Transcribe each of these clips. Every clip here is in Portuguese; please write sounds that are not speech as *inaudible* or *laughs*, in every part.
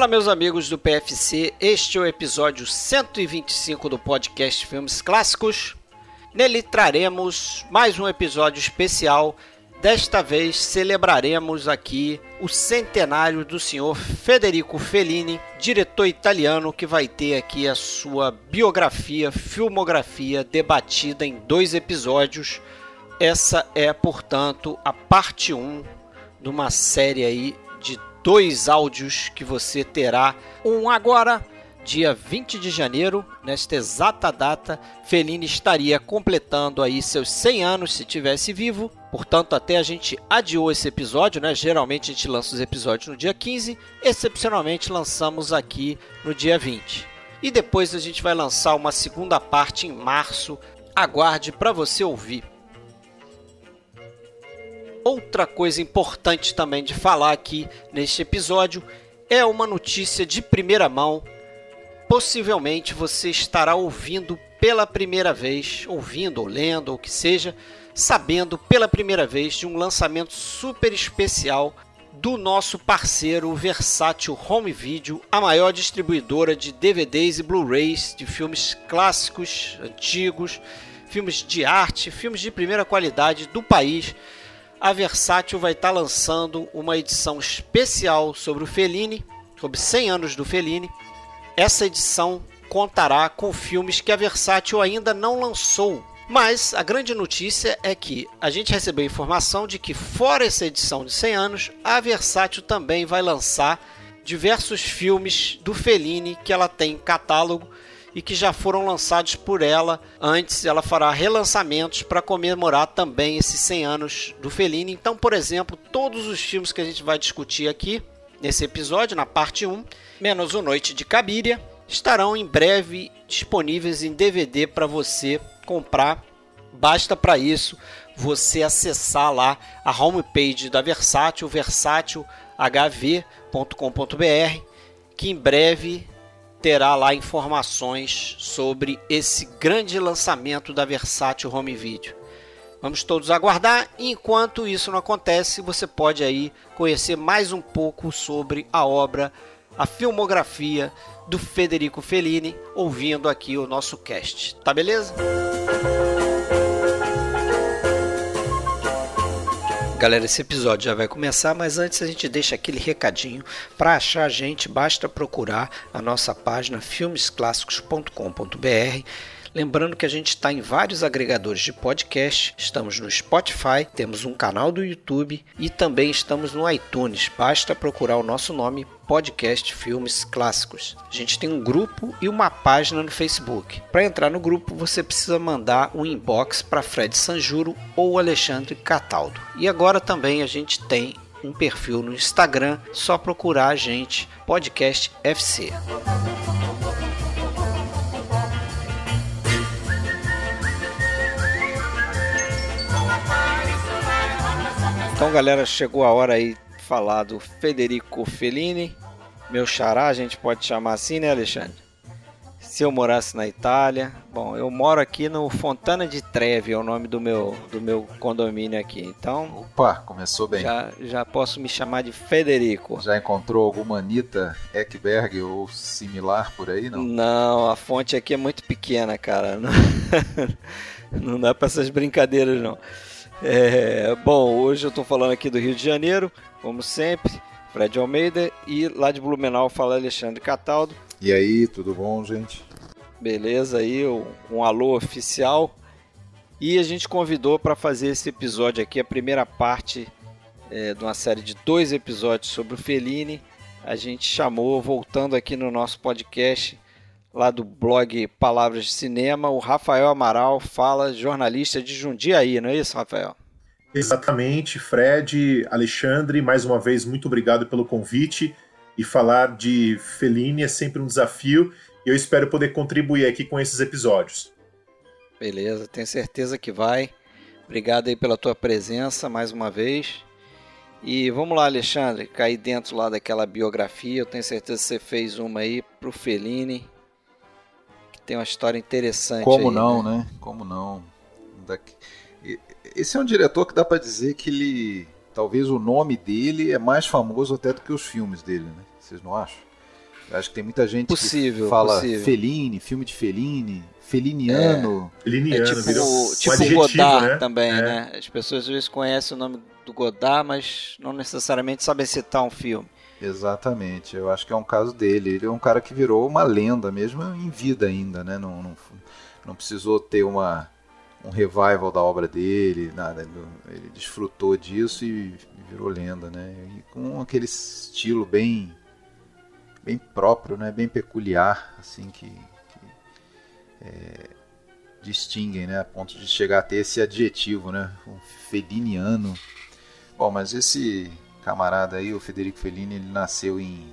Fala, meus amigos do PFC. Este é o episódio 125 do podcast Filmes Clássicos. Nele traremos mais um episódio especial. Desta vez celebraremos aqui o centenário do senhor Federico Fellini, diretor italiano que vai ter aqui a sua biografia, filmografia debatida em dois episódios. Essa é, portanto, a parte 1 de uma série aí dois áudios que você terá. Um agora, dia 20 de janeiro, nesta exata data, Fellini estaria completando aí seus 100 anos se tivesse vivo. Portanto, até a gente adiou esse episódio, né? Geralmente a gente lança os episódios no dia 15, excepcionalmente lançamos aqui no dia 20. E depois a gente vai lançar uma segunda parte em março. Aguarde para você ouvir. Outra coisa importante também de falar aqui neste episódio é uma notícia de primeira mão. Possivelmente você estará ouvindo pela primeira vez, ouvindo ou lendo ou que seja, sabendo pela primeira vez de um lançamento super especial do nosso parceiro Versátil Home Video, a maior distribuidora de DVDs e Blu-rays de filmes clássicos, antigos, filmes de arte, filmes de primeira qualidade do país a Versátil vai estar tá lançando uma edição especial sobre o Fellini, sobre 100 anos do Fellini. Essa edição contará com filmes que a Versátil ainda não lançou. Mas a grande notícia é que a gente recebeu informação de que, fora essa edição de 100 anos, a Versátil também vai lançar diversos filmes do Fellini que ela tem em catálogo e que já foram lançados por ela. Antes, ela fará relançamentos para comemorar também esses 100 anos do Fellini. Então, por exemplo, todos os filmes que a gente vai discutir aqui nesse episódio, na parte 1, menos o Noite de Cabiria, estarão em breve disponíveis em DVD para você comprar. Basta para isso você acessar lá a homepage da Versátil, versátilhv.com.br, que em breve terá lá informações sobre esse grande lançamento da Versátil Home Video. Vamos todos aguardar. Enquanto isso não acontece, você pode aí conhecer mais um pouco sobre a obra, a filmografia do Federico Fellini, ouvindo aqui o nosso cast. Tá beleza? Galera, esse episódio já vai começar, mas antes a gente deixa aquele recadinho. Para achar a gente, basta procurar a nossa página filmesclássicos.com.br. Lembrando que a gente está em vários agregadores de podcast, estamos no Spotify, temos um canal do YouTube e também estamos no iTunes. Basta procurar o nosso nome podcast Filmes Clássicos. A gente tem um grupo e uma página no Facebook. Para entrar no grupo, você precisa mandar um inbox para Fred Sanjuro ou Alexandre Cataldo. E agora também a gente tem um perfil no Instagram, só procurar a gente Podcast FC. Então, galera, chegou a hora aí de falar do Federico Fellini, meu xará, a gente pode chamar assim, né, Alexandre? Se eu morasse na Itália, bom, eu moro aqui no Fontana de Trevi, é o nome do meu, do meu condomínio aqui. Então, opa, começou bem. Já, já posso me chamar de Federico. Já encontrou alguma Anitta Ekberg ou similar por aí, não? Não, a fonte aqui é muito pequena, cara. Não, *laughs* não dá para essas brincadeiras, não. É, bom, hoje eu estou falando aqui do Rio de Janeiro, como sempre. Fred Almeida e lá de Blumenau fala Alexandre Cataldo. E aí, tudo bom, gente? Beleza aí, um alô oficial. E a gente convidou para fazer esse episódio aqui, a primeira parte é, de uma série de dois episódios sobre o Fellini. A gente chamou, voltando aqui no nosso podcast, lá do blog Palavras de Cinema, o Rafael Amaral, fala jornalista de Jundiaí, não é isso, Rafael? Exatamente, Fred, Alexandre, mais uma vez, muito obrigado pelo convite. E falar de Fellini é sempre um desafio e eu espero poder contribuir aqui com esses episódios. Beleza, tenho certeza que vai. Obrigado aí pela tua presença mais uma vez. E vamos lá, Alexandre, cair dentro lá daquela biografia. Eu tenho certeza que você fez uma aí pro Fellini, que tem uma história interessante. Como aí, não, né? né? Como não? Daqui esse é um diretor que dá para dizer que ele. Talvez o nome dele é mais famoso até do que os filmes dele, né? Vocês não acham? Acho que tem muita gente possível, que fala possível. Fellini, filme de Fellini, Feliniano. É, Feliniano, tipo, virou tipo um Godard né? também, É. né? As pessoas às vezes conhecem o nome do Godard, mas não necessariamente sabem citar um filme. Exatamente, eu acho que é um caso dele. Ele é um cara que virou uma lenda, mesmo em vida ainda, né? Não, não, não precisou ter uma, um revival da obra dele, nada. Ele, desfrutou disso e virou lenda, né? E com aquele estilo bem, bem próprio, né? Bem peculiar, assim que, que é, distinguem, né? A ponto de chegar a ter esse adjetivo, né? Um feliniano. Bom, mas esse camarada aí, o Federico Fellini, ele nasceu em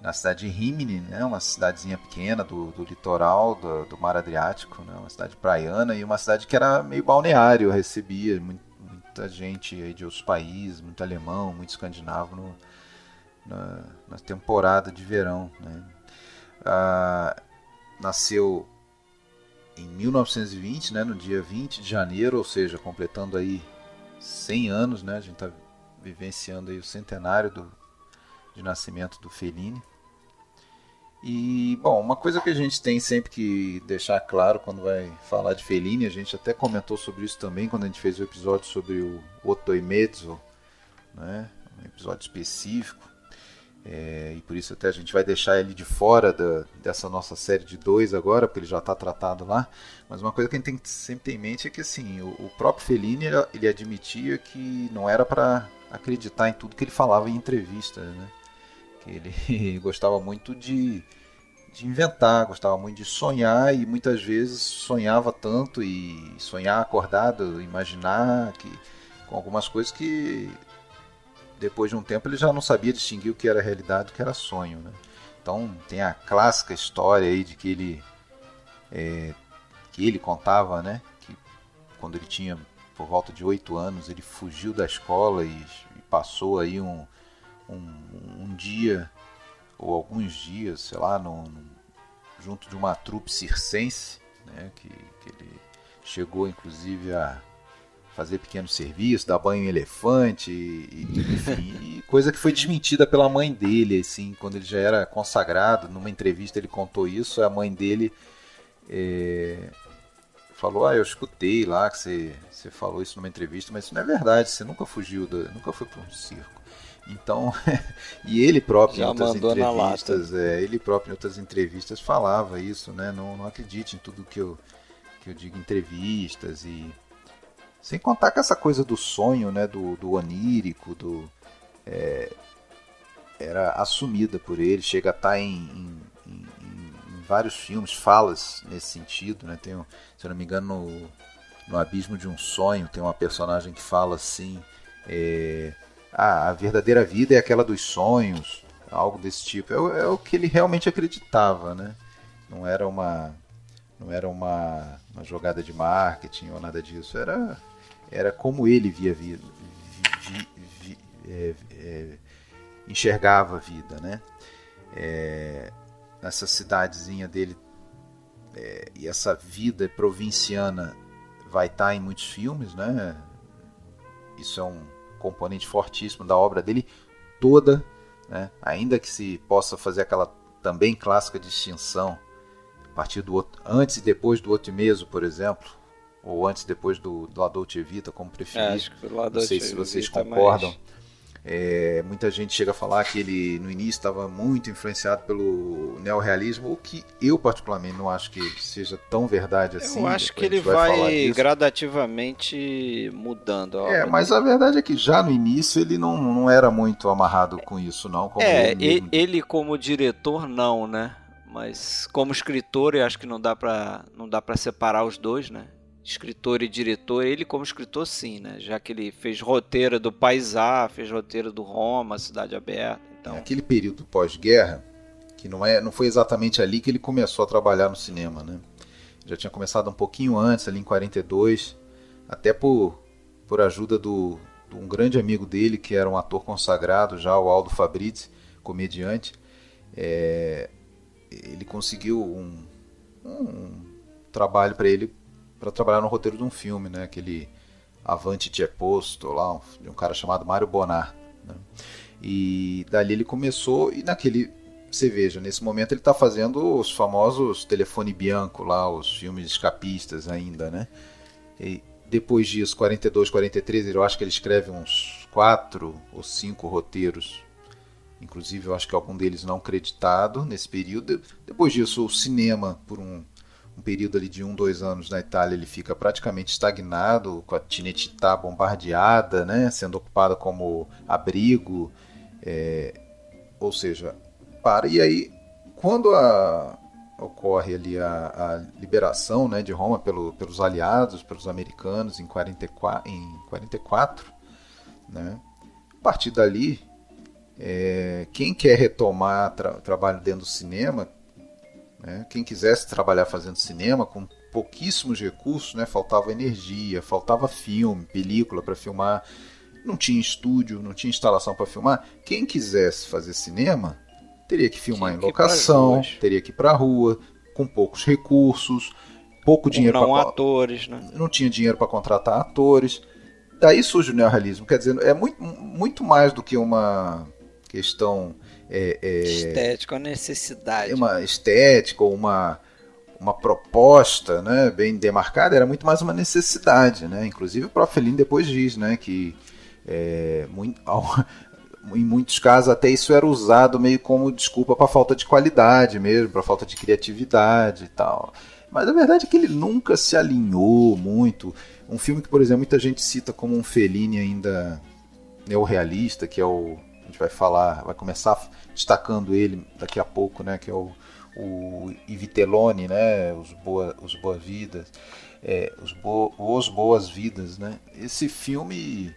na cidade de Rimini, né, uma cidadezinha pequena do, do litoral do, do, Mar Adriático, né, uma cidade praiana e uma cidade que era meio balneário, recebia muito, muita gente de outros países, muito alemão, muito escandinavo no, na, na, temporada de verão. Né. Ah, nasceu em 1920, né, no dia 20 de janeiro, ou seja, completando aí 100 anos, né, a gente está vivenciando aí o centenário do, de nascimento do Fellini. E, bom, uma coisa que a gente tem sempre que deixar claro quando vai falar de Fellini, a gente até comentou sobre isso também quando a gente fez o episódio sobre o Otto e Mezzo, né? um episódio específico, é, e por isso até a gente vai deixar ele de fora da, dessa nossa série de dois agora, porque ele já está tratado lá. Mas uma coisa que a gente tem que sempre ter em mente é que assim, o, o próprio Fellini ele, admitia que não era para acreditar em tudo que ele falava em entrevistas, né? Que ele *laughs* gostava muito de, de inventar, gostava muito de sonhar e muitas vezes sonhava tanto e sonhar acordado, imaginar que com algumas coisas que depois de um tempo ele já não sabia distinguir o que era realidade do que era sonho, né? Então tem a clássica história aí de que ele é, que ele contava, né? Que quando ele tinha por volta de oito anos ele fugiu da escola e, e passou aí um, um, um, dia ou alguns dias, sei lá, no, no, junto de uma trupe circense, né? Que, que ele chegou inclusive a fazer pequenos serviços, dar banho em elefante, e, enfim, coisa que foi desmentida pela mãe dele, assim, quando ele já era consagrado, numa entrevista ele contou isso, a mãe dele é, falou, ah, eu escutei lá que você, você falou isso numa entrevista, mas isso não é verdade, você nunca fugiu, nunca foi para um circo. Então, *laughs* e ele próprio Já em outras entrevistas, é, ele próprio em outras entrevistas falava isso, né? Não, não acredite em tudo que eu, que eu digo em entrevistas e sem contar que essa coisa do sonho, né, do, do onírico, do é, era assumida por ele, chega a estar em, em, em, em vários filmes, falas nesse sentido, né? Tem, se eu não me engano, no, no Abismo de um Sonho tem uma personagem que fala assim, é, ah, a verdadeira vida é aquela dos sonhos, algo desse tipo. É, o- é o que ele realmente acreditava, né? Não era uma não era uma, uma jogada de marketing ou nada disso. Era, era como ele via vida, vi- vi- é, é, enxergava a vida, né? É, nessa cidadezinha dele é, e essa vida provinciana vai estar em muitos filmes, né? Isso é um componente fortíssimo da obra dele toda, né? Ainda que se possa fazer aquela também clássica distinção a partir do outro, antes e depois do Otimeso, por exemplo, ou antes e depois do, do La Dolce Vita, como É, preferir. acho que lá Não sei se vocês é concordam. mais- É, muita gente chega a falar que ele no início estava muito influenciado pelo neorrealismo, o que eu particularmente não acho que seja tão verdade assim. Eu acho que ele vai disso. gradativamente mudando. É, mas a verdade é que já no início ele não, não era muito amarrado com isso, não. Como É, ele ele como diretor não, né? Mas como escritor, eu acho que não dá pra não dá para separar os dois, né? Escritor e diretor, ele como escritor sim, né? Já que ele fez roteiro do Paisá, fez roteiro do Roma, Cidade Aberta, então. Aquele período pós-guerra, que não, é, não foi exatamente ali que ele começou a trabalhar no cinema, né? Já tinha começado um pouquinho antes, ali em 42, até por, por ajuda do, de um grande amigo dele, que era um ator consagrado já, o Aldo Fabrizi, comediante. É, ele conseguiu um, um trabalho para ele, para trabalhar no roteiro de um filme, né? Aquele Avante C'è Posto, lá, de um cara chamado Mário Bonar. Né? E dali ele começou, e naquele você veja, nesse momento ele está fazendo os famosos telefone bianco lá, os filmes escapistas ainda, né? E depois disso, 42, 43, eu acho que ele escreve uns quatro ou cinco roteiros. Inclusive, eu acho que algum deles não creditado nesse período. Depois disso, o cinema, por um, um período ali de um, dois anos na Itália, ele fica praticamente estagnado, com a Tinetitá bombardeada, né, sendo ocupada como abrigo. É, ou seja, para. E aí, quando a, ocorre ali a, a liberação né, de Roma pelo, pelos aliados, pelos americanos em 44, em 44 né, a partir dali, é, quem quer retomar tra trabalho dentro do cinema, né, quem quisesse trabalhar fazendo cinema com pouquíssimos recursos, né, faltava energia, faltava filme, película para filmar, não tinha estúdio, não tinha instalação para filmar. Quem quisesse fazer cinema teria que filmar Tinha em locação, teria que ir para a rua, com poucos recursos, pouco dinheiro para atores, né? Não tinha dinheiro para contratar atores. Daí surge o neorrealismo, quer dizer, é muito, muito mais do que uma questão é, é, estética, uma necessidade, uma estética ou uma uma proposta, né, bem demarcada, era muito mais uma necessidade, né? Inclusive o próprio Fellini depois diz, né, que é, muito, *laughs* em muitos casos até isso era usado meio como desculpa para falta de qualidade mesmo, para falta de criatividade e tal. Mas a verdade é que ele nunca se alinhou muito. Um filme que, por exemplo, muita gente cita como um Fellini ainda neorrealista, que é o gente vai falar, vai começar destacando ele daqui a pouco, né, que é o, o Ivitelone, né, os boa os boas vidas, é, os, bo, os boas vidas, né. Esse filme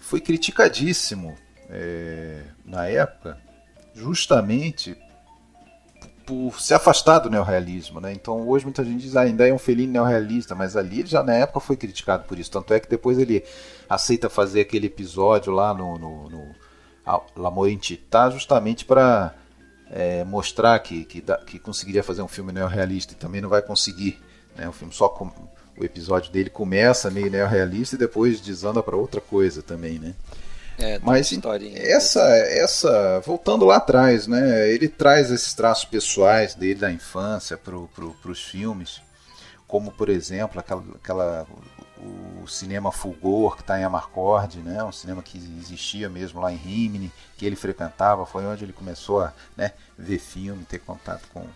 foi criticadíssimo é, na época, justamente por se afastar do neorrealismo, né? Então hoje muita gente diz ah, ainda é um Fellini neorrealista, mas ali já na época foi criticado por isso. Tanto é que depois ele aceita fazer aquele episódio lá no, no, no Città justamente para é, mostrar que, que, que, conseguiria fazer um filme neorrealista e também não vai conseguir. Né? Um filme só com, o episódio dele começa meio neorrealista e depois desanda para outra coisa também, né? É, Mas essa, essa, voltando lá atrás, né? Ele traz esses traços pessoais dele da infância para pro, os filmes, como por exemplo aquela, aquela o cinema Fulgor que está em Amarcord, né? Um cinema que existia mesmo lá em Rimini, que ele frequentava, foi onde ele começou a né, ver filme, ter contato com.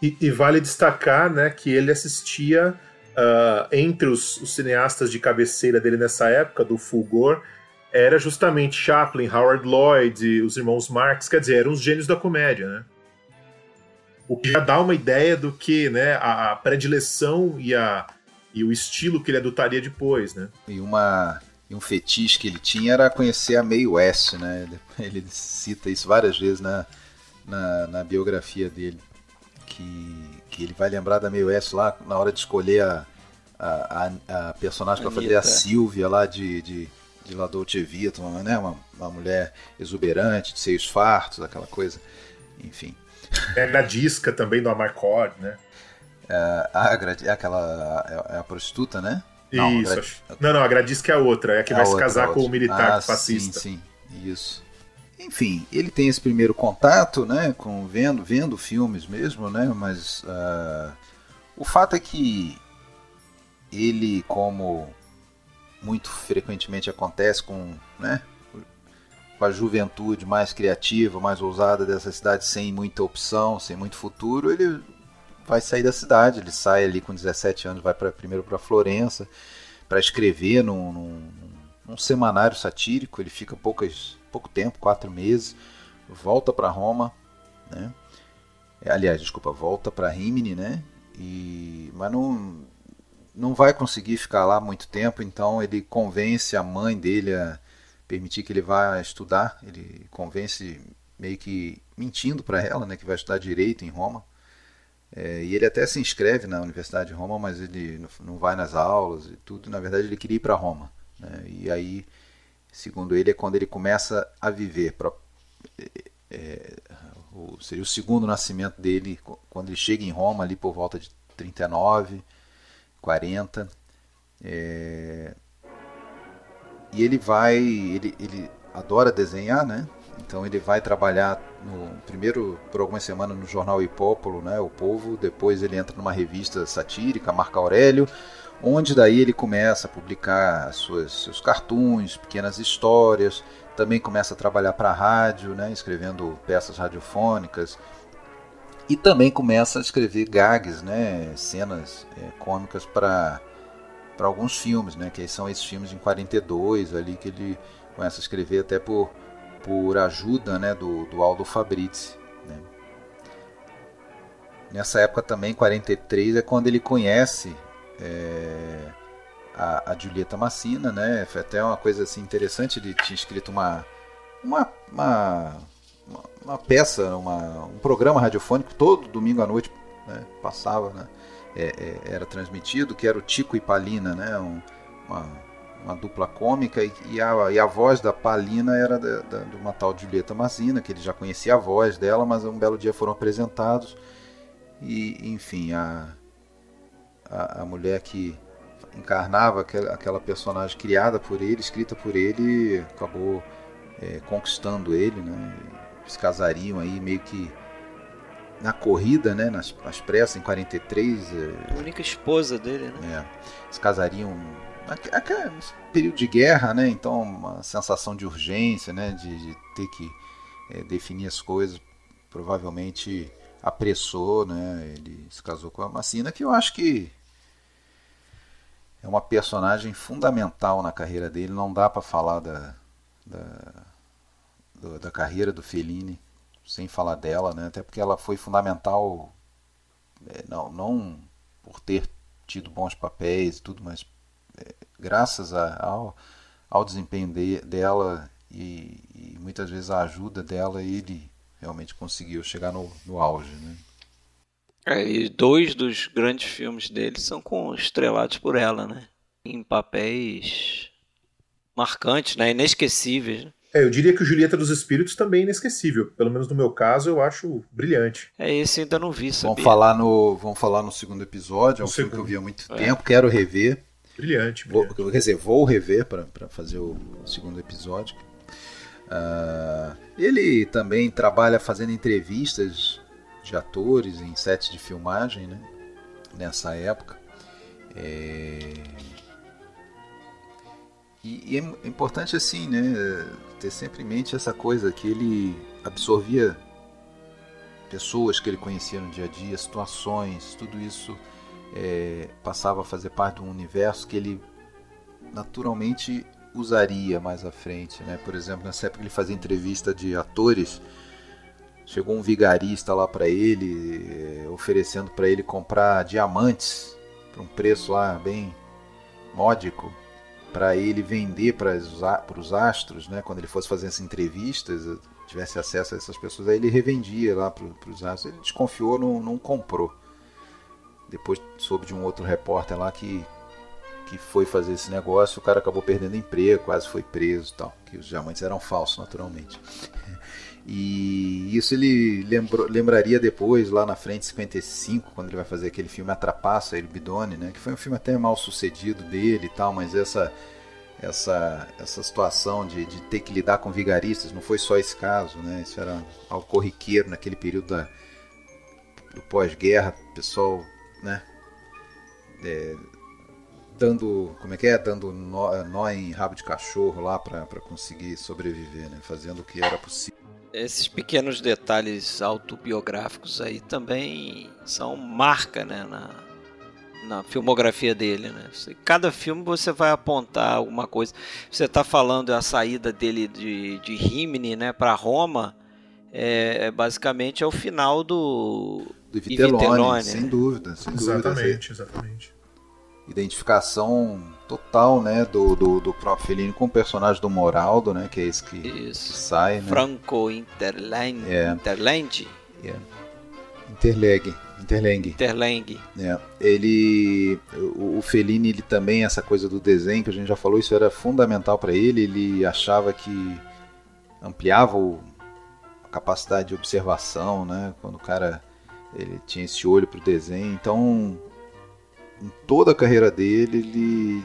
E, e vale destacar, né, que ele assistia uh, entre os, os, cineastas de cabeceira dele nessa época, do Fulgor, era justamente Chaplin, Howard Lloyd, os irmãos Marx, quer dizer, eram os gênios da comédia, né? O que já dá uma ideia do que, né, a, a predileção e, a, e o estilo que ele adotaria depois, né? E uma e um fetiche que ele tinha era conhecer a Mae West, né? *laughs* Ele cita isso várias vezes na, na, na biografia dele, que que ele vai lembrar da Mae West lá na hora de escolher a, a, a, a personagem para fazer a Silvia lá de, de, de La Dolce Vita, uma, né? uma, uma mulher exuberante, de seios fartos, aquela coisa. Enfim. É na disca também do Amarcord, né? É, a, é aquela. É, é a prostituta, né? Não, isso. Não, não, a Gradisca é a outra, é a que é vai a se outra, casar com o militar ah, fascista. Sim, sim, isso. Enfim, ele tem esse primeiro contato, né, com vendo, vendo filmes mesmo, né, mas uh, o fato é que ele, como muito frequentemente acontece com, né, com a juventude mais criativa, mais ousada dessa cidade, sem muita opção, sem muito futuro, ele vai sair da cidade. Ele sai ali com 17 anos, vai pra, primeiro para Florença para escrever num, num, num, semanário satírico. Ele fica poucas pouco tempo, quatro meses, volta para Roma, né? Aliás, desculpa, volta para Rimini, né? E mas não não vai conseguir ficar lá muito tempo, então ele convence a mãe dele a permitir que ele vá estudar. Ele convence meio que mentindo para ela, né, que vai estudar direito em Roma. É, e ele até se inscreve na Universidade de Roma, mas ele não vai nas aulas e tudo. Na verdade, ele queria ir para Roma. Né? E aí segundo ele, é quando ele começa a viver. É, é, o, seria o segundo nascimento dele, quando ele chega em Roma, ali por volta de 39, 40. É, e ele vai. Ele, ele adora desenhar, né? Então ele vai trabalhar no primeiro por algumas semanas no jornal Hipópolo, né, o Povo, depois ele entra numa revista satírica, Marco Aurélio, onde daí ele começa a publicar suas, seus cartoons, pequenas histórias, também começa a trabalhar para a rádio, né, escrevendo peças radiofônicas, e também começa a escrever gags, né, cenas é, cômicas para para alguns filmes, né, que são esses filmes em 42 ali que ele começa a escrever até por por ajuda né, do, do Aldo Fabrizi. Né. Nessa época também, 43, é quando ele conhece é, a, a Julieta Massina, né? Foi até uma coisa assim interessante, ele tinha escrito uma, uma, uma, uma peça, uma, um programa radiofônico todo domingo à noite né? passava, né? É, é, era transmitido, que era o Tico e Palina, né? Um, uma, uma dupla cômica e, e, a, e a voz da Palina era de uma tal Julieta Massina, que ele já conhecia a voz dela, mas um belo dia foram apresentados e enfim a, a, a mulher que encarnava aquela, aquela, personagem criada por ele, escrita por ele, acabou é, conquistando ele, né? Eles casariam aí meio que na corrida, né? Nas, nas pressas, em 43. É, a única esposa dele, né? É, eles casariam aquele período de guerra, né? Então uma sensação de urgência, né? De, de ter que é, definir as coisas, provavelmente apressou, né? Ele se casou com a Macina, que eu acho que é uma personagem fundamental na carreira dele. Não dá para falar da, da, da carreira do Fellini sem falar dela, né? Até porque ela foi fundamental, é, não, não por ter tido bons papéis e tudo, mas é, graças a, ao, ao desempenho de, dela e, e, muitas vezes a ajuda dela, ele realmente conseguiu chegar no, no auge, né? É, e dois dos grandes filmes dele são com estrelados por ela, né? Em papéis marcantes, né? Inesquecíveis. Né? É, eu diria que o Julieta dos Espíritos também é inesquecível. Pelo menos no meu caso, eu acho brilhante. É, esse ainda não vi, sabia? Vamos falar no, vamos falar no segundo episódio. É um filme que eu vi há muito é. tempo, quero rever. Brilhante, brilhante. Vou, quer dizer, vou rever para fazer o segundo episódio. Uh, ele também trabalha fazendo entrevistas de atores em sets de filmagem, né? Nessa época. É... E, e, é importante assim, né? Ter sempre em mente essa coisa que ele absorvia pessoas que ele conhecia no dia a dia, situações, tudo isso é, passava a fazer parte de um universo que ele naturalmente usaria mais à frente, né? Por exemplo, nessa época ele fazia entrevista de atores Chegou um vigarista lá para ele, eh, oferecendo para ele comprar diamantes por um preço lá bem módico, para ele vender para os astros, né? Quando ele fosse fazer essas entrevistas, eh, tivesse acesso a essas pessoas, aí ele revendia lá para os astros. Ele desconfiou, não, não comprou. Depois soube de um outro repórter lá que que foi fazer esse negócio, o cara acabou perdendo emprego, quase foi preso, tal, que os diamantes eram falsos, naturalmente. E isso ele lembrou, lembraria depois, lá na frente, 55, quando ele vai fazer aquele filme Atrapaça, ele Bidone, né? Que foi um filme até mal sucedido dele e tal, mas essa essa essa situação de, de ter que lidar com vigaristas não foi só esse caso, né? Isso era algo corriqueiro naquele período da, do pós-guerra, pessoal, né? É, dando, como é que é? Dando nó, nó em rabo de cachorro lá para conseguir sobreviver, né? Fazendo o que era possível esses pequenos detalhes autobiográficos aí também são marca né, na, na filmografia dele. Né? Cada filme você vai apontar alguma coisa. Você está falando a saída dele de, de Rimini né, para Roma, é, é, basicamente é o final do, do Vitelone, sem dúvida. Sem exatamente, dúvida. exatamente. Identificação total, né, do, do, do próprio Fellini com o personagem do Moraldo, né, que é esse que, Isso. que sai, né? Franco Interland. É. Interland. É. Interleg. Interleng. Interleng. É. Ele, o, o Fellini, ele também essa coisa do desenho que a gente já falou, isso era fundamental para ele. Ele achava que ampliava o, a capacidade de observação, né? Quando o cara ele tinha esse olho para o desenho. Então, em toda a carreira dele, ele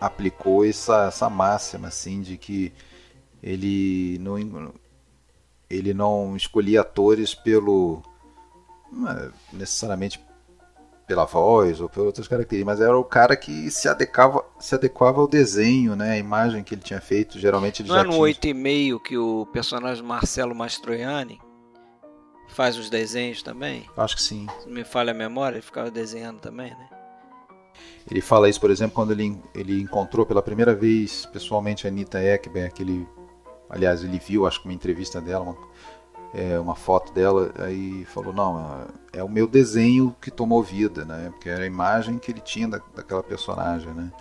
aplicou essa, essa máxima assim de que ele não ele não escolhia atores pelo é necessariamente pela voz ou por outras características, mas era o cara que se adequava, se adequava ao desenho, né? A imagem que ele tinha feito, geralmente ele Não já é no tinha... 8,5 que o personagem Marcelo Mastroianni faz os desenhos também? Acho que sim. Se não me falha a memória, ele ficava desenhando também, né? Ele fala isso, por exemplo, quando ele, ele encontrou pela primeira vez pessoalmente a Anita Ekberg, ele, aliás, ele viu, acho que uma entrevista dela, uma, é, uma foto dela, aí falou, não, é o meu desenho que tomou vida, né? Porque era a imagem que ele tinha da, daquela personagem, né?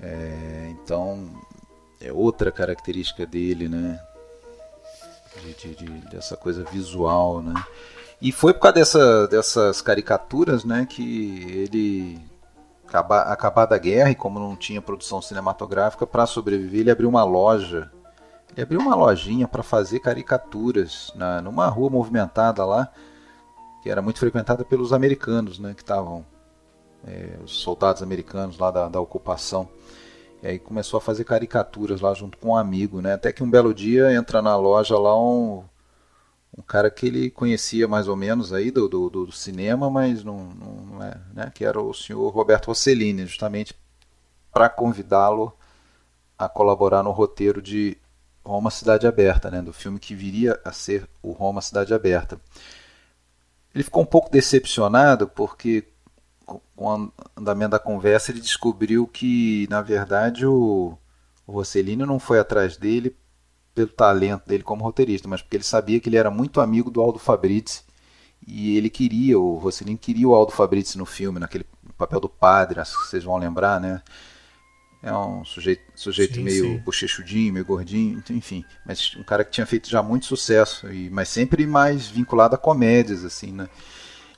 É, então, é outra característica dele, né? De, de, de, dessa coisa visual, né? E foi por causa dessa, dessas caricaturas, né, que ele acabar, acabar a guerra e como não tinha produção cinematográfica para sobreviver, ele abriu uma loja. Ele abriu uma lojinha para fazer caricaturas na, numa rua movimentada lá, que era muito frequentada pelos americanos, né, que estavam é, os soldados americanos lá da, da ocupação. E aí começou a fazer caricaturas lá junto com um amigo, né? Até que um belo dia entra na loja lá um, um cara que ele conhecia mais ou menos aí do, do, do cinema, mas não, não é, né? Que era o senhor Roberto Rossellini, justamente para convidá-lo a colaborar no roteiro de Roma Cidade Aberta, né? Do filme que viria a ser o Roma Cidade Aberta. Ele ficou um pouco decepcionado porque com o andamento da conversa, ele descobriu que, na verdade, o, o Rossellini não foi atrás dele pelo talento dele como roteirista, mas porque ele sabia que ele era muito amigo do Aldo Fabrizi e ele queria, o Rossellini queria o Aldo Fabrizi no filme, naquele papel do padre, acho que vocês vão lembrar, né? É um sujeito, sujeito Sim, meio sim. bochechudinho, meio gordinho, então, enfim. Mas um cara que tinha feito já muito sucesso, e, mas sempre mais vinculado a comédias, assim, né?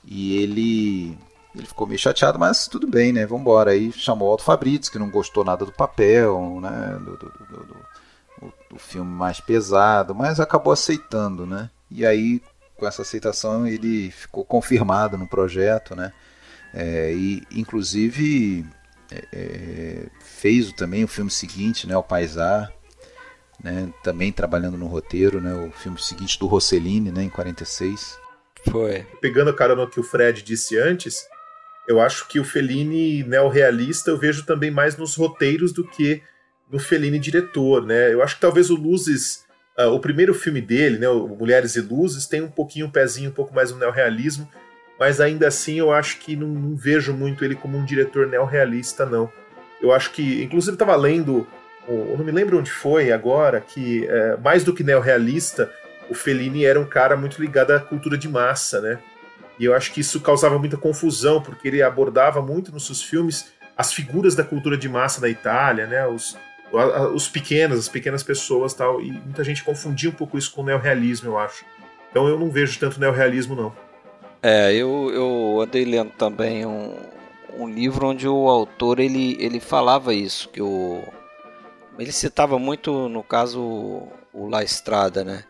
E ele ele ficou meio chateado, mas tudo bem, né? Vamos embora. Aí chamou o Aldo Fabriz, que não gostou nada do papel, né? Do, do, do, do, filme mais pesado, mas acabou aceitando, né? E aí, com essa aceitação, ele ficou confirmado no projeto, né? É, e, inclusive, é, é, fez também o filme seguinte, né? O Paisar, né? Também trabalhando no roteiro, né? O filme seguinte do Rossellini, né? Em 46. Foi. Pegando a carona que o Fred disse antes, eu acho que o Fellini neorrealista eu vejo também mais nos roteiros do que no Fellini diretor, né? Eu acho que talvez o Luzes, uh, o primeiro filme dele, né, o Mulheres e Luzes, tem um pouquinho, um pezinho um pouco mais no neorrealismo, mas ainda assim eu acho que não, não vejo muito ele como um diretor neorrealista, não. Eu acho que, inclusive, estava lendo, eu não me lembro onde foi agora, que é, mais do que neorrealista, o Fellini era um cara muito ligado à cultura de massa, né? E eu acho que isso causava muita confusão, porque ele abordava muito nos seus filmes as figuras da cultura de massa da Itália, né? Os, os pequenos, as pequenas pessoas tal. E muita gente confundia um pouco isso com o neorrealismo, eu acho. Então eu não vejo tanto neorrealismo, não. É, eu, eu andei lendo também um, um livro onde o autor ele, ele falava isso, que o. Ele citava muito, no caso, o La Estrada, né?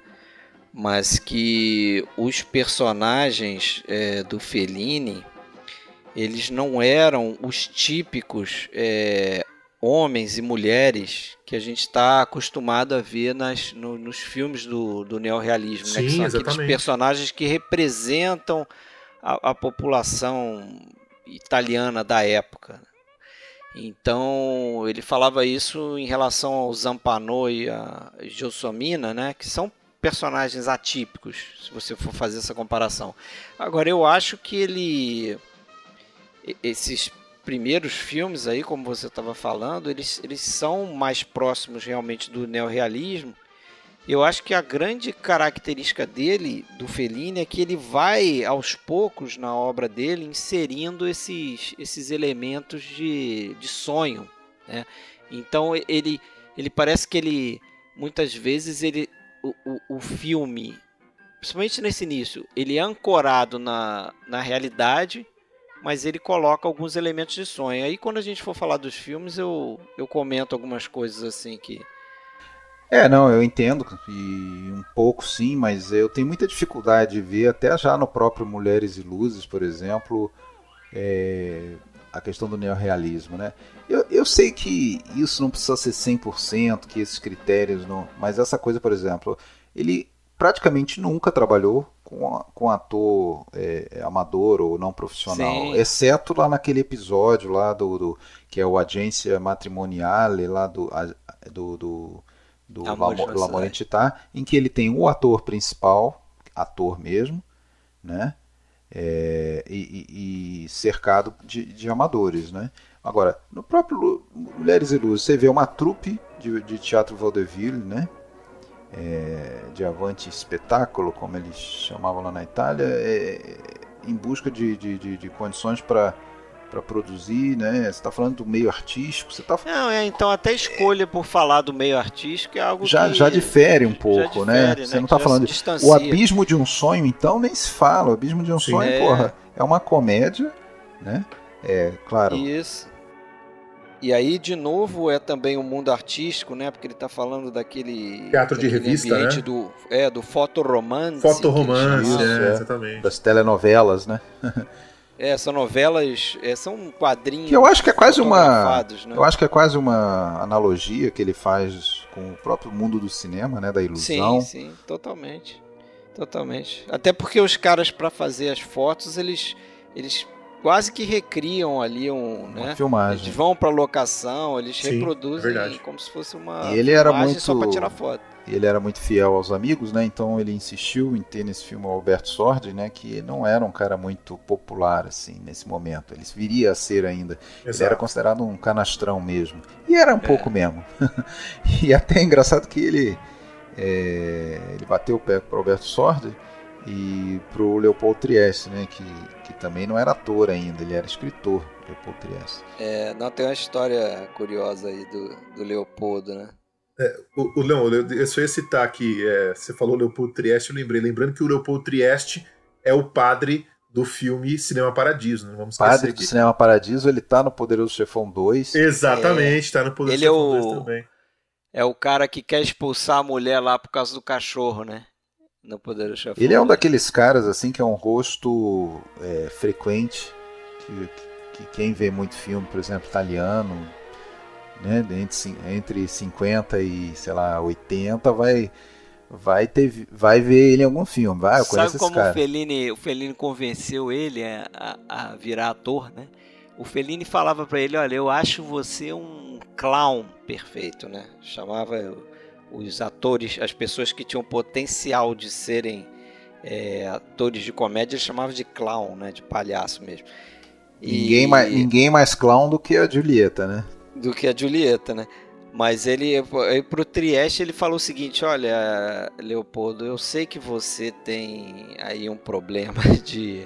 mas que os personagens é, do Fellini eles não eram os típicos é, homens e mulheres que a gente está acostumado a ver nas, no, nos filmes do, do neorrealismo, Sim, né? que são exatamente. aqueles personagens que representam a, a população italiana da época. Então ele falava isso em relação ao Zampano e a Gelsomina, né? que são personagens atípicos, se você for fazer essa comparação. Agora eu acho que ele esses primeiros filmes aí, como você estava falando, eles, eles são mais próximos realmente do neorrealismo. Eu acho que a grande característica dele, do Fellini, é que ele vai aos poucos na obra dele inserindo esses, esses elementos de, de sonho. Né? Então ele, ele parece que ele muitas vezes ele o, o, o, filme, principalmente nesse início, ele é ancorado na, na realidade, mas ele coloca alguns elementos de sonho. Aí quando a gente for falar dos filmes, eu, eu comento algumas coisas assim que. É, não, eu entendo, e um pouco sim, mas eu tenho muita dificuldade de ver, até já no próprio Mulheres e Luzes, por exemplo, é, a questão do neorrealismo, né? Eu, eu sei que isso não precisa ser 100%, que esses critérios não... Mas essa coisa, por exemplo, ele praticamente nunca trabalhou com, com ator é, amador ou não profissional, Sim. exceto lá naquele episódio lá do, do que é o Agência Matrimoniale lá do do, do, do Lamorentitá, em que ele tem o ator principal, ator mesmo, né? É, e, e, cercado de, de, amadores, né? Agora, no próprio Mulheres e Luzes, você vê uma trupe de, de teatro vaudeville, né? É, de avante espetáculo, como eles chamavam lá na Itália, é, em busca de, de, de, de condições para para produzir, né? Você está falando do meio artístico, você tá Não, é, então até escolha por falar do meio artístico é algo já, que já difere um pouco, né? difere, né? Você não está falando o abismo de um sonho, então nem se fala. O abismo de um Sim, sonho, é... porra, é uma comédia, né? É, claro. Isso. E aí, de novo, é também o um mundo artístico, né? Porque ele está falando daquele. Teatro de revista, né? Do, é, do fotoromance. Fotoromance, é, é, exatamente. Das telenovelas, né? *laughs* é, são novelas, é, são quadrinhos. Que eu acho que é quase uma. Né? Eu acho que é quase uma analogia que ele faz com o próprio mundo do cinema, né? Da ilusão. Sim, sim, totalmente. Totalmente. Até porque os caras, para fazer as fotos, eles. Eles quase que recriam ali um, uma né? filmagem. Eles vão para locação, eles Sim, reproduzem é como se fosse uma e ele era muito só para tirar foto. Ele era muito fiel aos amigos, né? Então ele insistiu em ter nesse filme o Alberto Sordi, né? Que não era um cara muito popular assim nesse momento. Ele viria a ser ainda. Exato. Ele era considerado um canastrão mesmo. E era um é. pouco mesmo. *laughs* e até é engraçado que ele é, ele bateu o pé para o Alberto Sordi e para o Leopold Trieste, né, que, que também não era ator ainda, ele era escritor, Leopold Trieste. É, não, tem uma história curiosa aí do, do Leopoldo, né? É, o, o Leon, eu só ia citar aqui, é, você falou Leopoldo Trieste, eu lembrei, lembrando que o Leopoldo Trieste é o padre do filme Cinema Paradiso, não vamos esquecer Padre do Cinema Paradiso, ele tá no Poderoso Chefão 2. Exatamente, é, tá no Poderoso ele é Chefão é o, 2 também. É o cara que quer expulsar a mulher lá por causa do cachorro, né? No Poder Chefão. Ele é um daqueles caras assim que é um rosto é, frequente que, que, quem vê muito filme, por exemplo, italiano, né, entre, entre 50 e sei lá 80 vai vai ter vai ver ele em algum filme, vai, eu Sabe como o Fellini, o Fellini convenceu ele a, a, a virar ator, né? O Fellini falava para ele, olha, eu acho você um clown perfeito, né? Chamava os atores, as pessoas que tinham potencial de serem é, atores de comédia, eles chamavam de clown, né? De palhaço mesmo. Ninguém, mais, ninguém mais clown do que a Julieta, né? Do que a Julieta, né? Mas ele, pro Trieste, ele falou o seguinte: Olha, Leopoldo, eu sei que você tem aí um problema *laughs* de.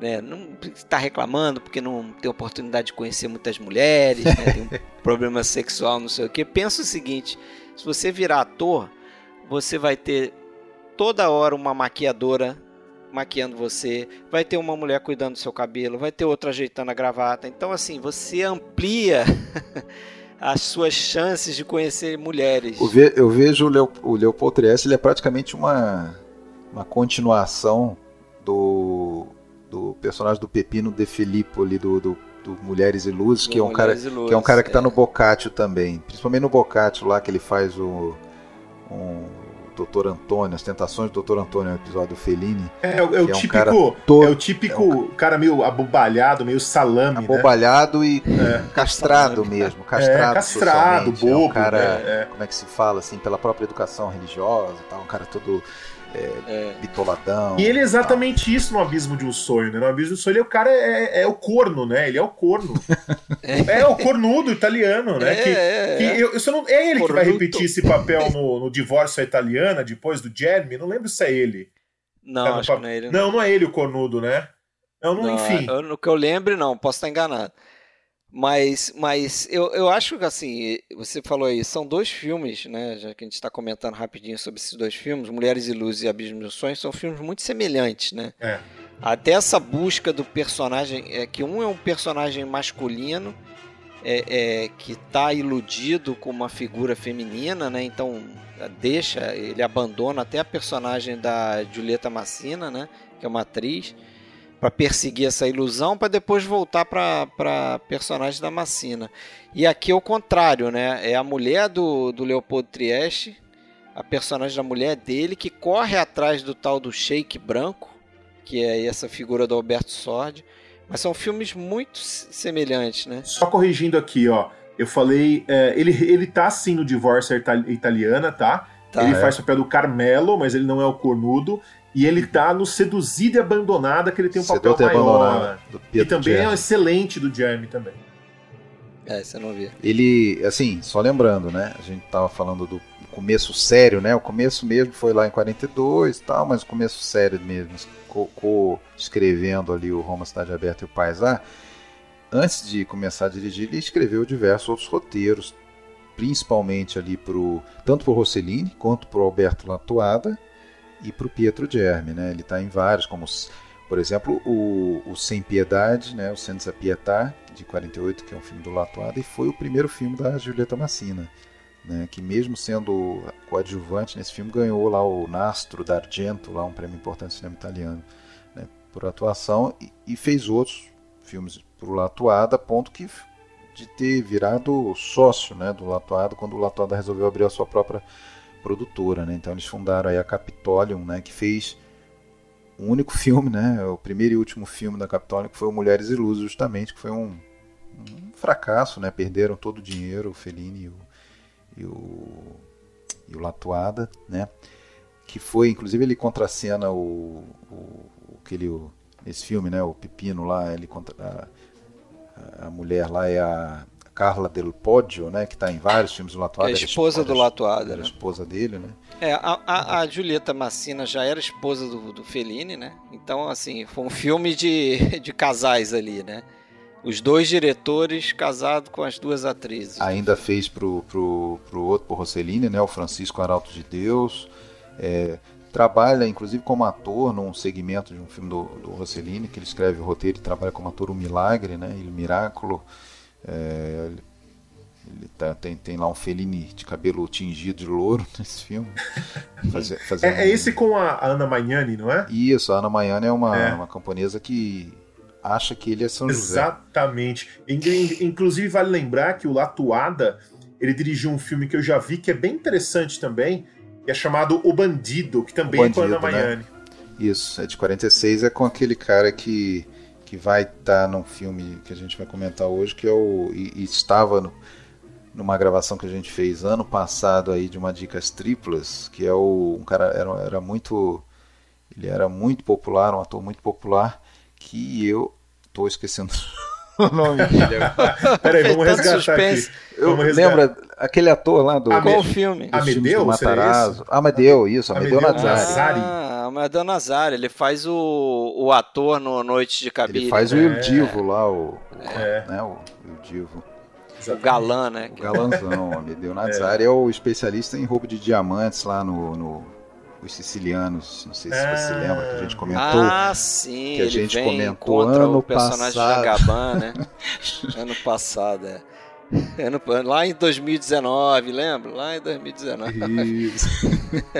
Né, não está reclamando porque não tem oportunidade de conhecer muitas mulheres, né, tem um *laughs* problema sexual, não sei o que. Pensa o seguinte: se você virar ator, você vai ter toda hora uma maquiadora maquiando você, vai ter uma mulher cuidando do seu cabelo, vai ter outra ajeitando a gravata. Então, assim, você amplia *laughs* as suas chances de conhecer mulheres. Eu vejo o, Leo, o Leopold Trieste, ele é praticamente uma, uma continuação do, do personagem do Pepino de Filippo ali do, do do Mulheres e Luzes, que é, um cara, Luzes, que é um cara que está é. no Boccaccio também. Principalmente no Boccaccio lá, que ele faz o. Um, Doutor Antônio, as tentações do Doutor Antônio, no episódio do Fellini. É, é, o, é o típico, é o típico é um, cara meio abobalhado, meio salame, né? Abobalhado né? e é. *laughs* castrado mesmo, castrado, é, castrado, bobo, é um cara, como é que se fala assim, pela própria educação religiosa, tal, um cara todo é, é. bitoladão. E ele é exatamente isso no Abismo de um Sonho, né? No Abismo de um Sonho, ele é o cara, é, é o corno, né? Ele é o corno. é. *laughs* é o cornudo italiano, né? É, que, é, que eu, eu não, é ele Cornuto. que vai repetir esse papel no, no Divórcio à Italiana, depois do Jeremy. Não lembro se é ele. Não, tá acho que não é ele. Não. não, não é ele o cornudo, né? Não, não, não enfim. Eu, no que eu lembre, não. Posso estar enganado. Mas, mas eu, eu acho que assim, você falou aí, são dois filmes, né? Já que a gente está comentando rapidinho sobre esses dois filmes, Mulheres e Luz e Abismo dos Sonhos, são filmes muito semelhantes, né? É. Até essa busca do personagem, é que um é um personagem masculino é, é, que está iludido com uma figura feminina, né? Então deixa, ele abandona até a personagem da Julieta Massina, né? Que é uma atriz para perseguir essa ilusão para depois voltar para personagem da Massina. E aqui é o contrário, né? É a mulher do, do Leopoldo Trieste, a personagem da mulher dele que corre atrás do tal do Sheik branco, que é essa figura do Alberto Sordi. Mas são filmes muito semelhantes, né? Só corrigindo aqui, ó. Eu falei, é, ele, ele tá sim no Divórcio Italiana, tá? tá ele é. faz o papel do Carmelo, mas ele não é o cornudo. E ele tá no Seduzido e Abandonada, que ele tem um papel maior. E também é excelente do Jeremy também. É, você não viu. Ele, assim, só lembrando, né? A gente tava falando do começo sério, né? O começo mesmo foi lá em 42 e tal, mas o começo sério mesmo, co-escrevendo ali o Roma Cidade Aberta e o Paisar. Antes de começar a dirigir, ele escreveu diversos outros roteiros, principalmente ali pro, tanto para o Rossellini quanto para o Alberto Latuada e para o Pietro Germi, né? Ele está em vários, como por exemplo o, o Sem Piedade, né? O Senza Pietà de 48, que é um filme do Latuada e foi o primeiro filme da Giulietta Massina né, que mesmo sendo coadjuvante nesse filme ganhou lá o Nastro d'Argento, lá um prêmio importante do cinema italiano, né, por atuação e, e, fez outros filmes por Latuada, a ponto que de ter virado sócio né, do Latuada quando o Latuada resolveu abrir a sua própria produtora, né? Então eles fundaram a Capitolium, né, que fez o único filme, né, o primeiro e último filme da Capitolium, que foi o Mulheres Ilusas, justamente, que foi um, um fracasso, né? Perderam todo o dinheiro, o Fellini e o e o, e o Latuada, né? Que foi, inclusive, ele contracena o, o, aquele, o, esse filme, né? O Pepino lá, ele contra, a, a mulher lá é a Carla Del Poggio, né? Que está em vários filmes do Latuada. É a esposa do Latuada. Era né? esposa dele, né? É, a, a, a Julieta Massina já era esposa do, do Fellini, né? Então, assim, foi um filme de, *laughs* de casais ali, né? Os dois diretores casados com as duas atrizes. Ainda fez pro, pro, pro outro, pro Rossellini, né? O Francisco Arauto de Deus. É, trabalha, inclusive, como ator num segmento de um filme do, do Rossellini, que ele escreve o roteiro e trabalha como ator O Milagre, né? Il Miracolo. É, ele, tá, tem, tem lá um Fellini de cabelo tingido de louro *laughs* nesse filme. Fazer, fazer é, um... é, esse com a Ana Magnani, não é? Isso, a Ana Magnani é uma, é. uma camponesa que acha que ele é São José. Exatamente. Inclusive, vale lembrar que o Latuada ele dirigiu um filme que eu já vi que é bem interessante também, que é chamado O Bandido, que também Bandido, é com a Ana Maiani. Né? Isso, é de 46, é com aquele cara que, que vai estar tá num filme que a gente vai comentar hoje, que é o. e, e estava no, numa gravação que a gente fez ano passado aí de uma Dicas Triplas, que é o. um cara era, era muito. Ele era muito popular, um ator muito popular que eu tô esquecendo *laughs* *laughs* o nome dele. Peraí, vamos resgatar suspense. aqui. Eu lembro aquele ator lá do Qual filme? Amedeu, Matarazzo. Amedeu, isso, Amedeu, Amedeu Nazari. Ah, Amedeu Nazari, ele faz o, o ator no Noite de Cabine. Ele faz o Il Divo lá, o, é. né, o Il Divo. O galã, né? O galãzão, Amedeu Nazari *laughs* é. é o especialista em roubo de diamantes lá no, no os sicilianos, não sei se ah, você lembra que a gente comentou. Ah, sim, que a gente comentou ano o personagem passado. Jagaban, né? *laughs* ano passado, é. Ano, lá em 2019, lembra? Lá em 2019. Isso.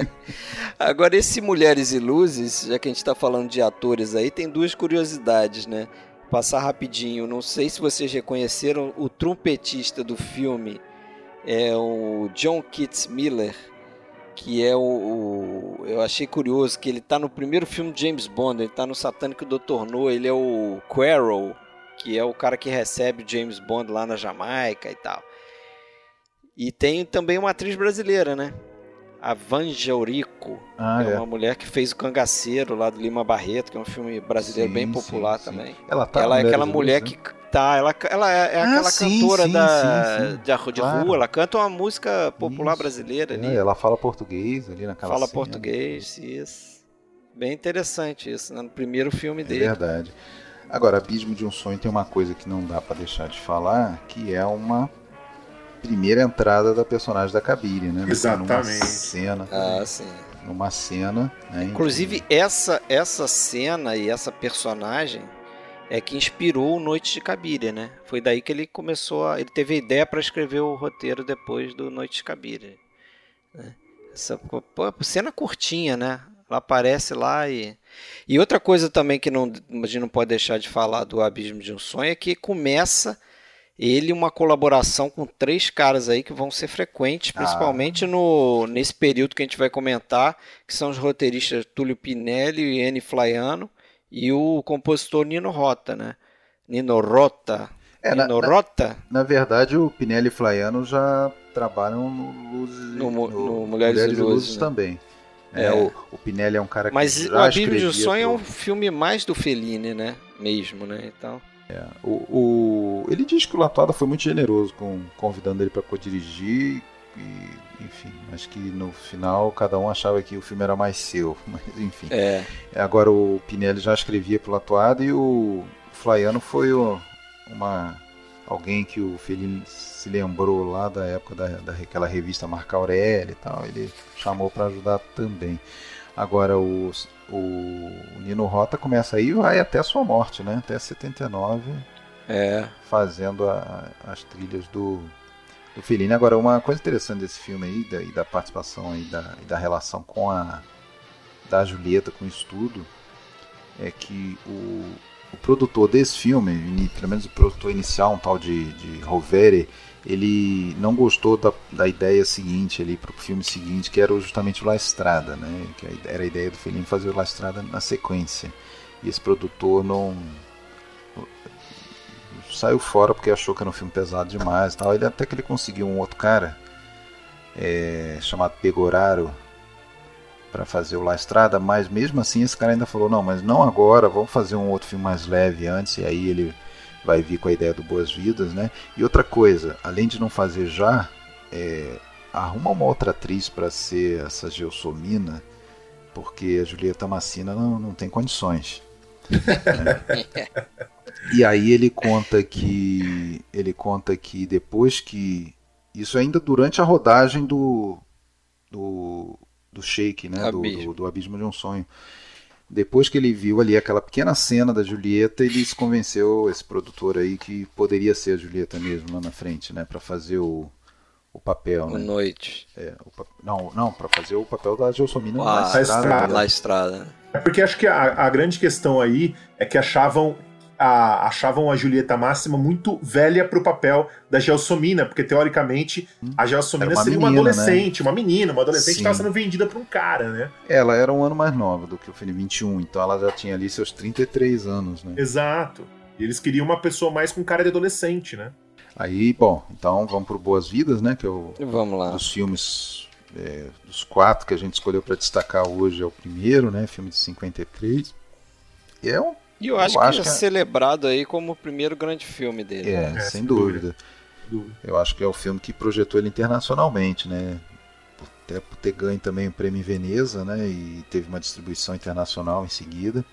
*laughs* Agora, esse Mulheres e Luzes, já que a gente está falando de atores aí, tem duas curiosidades, né? Passar rapidinho. Não sei se vocês reconheceram o trompetista do filme, é o John Keats Miller que é o, o, eu achei curioso que ele tá no primeiro filme de James Bond, ele tá no Satânico Dr. No, ele é o Quarrel, que é o cara que recebe o James Bond lá na Jamaica e tal. E tem também uma atriz brasileira, né? A Vanja Eurico, ah, é, é, uma mulher que fez o Cangaceiro lá do Lima Barreto, que é um filme brasileiro sim, bem popular sim, também. Sim. Ela, tá ela é aquela mulher que tá, ela, ela é, é ah, aquela cantora da, de, de claro. rua, ela canta uma música popular isso. brasileira ali. É, ela fala português ali naquela Fala cena. português, isso. Bem interessante isso, né? no primeiro filme dele. É verdade. Agora, Abismo de um Sonho tem uma coisa que não dá para deixar de falar, que é uma primeira entrada da personagem da Kabiri, né? Exatamente. Numa cena. Ah, sim. Numa cena. Né, Inclusive, essa, essa cena e essa personagem é que inspirou Noite de Cabiria, né? Foi daí que ele começou a. Ele teve a ideia para escrever o roteiro depois do Noite de Cabiria. Né? Essa pô, cena curtinha, né? Ela aparece lá e. E outra coisa também que não, a gente não pode deixar de falar do Abismo de um Sonho é que começa ele uma colaboração com três caras aí que vão ser frequentes, principalmente ah. no, nesse período que a gente vai comentar, que são os roteiristas Túlio Pinelli e N. Flaiano e o compositor Nino Rota, né? Nino Rota. É, Nino na, Rota? Na, na, verdade, o Pinelli e Flaiano já trabalham no Luzes, no, no, no Mulheres, Mulheres e Luzes, né? também. É, é. O, o, Pinelli é um cara que Mas o Abílio de Sonho pro... é um filme mais do Fellini, né? Mesmo, né? Então... É, o, o, ele diz que o Latuada foi muito generoso com convidando ele para co-dirigir e, enfim, acho que no final cada um achava que o filme era mais seu, *laughs* mas enfim. É. Agora o Pinelli já escrevia pro Latuada e o Flaiano foi o, uma alguém que o Fellini se lembrou lá da época da, daquela revista Marca Aurélio e tal, ele chamou para ajudar também. Agora o, o Nino Rota começa aí e vai até a sua morte, né? Até 79. É. Fazendo a, as trilhas do, do Fellini. Agora, uma coisa interessante desse filme aí, da, e da participação aí, da, e da relação com a da Julieta com o estudo, é que o, o produtor desse filme, pelo menos o produtor inicial, um tal de, de Rovere, ele não gostou da, da ideia seguinte ali para o filme seguinte, que era justamente o La Estrada, né? Que era a ideia do Fellini fazer o La Estrada na sequência. E esse produtor não saiu fora porque achou que era um filme pesado demais, tal. Ele até que ele conseguiu um outro cara é, chamado Pegoraro para fazer o La Estrada, mas mesmo assim esse cara ainda falou não, mas não agora, vamos fazer um outro filme mais leve antes e aí ele vai vir com a ideia do Boas Vidas, né? E outra coisa, além de não fazer já, é, arruma uma outra atriz para ser essa Gelsomina, porque a Julieta Massina não, não tem condições. Né? *laughs* e aí ele conta que ele conta que depois que isso ainda durante a rodagem do do, do Shake, né, do, do, do Abismo de um Sonho depois que ele viu ali aquela pequena cena da Julieta, ele se convenceu, esse produtor aí, que poderia ser a Julieta mesmo lá na frente, né? para fazer o, o papel, o né? Noite. É, o, não, não, para fazer o papel da Gelsomina ah, na, estrada, estrada. Na estrada. É porque acho que a, a grande questão aí é que achavam a, achavam a Julieta Máxima muito velha para o papel da Gelsomina, porque teoricamente a Gelsomina uma seria menina, uma adolescente, né? uma menina, uma adolescente que estava sendo vendida para um cara, né? Ela era um ano mais nova do que o Fini 21, então ela já tinha ali seus 33 anos, né? Exato. E eles queriam uma pessoa mais com cara de adolescente, né? Aí, bom, então vamos pro Boas Vidas, né? Que é o vamos lá. dos filmes é, dos quatro que a gente escolheu para destacar hoje é o primeiro, né? Filme de 53. E é um e eu acho, eu que acho é que celebrado aí como o primeiro grande filme dele. É, é sem dúvida. dúvida. Eu acho que é o filme que projetou ele internacionalmente, né? Até por ter ganho também o prêmio em Veneza, né? E teve uma distribuição internacional em seguida.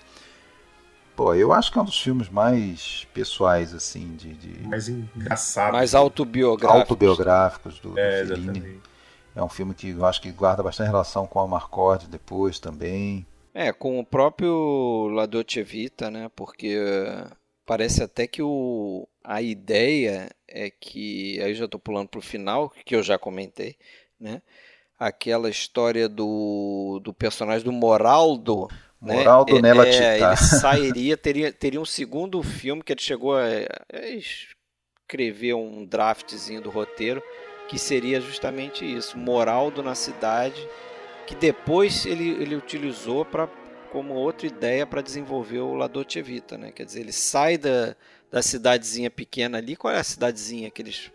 Pô, eu acho que é um dos filmes mais pessoais, assim, de. de... Mais engraçado. Mais autobiográficos. Autobiográficos do, é, do Fellini. É um filme que eu acho que guarda bastante relação com a Marcord depois também. É, com o próprio La Dolce Vita, né? Porque parece até que o, a ideia é que, aí já estou pulando para o final, que eu já comentei, né? Aquela história do, do personagem do Moraldo, né? Moraldo né? Nella é, Ele *laughs* sairia, teria, teria um segundo filme que ele chegou a, a escrever um draftzinho do roteiro, que seria justamente isso, Moraldo na cidade que depois ele, ele utilizou para como outra ideia para desenvolver o La Dolce Vita, né? Quer dizer, ele sai da, da cidadezinha pequena ali. Qual é a cidadezinha que eles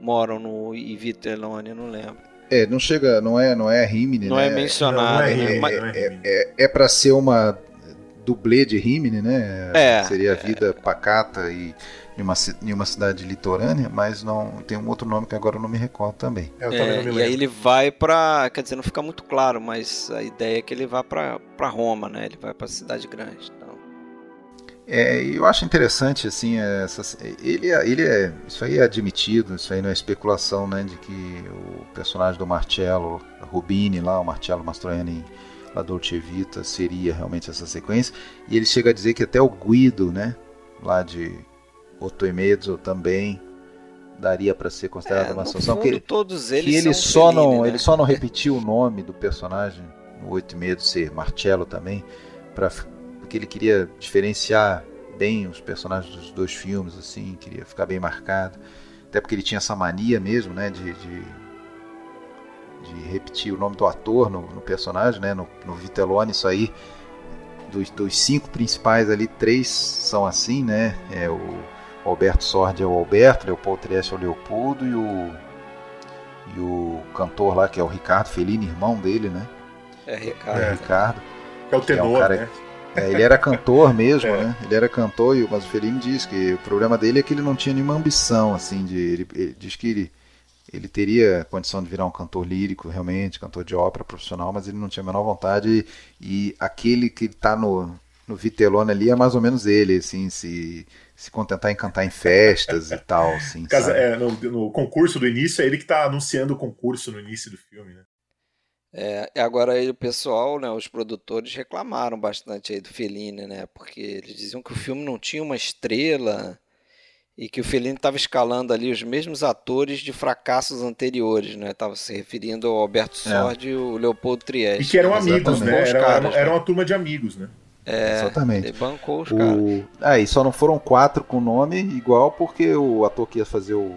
moram no Ivitelone? Não lembro. É, não chega, não é, não é Rimini, não né? é mencionado. Não, é, né? é, é, é para ser uma dublê de Rimini, né? É, Seria a vida pacata e em uma, em uma cidade litorânea, mas não tem um outro nome que agora eu não me recordo também. É, é e aí ele vai para, quer dizer, não fica muito claro, mas a ideia é que ele vá para Roma, né? Ele vai para a cidade grande. Então. É, eu acho interessante assim, essa, ele, ele é, isso aí é admitido, isso aí não é especulação, né, de que o personagem do Marcello Rubini lá, o Marcello Mastroianni La Dolce Vita seria realmente essa sequência, e ele chega a dizer que até o Guido, né, lá de Otoimedzo também daria para ser considerado é, uma associação que ele, todos eles que ele só não né? ele só não repetiu o nome do personagem no Oito Medos ser Marcello também para porque ele queria diferenciar bem os personagens dos dois filmes, assim, queria ficar bem marcado. Até porque ele tinha essa mania mesmo, né, de, de, de repetir o nome do ator no, no personagem, né, no, no Vitellone, isso aí, dos, dos, cinco principais ali, três são assim, né, é o Alberto Sordi é o Alberto, Leopoldo Trieste é o Leopoldo e o, e o cantor lá, que é o Ricardo Fellini, irmão dele, né, é Ricardo. É, Ricardo. É o tenor, é um cara, né? É, ele era cantor mesmo, *laughs* é. né? Ele era cantor, mas o Fellini diz que o problema dele é que ele não tinha nenhuma ambição, assim, de. Ele, ele diz que ele, ele teria condição de virar um cantor lírico, realmente, cantor de ópera profissional, mas ele não tinha a menor vontade. E, e aquele que está no, no Vitelone ali é mais ou menos ele, assim, se, se contentar em cantar em festas e tal, assim. Casa, é, no, no, concurso do início, é ele que está anunciando o concurso no início do filme, né? É, agora aí o pessoal, né, os produtores reclamaram bastante aí do Fellini, né, porque eles diziam que o filme não tinha uma estrela e que o Fellini estava escalando ali os mesmos atores de fracassos anteriores, né, estava se referindo ao Alberto é. Sordi e o Leopoldo Trieste. E que eram amigos, né, era, caras, era, uma turma de amigos, né. É, Exatamente. Ele bancou os o... caras. Ah, e só não foram quatro com nome igual porque o ator que ia fazer o,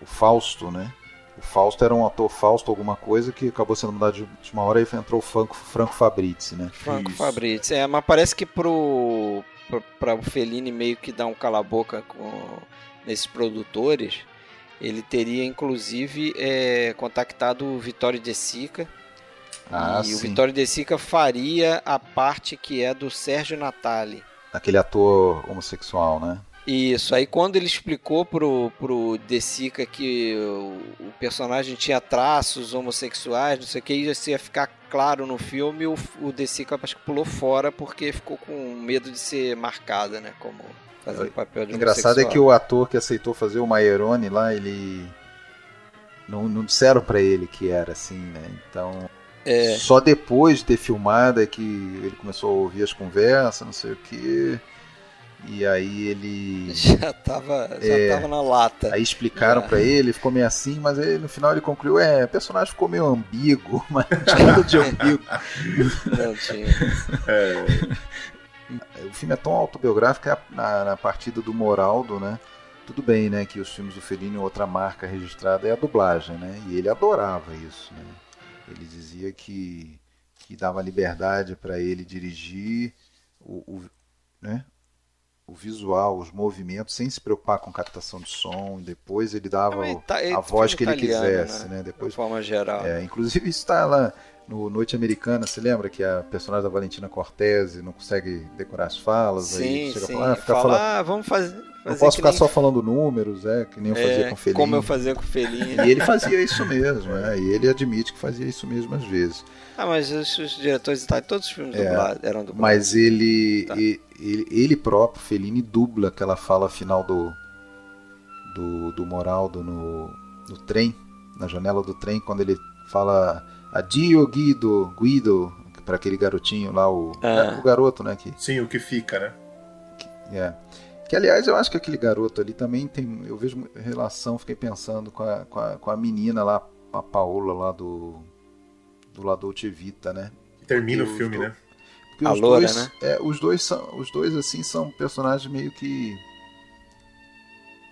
o Fausto, né? O Fausto era um ator Fausto alguma coisa que acabou sendo mudado de última hora e entrou o Franco, Franco Fabrizi, né? Franco Isso. Fabrizi, é, mas parece que pro para o Fellini meio que dar um cala-boca nesses produtores, ele teria inclusive é, contactado o Vitório De Sica. Ah, e sim. o Vitório De Sica faria a parte que é do Sérgio Natali. Aquele ator homossexual, né? Isso, aí quando ele explicou pro, pro Desica que o, o, personagem tinha traços homossexuais, não sei o que, isso ia ficar claro no filme, o, o Desica acho que pulou fora porque ficou com medo de ser marcada, né, como fazer o papel de Engraçado é que o ator que aceitou fazer o Maierone lá, ele... Não, não disseram para ele que era assim, né, então... É. Só depois de ter filmado é que ele começou a ouvir as conversas, não sei o que e aí ele. *laughs* Já tava, já é, tava na lata. Aí explicaram é. para ele, ficou meio assim, mas aí, no final ele concluiu: é, o personagem ficou meio ambíguo, *laughs* mas não tinha nada de ambíguo. *laughs* Não tinha. É. O filme é tão autobiográfico é na, na partida do Moraldo, né? Tudo bem, né, que os filmes do Fellini, outra marca registrada é a dublagem, né? E ele adorava isso, né? Ele dizia que, que dava liberdade para ele dirigir o, o, né? o visual, os movimentos, sem se preocupar com captação de som. Depois ele dava tá, a voz que ele quisesse, né? né? Depois, de forma geral. É, inclusive isso está lá no Noite Americana, você lembra que a personagem da Valentina Cortese não consegue decorar as falas? Sim, aí chega sim. A falar, ah, Fala, falando, ah, vamos fazer não posso ficar nem... só falando números, é, que nem eu fazia é, com o Felini. Como eu fazia com o Felini. E ele fazia isso mesmo, é, e ele admite que fazia isso mesmo às vezes. Ah, mas os, os diretores de todos os filmes é, dublados, eram dublados. Mas ele, tá. ele, ele, próprio, Felini, dubla aquela fala final do, do, do Moraldo no, no trem, na janela do trem, quando ele fala Adio Guido, Guido, para aquele garotinho lá, o, ah. o garoto, né? Que, Sim, o que fica, né? É. Que aliás eu acho que aquele garoto ali também tem. Eu vejo relação, fiquei pensando com a, com a, com a menina lá, a Paola lá do. Do lado Vita, né? Termina porque o filme, né? Porque a os Loura, dois, né? É, os dois são. Os dois, assim, são personagens meio que.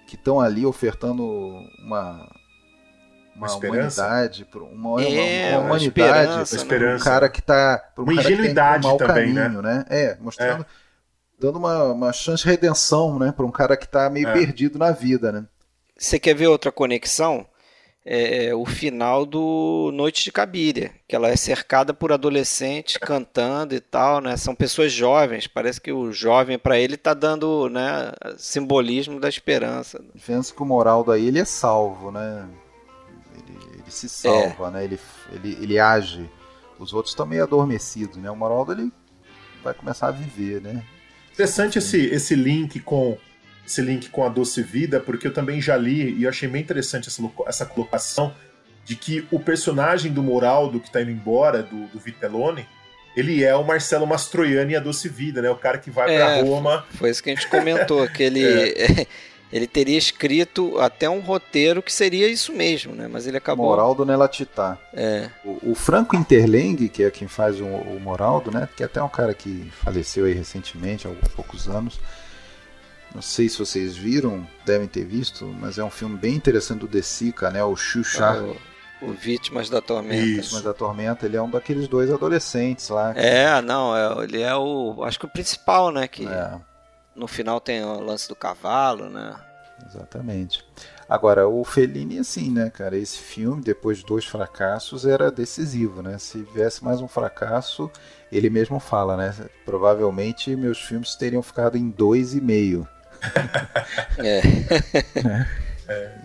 que estão ali ofertando uma. Uma, uma humanidade, uma, é, uma, uma humanidade, uma esperança, né? um cara que tá, uma um ingenuidade um também, né? caminho, né? né? É, mostrando é dando uma, uma chance de redenção, né, para um cara que está meio é. perdido na vida, né? Você quer ver outra conexão? É, é, o final do Noite de Cabiria, que ela é cercada por adolescentes cantando e tal, né? São pessoas jovens, parece que o jovem para ele está dando, né, simbolismo da esperança. A diferença que o moral daí ele é salvo, né? Ele, ele se salva, é. né? Ele, ele, ele age. Os outros estão meio adormecidos, né? O moral ele vai começar a viver, né? Interessante esse, esse link com esse link com a Doce Vida, porque eu também já li e achei bem interessante essa, essa colocação de que o personagem do Moraldo que está indo embora, do, do Vitellone, ele é o Marcelo Mastroianni e a Doce Vida, né? O cara que vai é, para Roma. Foi isso que a gente comentou, que ele *laughs* é. *laughs* ele teria escrito até um roteiro que seria isso mesmo, né? Mas ele acabou. Moraldo Nelatitá. É. O, o, Franco Interleng, que é quem faz o, o, Moraldo, né? Que é até um cara que faleceu aí recentemente, há poucos anos. Não sei se vocês viram, devem ter visto, mas é um filme bem interessante do De Sica, né? O Xuxa. O, o Vítimas da Tormenta. Vítimas da Tormenta, ele é um daqueles dois adolescentes lá. Que... É, não, é, ele é o. Acho que o principal, né? Que é. No final tem o lance do cavalo, né? Exatamente. Agora, o Fellini, assim, né, cara? Esse filme, depois de dois fracassos, era decisivo, né? Se viesse mais um fracasso, ele mesmo fala, né? Provavelmente meus filmes teriam ficado em dois e meio. *laughs* é. *laughs* é.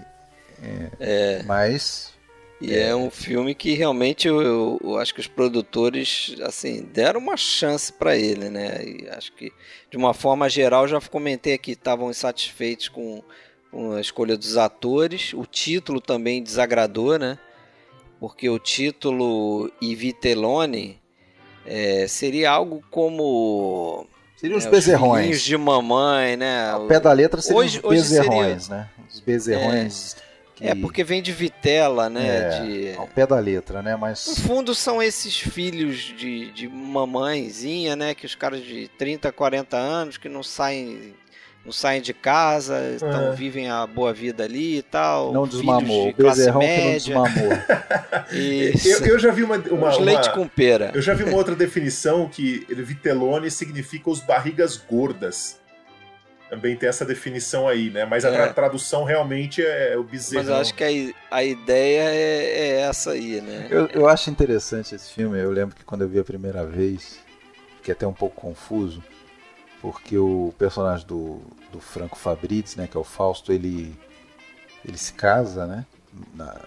é. é. Mas. E é. é. um filme que realmente eu, eu, eu, acho que os produtores assim deram uma chance para ele, né? E acho que de uma forma geral já comentei aqui estavam insatisfeitos com, com a escolha dos atores, o título também desagradou, né? Porque o título Ivitelone é, seria algo como Seriam os é, bezerrões. Os de mamãe, né? Ao pé da letra seriam hoje, os bezerrões, seria... né? Os bezerrões. É, que... é, porque vem de vitela, né? É, de... Ao pé da letra, né? Mas... No fundo são esses filhos de, de mamãezinha, né? Que os caras de 30, 40 anos que não saem não saem de casa, então é. vivem a boa vida ali e tal. Não desmamou, de o bezerrão média. que não desmamou. *laughs* eu, eu, já vi uma, uma, uma, leite com pera. Eu já vi uma outra definição que vitelone significa os barrigas gordas. Também tem essa definição aí, né? Mas a é. tradução realmente é o bezerrão. Mas eu acho que a, a ideia é, é essa aí, né? Eu, eu acho interessante esse filme. Eu lembro que quando eu vi a primeira vez, fiquei até um pouco confuso porque o personagem do, do Franco Fabriz, né, que é o Fausto, ele, ele se casa, né, na,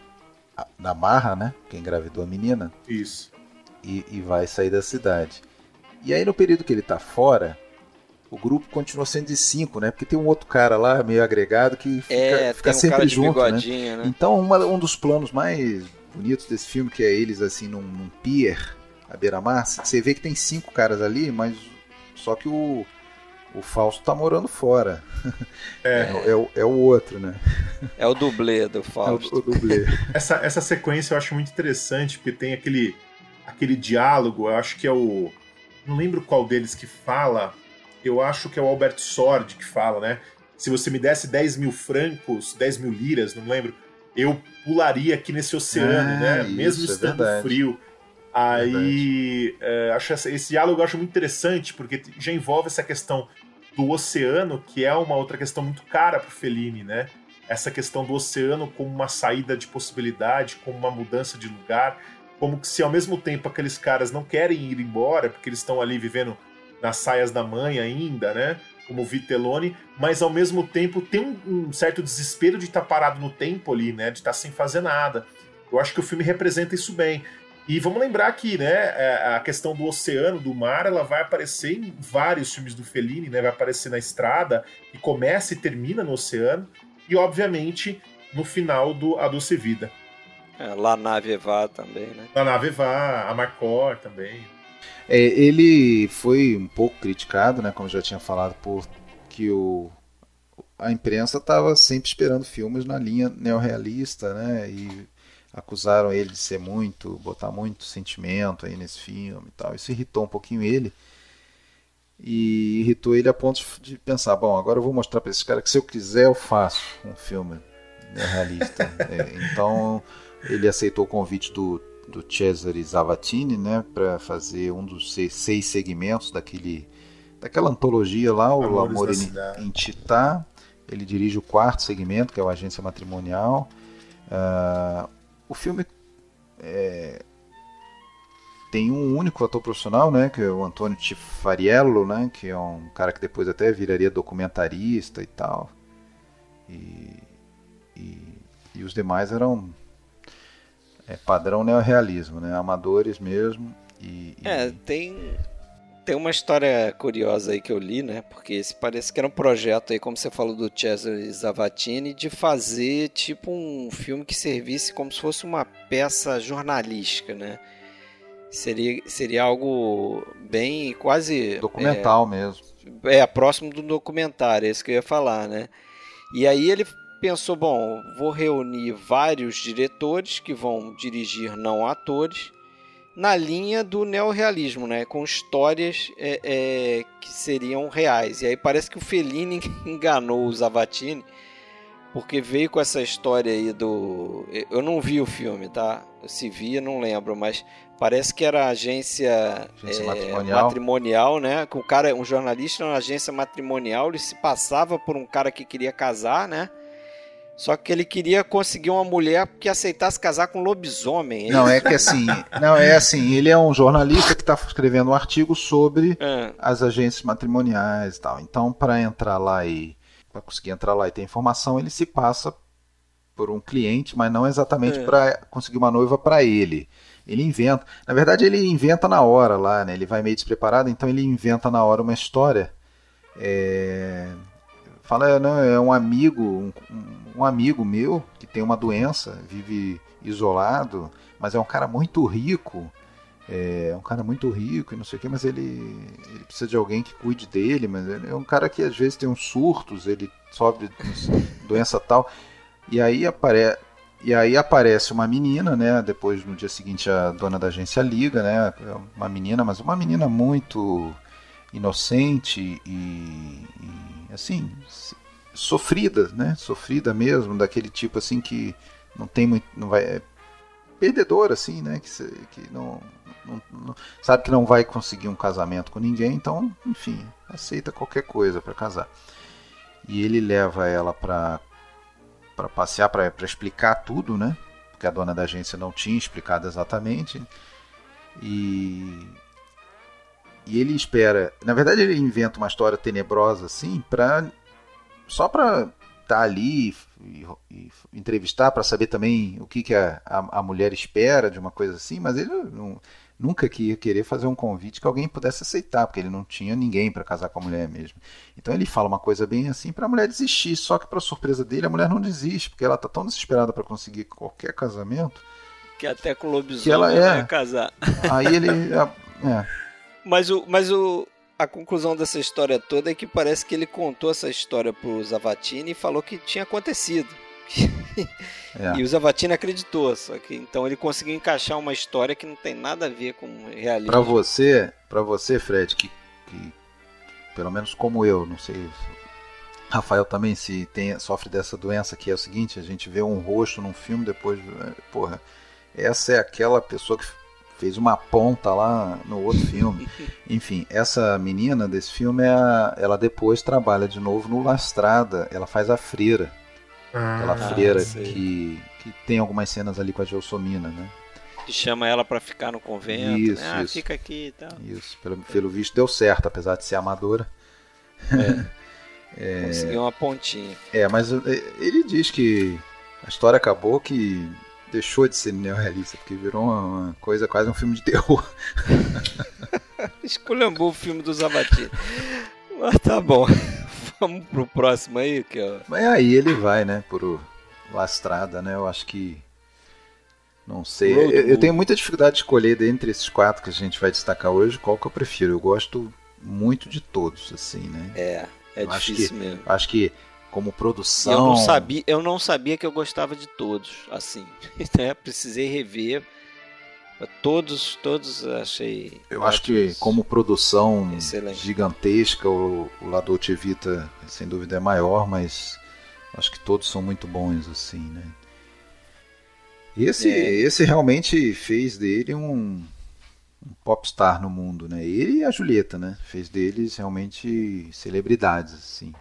na Marra, né, que engravidou a menina. Isso. E, e vai sair da cidade. E aí no período que ele está fora, o grupo continua sendo de cinco, né? Porque tem um outro cara lá, meio agregado, que fica, é, fica um sempre junto, né? né? Então, uma, um dos planos mais bonitos desse filme, que é eles assim num, num pier à beira-mar, você vê que tem cinco caras ali, mas só que o, o Fausto tá morando fora. É. *laughs* É, é, o, é o outro, né? É o dublê do Fausto. *laughs* É o, o dublê. *laughs* essa, essa sequência eu acho muito interessante, porque tem aquele, aquele diálogo, eu acho que é o. Não lembro qual deles que fala, eu acho que é o Albert Sword que fala, né? Se você me desse 10 mil francos, 10 mil liras, não lembro, eu pularia aqui nesse oceano, ah, né? Isso, Mesmo é estando é frio. Aí, é, acho essa, esse diálogo eu acho muito interessante, porque já envolve essa questão do oceano, que é uma outra questão muito cara para Fellini, né? Essa questão do oceano como uma saída de possibilidade, como uma mudança de lugar, como que se ao mesmo tempo aqueles caras não querem ir embora, porque eles estão ali vivendo nas saias da mãe ainda, né? Como Vitellone, mas ao mesmo tempo tem um, um certo desespero de estar tá parado no tempo ali, né? De estar tá sem fazer nada. Eu acho que o filme representa isso bem. E vamos lembrar que né, é, a questão do oceano, do mar, ela vai aparecer em vários filmes do Fellini, né? Vai aparecer na estrada, e começa e termina no oceano, e obviamente no final do A Doce Vida. É, La Nave Va também, né? La Nave Va, a Marcor também. É, ele foi um pouco criticado, né? Como já tinha falado, por que o, a imprensa estava sempre esperando filmes na linha neorrealista, né? E acusaram ele de ser muito, botar muito sentimento aí nesse filme e tal. Isso irritou um pouquinho ele. E irritou ele a ponto de pensar, bom, agora eu vou mostrar para esses caras que se eu quiser eu faço um filme realista. *laughs* é, então ele aceitou o convite do, do Cesare Zavatini, né, para fazer um dos seis, seis, segmentos daquele daquela antologia lá, o Amor em, em Titá. Ele dirige o quarto segmento, que é o Agência Matrimonial. Uh, o filme é, tem um único ator profissional, né, que é o Antônio Tifariello, né, que é um cara que depois até viraria documentarista e tal. E, e, e os demais eram é, padrão neorrealismo, né, amadores mesmo. E, é, tem tem uma história curiosa aí que eu li, né? Porque esse parece que era um projeto aí, como você falou do Cesare Zavatini, de fazer tipo um filme que servisse como se fosse uma peça jornalística, né? Seria, seria algo bem quase documental é, mesmo. É, próximo do documentário, é isso que eu ia falar, né? E aí ele pensou, bom, vou reunir vários diretores que vão dirigir não atores na linha do neorrealismo, né? Com histórias é, é, que seriam reais. E aí parece que o Fellini *laughs* enganou o Zavatini, porque veio com essa história aí do. Eu não vi o filme, tá? Se via, não lembro, mas parece que era agência, agência é, matrimonial. matrimonial, né? Que o cara, um jornalista na agência matrimonial, ele se passava por um cara que queria casar, né? Só que ele queria conseguir uma mulher que aceitasse casar com lobisomem. Não, é que assim, não é assim, ele é um jornalista que está escrevendo um artigo sobre É. as agências matrimoniais e tal. Então, para entrar lá e para conseguir entrar lá e ter informação, ele se passa por um cliente, mas não exatamente É. para conseguir uma noiva para ele. Ele inventa. Na verdade, ele inventa na hora lá, né? Ele vai meio despreparado, então ele inventa na hora uma história. É, Fala, não, é um amigo, um, um amigo meu que tem uma doença, vive isolado, mas é um cara muito rico. É um cara muito rico e não sei o que, mas ele, ele precisa de alguém que cuide dele, mas é um cara que às vezes tem uns surtos, ele sofre *laughs* doença tal. E aí, apare... e aí aparece uma menina, né? Depois no dia seguinte a dona da agência liga, né? é Uma menina, mas uma menina muito inocente e, e, assim sofrida, né? Sofrida mesmo, daquele tipo assim que não tem muito, não vai é perdedora assim, né? Que, que não, não, não, sabe que não vai conseguir um casamento com ninguém, então, enfim, aceita qualquer coisa para casar. E ele leva ela para para passear, para explicar tudo, né? Porque a dona da agência não tinha explicado exatamente. E e ele espera, na verdade ele inventa uma história tenebrosa assim para só para estar tá ali e, e entrevistar para saber também o que, que a, a, a, mulher espera de uma coisa assim, mas ele não, nunca que ia querer fazer um convite que alguém pudesse aceitar, porque ele não tinha ninguém para casar com a mulher mesmo. Então ele fala uma coisa bem assim para a mulher desistir, só que para surpresa dele a mulher não desiste, porque ela tá tão desesperada para conseguir qualquer casamento que até com lobisomem que ela é, casar. Aí ele *laughs* é, mas o, mas o, a conclusão dessa história toda é que parece que ele contou essa história pro Zavatini e falou que tinha acontecido. *laughs* É. E o Zavatini acreditou, só que então ele conseguiu encaixar uma história que não tem nada a ver com realismo. Para você, para você, Fred, que, que, pelo menos como eu, não sei, Rafael também se tem sofre dessa doença que é o seguinte, a gente vê um rosto num filme depois, porra, essa é aquela pessoa que fez uma ponta lá no outro *laughs* filme. Enfim, essa menina desse filme, é a, ela depois trabalha de novo no Lastrada. Ela faz a freira. Ah, aquela freira que, que tem algumas cenas ali com a Gelsomina, né? Que chama ela para ficar no convento. Isso, né? ah, isso. fica aqui e tal. Isso, pelo, pelo visto deu certo, apesar de ser amadora. É. *laughs* é... Conseguiu uma pontinha. É, mas ele diz que a história acabou que deixou de ser neorrealista, porque virou uma, coisa quase um filme de terror. *laughs* Esculhambou o filme do Zabatini. Mas tá bom. *laughs* Vamos pro próximo aí, que ó. Mas aí ele vai, né, por Lastrada, né? Eu acho que não sei. Eu, eu, tenho muita dificuldade de escolher dentre esses quatro que a gente vai destacar hoje qual que eu prefiro. Eu gosto muito de todos, assim, né? É, é eu difícil acho que, mesmo. Acho que como produção. Eu não sabia, eu não sabia que eu gostava de todos, assim. *laughs* Né? Precisei rever. Todos, todos achei. Eu acho que como produção Excelente. gigantesca, o, o La Dolce Vita sem dúvida é maior, mas acho que todos são muito bons assim, né? Esse, é. esse realmente fez dele um, um popstar no mundo, né? Ele e a Julieta, né? Fez deles realmente celebridades, assim.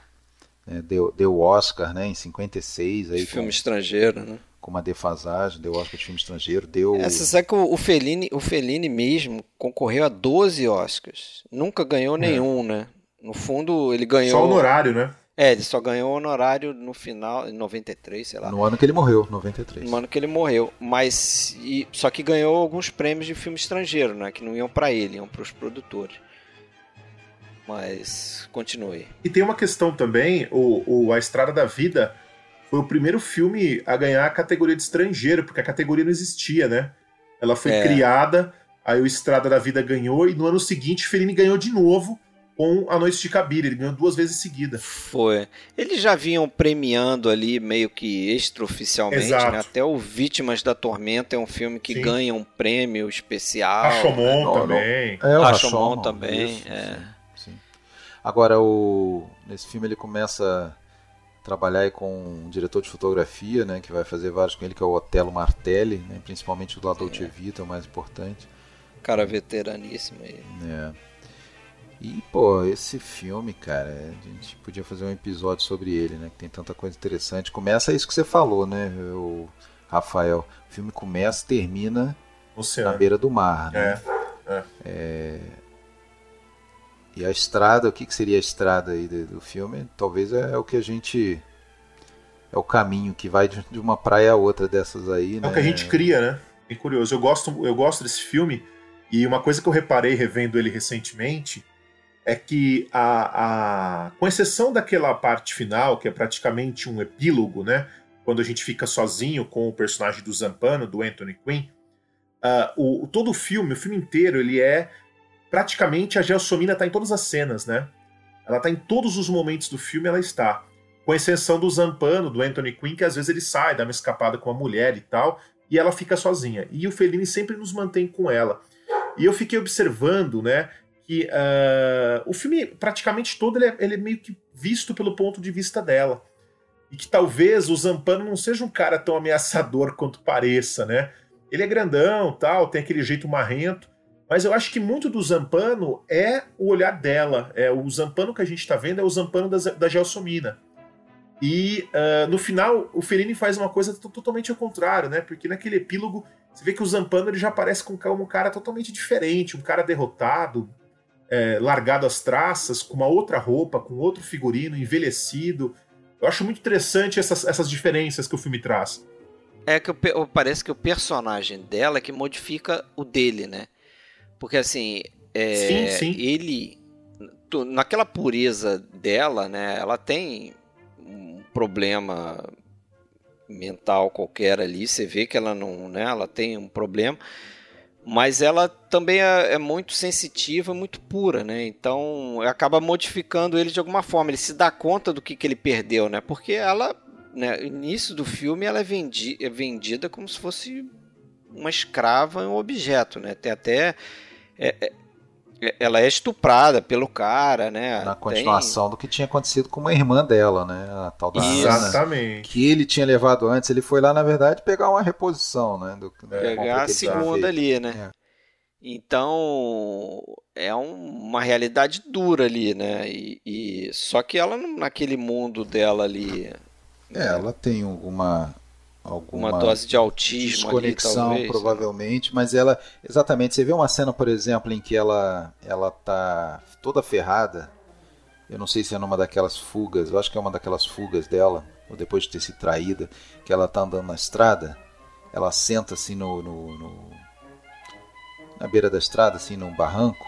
É, deu, deu Oscar, né? Em 56 aí. De filme com, estrangeiro, né? Com uma defasagem, deu Oscar de filme estrangeiro, deu. É, você sabe que o Fellini, o Fellini mesmo concorreu a 12 Oscars. Nunca ganhou nenhum, né? No fundo, ele ganhou. Só honorário, né? É, ele só ganhou honorário no final, em 93, sei lá. No ano que ele morreu, 93. No ano que ele morreu. Mas. E, só que ganhou alguns prêmios de filme estrangeiro, né? Que não iam para ele, iam para os produtores. Mas continue. E tem uma questão também: o, o A Estrada da Vida foi o primeiro filme a ganhar a categoria de estrangeiro, porque a categoria não existia, né? Ela foi É. criada, aí o Estrada da Vida ganhou, e no ano seguinte Fellini ganhou de novo com A Noite de Cabira. Ele ganhou duas vezes seguida. Foi. Eles já vinham premiando ali meio que extraoficialmente, né? Até o Vítimas da Tormenta é um filme que Sim. ganha um prêmio especial. Rashomon né? também. É, o Rashomon, Rashomon também. Isso, é. Agora, o... nesse filme ele começa a trabalhar com um diretor de fotografia, né, que vai fazer vários com ele, que é o Otelo Martelli, né, principalmente o do La Dolce Vita, é o mais importante. Cara veteraníssimo aí. É. E, pô, esse filme, cara, a gente podia fazer um episódio sobre ele, né? Que tem tanta coisa interessante. Começa isso que você falou, né, o Rafael? O filme começa termina Oceano. na beira do mar, né? É, é. E a estrada, o que, que seria a estrada aí do, filme? Talvez é, é, o que a gente. É o caminho que vai de, uma praia a outra dessas aí, né? É o que a gente cria, né? É curioso. Eu gosto, eu gosto desse filme. E uma coisa que eu reparei revendo ele recentemente é que, a, a, com exceção daquela parte final, que é praticamente um epílogo, né? Quando a gente fica sozinho com o personagem do Zampano, do Anthony Quinn, uh, o, todo o filme, o filme inteiro, ele é praticamente a Gelsomina está em todas as cenas, né? Ela está em todos os momentos do filme, ela está. Com exceção do Zampano, do Anthony Quinn, que às vezes ele sai, dá uma escapada com a mulher e tal, e ela fica sozinha. E o Fellini sempre nos mantém com ela. E eu fiquei observando, né, que uh, o filme praticamente todo ele é, ele é, meio que visto pelo ponto de vista dela. E que talvez o Zampano não seja um cara tão ameaçador quanto pareça, né? Ele é grandão, tal, tem aquele jeito marrento, mas eu acho que muito do Zampano é o olhar dela. É o Zampano que a gente está vendo é o Zampano da, da Gelsomina. E uh, no final, o Fellini faz uma coisa totalmente ao contrário, né? Porque naquele epílogo, você vê que o Zampano ele já aparece como um cara totalmente diferente, um cara derrotado, é, largado as traças, com uma outra roupa, com outro figurino, envelhecido. Eu acho muito interessante essas, essas diferenças que o filme traz. É que parece que o personagem dela é que modifica o dele, né? Porque assim, é, sim, sim. ele naquela pureza dela, né? Ela tem um problema mental qualquer ali. Você vê que ela não, né? Ela tem um problema mas ela também é, é, muito sensitiva, muito pura, né? Então acaba modificando ele de alguma forma. Ele se dá conta do que, que ele perdeu, né? Porque ela, né, no início do filme, ela é, vendi, é vendida como se fosse uma escrava, um objeto, né? Tem até é, é, ela é estuprada pelo cara, né? Na continuação Tem... do que tinha acontecido com uma irmã dela, né? A tal da Exatamente. Ana, que ele tinha levado antes. Ele foi lá, na verdade, pegar uma reposição, né? Do, pegar a segunda ali, né? É. Então é um, uma realidade dura ali, né? E, e, só que ela naquele mundo dela ali. É, né? ela tem uma alguma uma dose de autismo desconexão ali, talvez, provavelmente, né? mas ela exatamente, você vê uma cena, por exemplo, em que ela ela tá toda ferrada. Eu não sei se é numa daquelas fugas, eu acho que é uma daquelas fugas dela, ou depois de ter se traída, que ela tá andando na estrada, ela senta assim no, no, no na beira da estrada, assim, num barranco,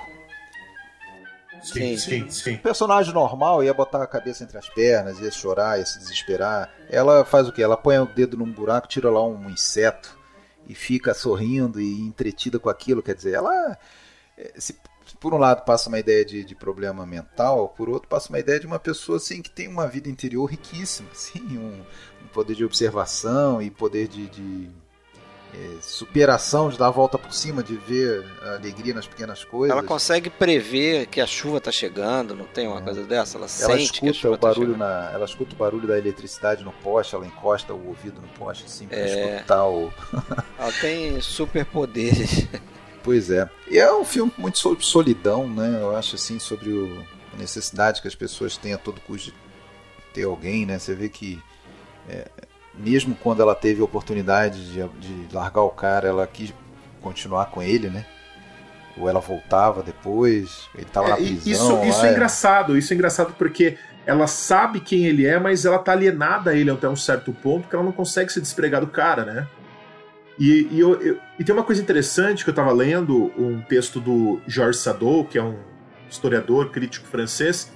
Sim, sim, sim. personagem normal ia botar a cabeça entre as pernas, ia chorar, ia se desesperar. Ela faz o quê? Ela põe o dedo num buraco, tira lá um inseto e fica sorrindo e entretida com aquilo. Quer dizer, ela. Eh, se, por um lado passa uma ideia de, de, problema mental, por outro passa uma ideia de uma pessoa assim que tem uma vida interior riquíssima, *laughs* assim, um, um poder de observação e poder de, de é, superação, de dar a volta por cima, de ver a alegria nas pequenas coisas. Ela consegue prever que a chuva está chegando, não tem uma é. coisa dessa? Ela, ela sente que a chuva o tá barulho tá na, Ela escuta o barulho da eletricidade no poste, ela encosta o ouvido no poste assim para é... escutar o. *laughs* ela tem superpoderes. Pois é. E é um filme muito sobre solidão, né? Eu acho assim, sobre o, a necessidade que as pessoas têm a todo custo de ter alguém, né? Você vê que é, mesmo quando ela teve a oportunidade de, de largar o cara, ela quis continuar com ele, né? Ou ela voltava depois, ele estava é, na prisão. Isso, isso é, é engraçado, isso é engraçado porque ela sabe quem ele é, mas ela tá alienada a ele até um certo ponto que ela não consegue se despregar do cara, né? E, e, eu, eu, e tem uma coisa interessante que eu estava lendo, um texto do Georges Sadot, que é um historiador, crítico francês,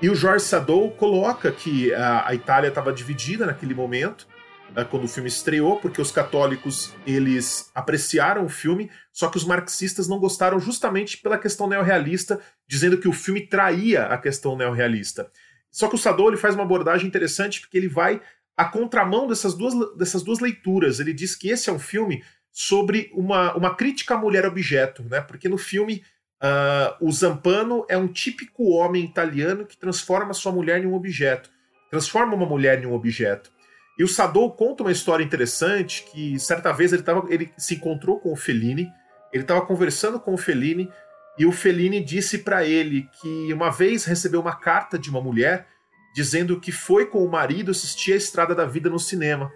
e o Jorge Sadou coloca que a, a Itália estava dividida naquele momento né, quando o filme estreou, porque os católicos eles apreciaram o filme, só que os marxistas não gostaram justamente pela questão neorrealista, dizendo que o filme traía a questão neorrealista. Só que o Sadou ele faz uma abordagem interessante porque ele vai à contramão dessas duas, dessas duas leituras. Ele diz que esse é um filme sobre uma, uma crítica à mulher objeto, né? Porque no filme uh, o Zampano é um típico homem italiano que transforma sua mulher em um objeto, transforma uma mulher em um objeto. E o Sadou conta uma história interessante que certa vez ele, tava, ele se encontrou com o Fellini, ele estava conversando com o Fellini e o Fellini disse para ele que uma vez recebeu uma carta de uma mulher dizendo que foi com o marido assistir a Estrada da Vida no cinema.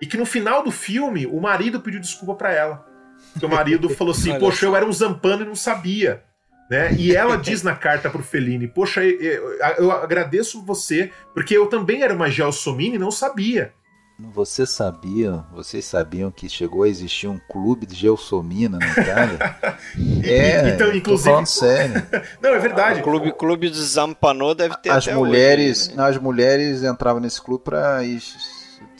E que no final do filme o marido pediu desculpa para ela. Que o marido falou assim: Poxa, eu era um zampano e não sabia. Né? E ela diz na carta pro Fellini: Poxa, eu, eu agradeço você, porque eu também era uma Gelsomini e não sabia. Você sabia, vocês sabiam que chegou a existir um clube de Gelsomina na Itália? *laughs* é, então, inclusive. falando sério. *laughs* não, é verdade. O clube, clube de Zampanô deve ter as mulheres, hoje, né? As mulheres entravam nesse clube para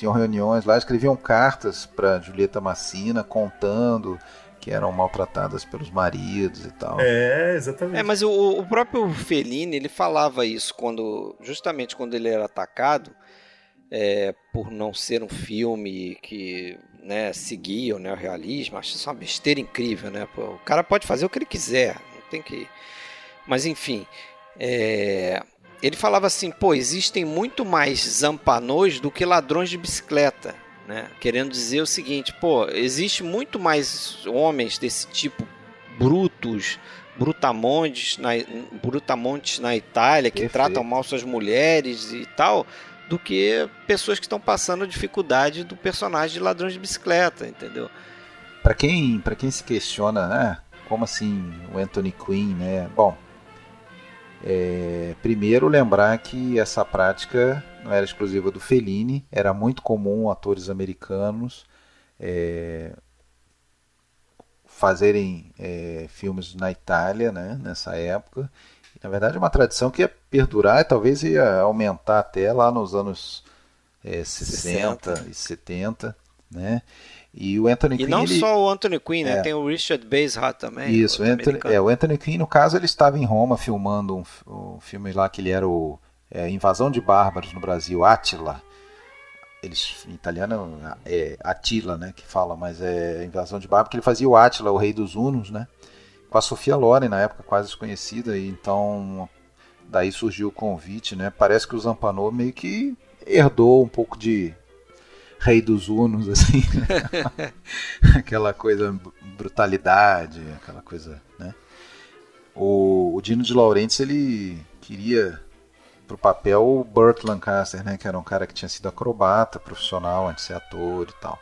tinham reuniões lá, escreviam cartas para Julieta Massina contando que eram maltratadas pelos maridos e tal. É, exatamente. É, mas o, o próprio Fellini, ele falava isso quando, justamente quando ele era atacado, é, por não ser um filme que né, seguia o neorrealismo, acho isso uma besteira incrível, né? Pô, o cara pode fazer o que ele quiser, não tem que... Mas enfim, é, ele falava assim, pô, existem muito mais zampanôs do que ladrões de bicicleta. Né? Querendo dizer o seguinte, pô, existe muito mais homens desse tipo brutos, brutamontes na, brutamontes na Itália que Perfeito. tratam mal suas mulheres e tal, do que pessoas que estão passando a dificuldade do personagem de ladrões de bicicleta, entendeu? Para quem, quem se questiona, né, como assim o Anthony Quinn, né? Bom, é, primeiro lembrar que essa prática não era exclusiva do Fellini, era muito comum atores americanos é, fazerem é, filmes na Itália né, nessa época. Na verdade, é uma tradição que ia perdurar e talvez ia aumentar até lá nos anos é, 60, 60 e 70. Né? E o Anthony e Quinn. não ele... só o Anthony Quinn, né? é. Tem o Richard Basehart também. Isso, o Anthony, é, o Anthony Quinn, no caso, ele estava em Roma filmando um, um filme lá que ele era o é, Invasão de Bárbaros no Brasil, Attila. Eles, em italiano é Attila, né, que fala, mas é Invasão de Bárbaros, que ele fazia o Attila, o rei dos Hunos, né, com a Sofia Loren, na época quase desconhecida, e então daí surgiu o convite, né, parece que o Zampano meio que herdou um pouco de rei dos Hunos, assim, *laughs* aquela coisa, brutalidade, aquela coisa, né. O, o Dino de Laurentiis, ele queria pro papel o Burt Lancaster, né? Que era um cara que tinha sido acrobata profissional antes de ser ator e tal.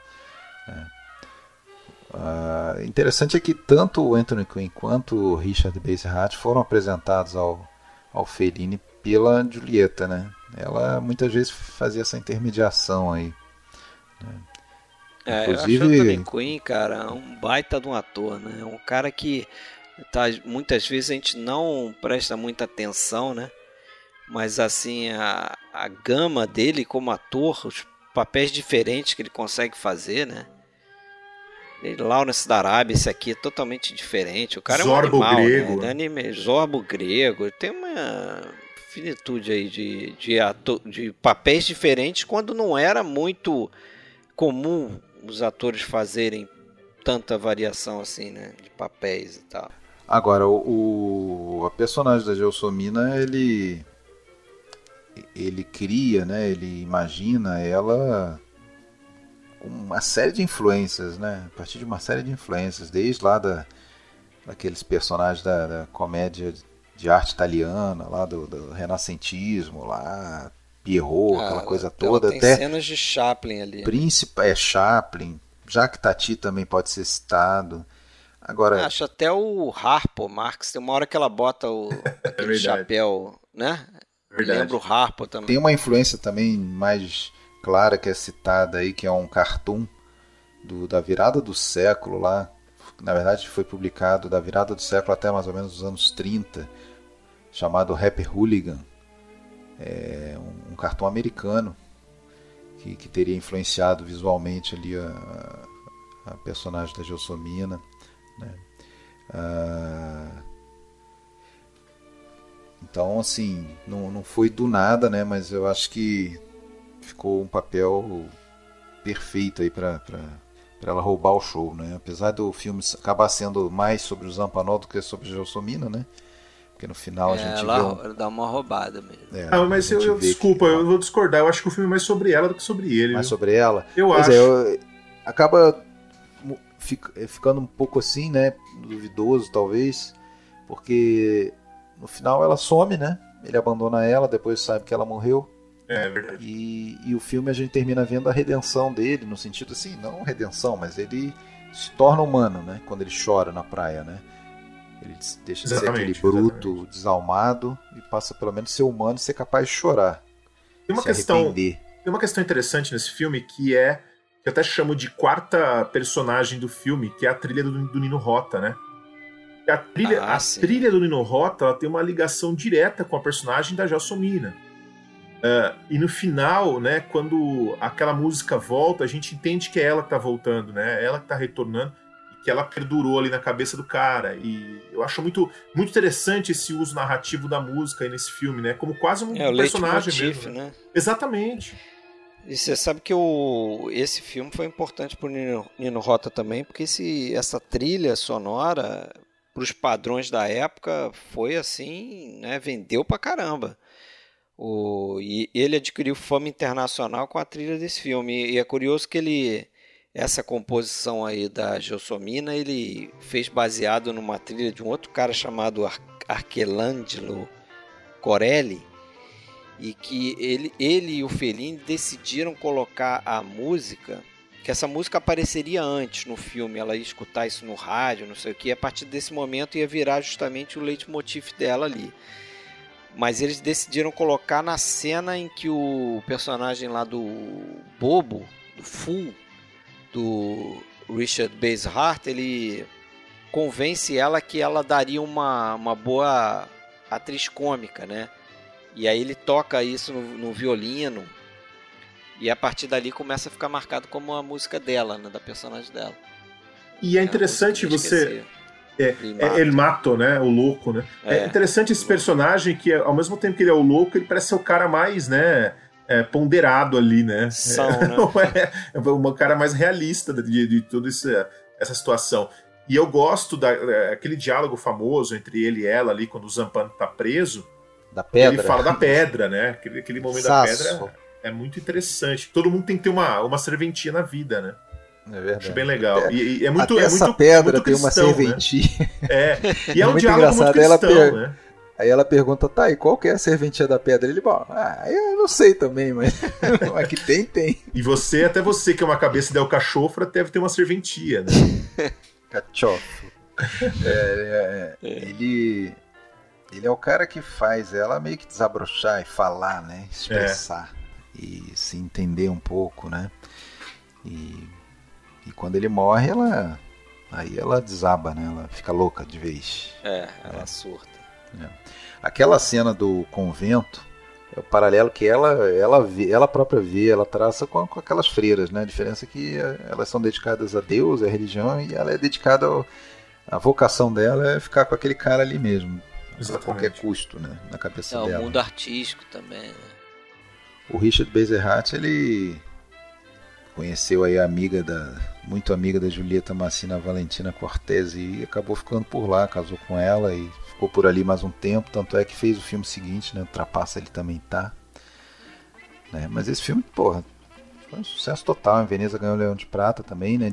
Né. Uh, interessante é que tanto o Anthony Quinn quanto o Richard Basehart foram apresentados ao, ao Fellini pela Julieta, né? Ela muitas vezes fazia essa intermediação aí. Né? É, Inclusive... eu acho Quinn, cara, um baita de um ator, né? Um cara que tá, muitas vezes a gente não presta muita atenção, né? mas assim a, a gama dele como ator, os papéis diferentes que ele consegue fazer, né? Lawrence da Arábia, esse aqui é totalmente diferente. O cara Zorbo é um animal, grego. Né? Anime, Zorbo grego. Tem uma finitude aí de, de, ator, de papéis diferentes quando não era muito comum os atores fazerem tanta variação assim, né? De papéis e tal. Agora, o, o a personagem da Gelsomina, ele ele cria, né, ele imagina ela uma série de influências, né, a partir de uma série de influências, desde lá da, daqueles personagens da, da comédia de arte italiana, lá do, do renascentismo, lá Pierrot, ah, aquela coisa toda, tem até cenas de Chaplin ali. Príncipe é Chaplin, Jacques Tati também pode ser citado. Agora, acho até o Harpo Marx, tem uma hora que ela bota o *laughs* aquele é chapéu, né? Verdade. Lembra o Harpo também. Tem uma influência também mais clara que é citada aí, que é um cartoon do, da virada do século lá. Na verdade, foi publicado da virada do século até mais ou menos os anos 30, chamado Happy Hooligan. É um, cartão americano que, que teria influenciado visualmente ali a, a personagem da Gelsomina. Né? Ah, então, assim, não, não foi do nada, né? Mas eu acho que ficou um papel perfeito aí para ela roubar o show, né? Apesar do filme acabar sendo mais sobre o Zampanol do que sobre Gelsomina, né? Porque no final é, a gente ela vê um... dá uma roubada mesmo. É, ah, mas eu, eu desculpa, que... eu vou discordar. Eu acho que o filme é mais sobre ela do que sobre ele. Mais viu? sobre ela? Eu pois acho. É, eu... acaba ficando um pouco assim, né? Duvidoso, talvez. Porque no final ela some, né? Ele abandona ela, depois sabe que ela morreu. É, é verdade. E, e o filme a gente termina vendo a redenção dele, no sentido assim, não redenção, mas ele se torna humano, né? Quando ele chora na praia, né? Ele deixa de ser aquele bruto, exatamente. desalmado e passa pelo menos a ser humano e ser capaz de chorar. Tem uma questão, arrepender. tem uma questão interessante nesse filme que é que eu até chamo de quarta personagem do filme, que é a trilha do, do Nino Rota, né? A trilha, ah, a trilha do Nino Rota ela tem uma ligação direta com a personagem da Gelsomina. Uh, e no final, né, quando aquela música volta, a gente entende que é ela que tá voltando, né? Ela que tá retornando que ela perdurou ali na cabeça do cara. E eu acho muito, muito interessante esse uso narrativo da música aí nesse filme, né? Como quase um é, personagem mesmo. Né? né? Exatamente. E você sabe que o, esse filme foi importante para o Nino, Nino Rota também, porque esse, essa trilha sonora, para os padrões da época, foi assim, né? Vendeu pra caramba. O, e ele adquiriu fama internacional com a trilha desse filme. E é curioso que ele essa composição aí da Gelsomina ele fez baseado numa trilha de um outro cara chamado Ar Corelli e que ele, ele e o Fellini decidiram colocar a música que essa música apareceria antes no filme, ela ia escutar isso no rádio, não sei o que, a partir desse momento ia virar justamente o leitmotiv dela ali. Mas eles decidiram colocar na cena em que o personagem lá do Bobo, do Full, do Richard Basehart, ele convence ela que ela daria uma, uma boa atriz cômica, né? E aí ele toca isso no, no violino e a partir dali começa a ficar marcado como a música dela, né, da personagem dela. E é, é interessante você é, é El Mato, né? O louco, né? É, é interessante esse personagem que, ao mesmo tempo que ele é o louco, ele parece ser o cara mais, né? É, ponderado ali, né? São, *laughs* é, né? é, é uma cara mais realista de, de toda essa, situação. E eu gosto daquele é, diálogo famoso entre ele e ela ali, quando o Zampan tá preso. Da pedra. Ele fala da pedra, né? Aquele, aquele momento Saço. da pedra é, é, muito interessante. Todo mundo tem que ter uma, uma serventia na vida, né? É verdade. Acho bem legal. E, e é muito, Até é essa muito, pedra muito tem cristão, uma serventia. Né? É. E é, *laughs* um diálogo muito cristão, ela per... né? Aí ela pergunta, tá, e qual que é a serventia da pedra? Ele, bom, ah, eu não sei também, *laughs* mas aqui tem, tem. E você, até você que é uma cabeça de alcachofra, deve ter uma serventia, né? *laughs* Cachofo. É, é, é, ele, ele é o cara que faz ela meio que desabrochar e falar, né? Expressar é. e se entender um pouco, né? E, e quando ele morre, ela aí ela desaba, né? Ela fica louca de vez. É, ela é. surta. É. Aquela cena do convento é o paralelo que ela ela vê, ela própria vê, ela traça com, com aquelas freiras, né? A diferença é que é, elas são dedicadas a Deus, à religião, e ela é dedicada ao, a vocação dela é ficar com aquele cara ali mesmo, a qualquer custo, né? Na cabeça é, dela. É o mundo artístico também. Né? O Richard Bezerrat, ele conheceu aí a amiga da muito amiga da Julieta Massina Valentina Cortez e acabou ficando por lá, casou com ela e ficou por ali mais um tempo, tanto é que fez o filme seguinte, né? Trapaça ele também tá. Né? Mas esse filme, porra, foi um sucesso total. Em Veneza ganhou o Leão de Prata também, né?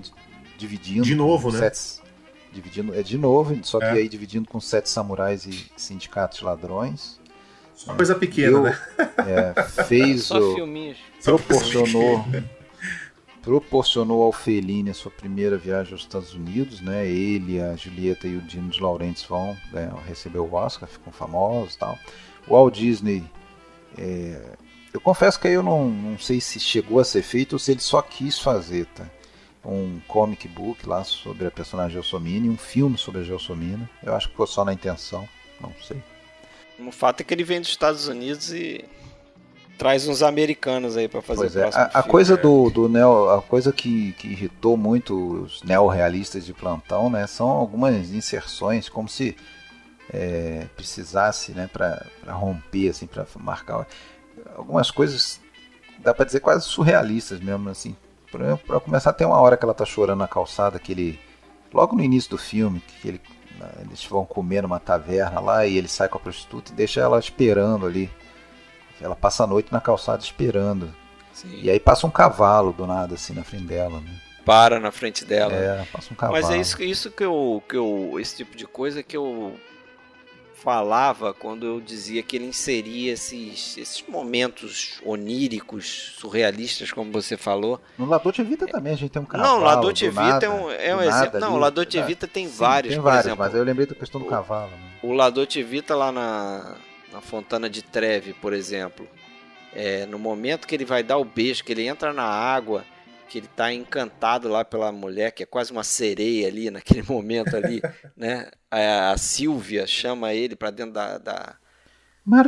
Dividindo. De novo, né? Sete, dividindo, é de novo, só que é. aí dividindo com Sete Samurais e Sindicatos de Ladrões. Uma coisa pequena, Deu, né? É, fez *laughs* Só o. Filminhos. Proporcionou proporcionou ao Fellini a sua primeira viagem aos Estados Unidos, né? Ele, a Julieta e o Dino de Laurentiis vão né, receber o Oscar, ficam famosos, tal. O Walt Disney, é... eu confesso que eu não, não sei se chegou a ser feito ou se ele só quis fazer, tá? Um comic book lá sobre a personagem Gelsomina e um filme sobre a Gelsomina. Eu acho que foi só na intenção, não sei. O fato é que ele vem dos Estados Unidos e Traz uns americanos aí para fazer pois o é. próximo A, a filme. coisa do, do neo, a coisa que, que irritou muito os neorrealistas de plantão, né, são algumas inserções como se é, precisasse, né, para romper assim, para marcar algumas coisas dá para dizer quase surrealistas mesmo assim. Para começar, tem uma hora que ela tá chorando na calçada, que ele logo no início do filme, que ele, eles vão comer numa taverna lá e ele sai com a prostituta e deixa ela esperando ali. Ela passa a noite na calçada esperando. Sim. E aí passa um cavalo do nada assim na frente dela. Né? Para na frente dela. É, passa um cavalo. Mas é isso, isso que, eu, que eu. Esse tipo de coisa que eu falava quando eu dizia que ele inseria esses, esses momentos oníricos, surrealistas, como você falou. No Lador de Vita também a gente tem um cavalo. Não, o Lador de Vita nada, é um, é um exemplo. Não, ali. o Lador de Ah, Vita tem sim, vários, tem vários, exemplo. mas eu lembrei da questão do o- cavalo. Né? O Lador de Vita lá na, na Fontana de Treve, por exemplo. É, no momento que ele vai dar o beijo, que ele entra na água, que ele tá encantado lá pela mulher, que é quase uma sereia ali naquele *laughs* momento ali, né? A, a Silvia chama ele pra dentro da, da,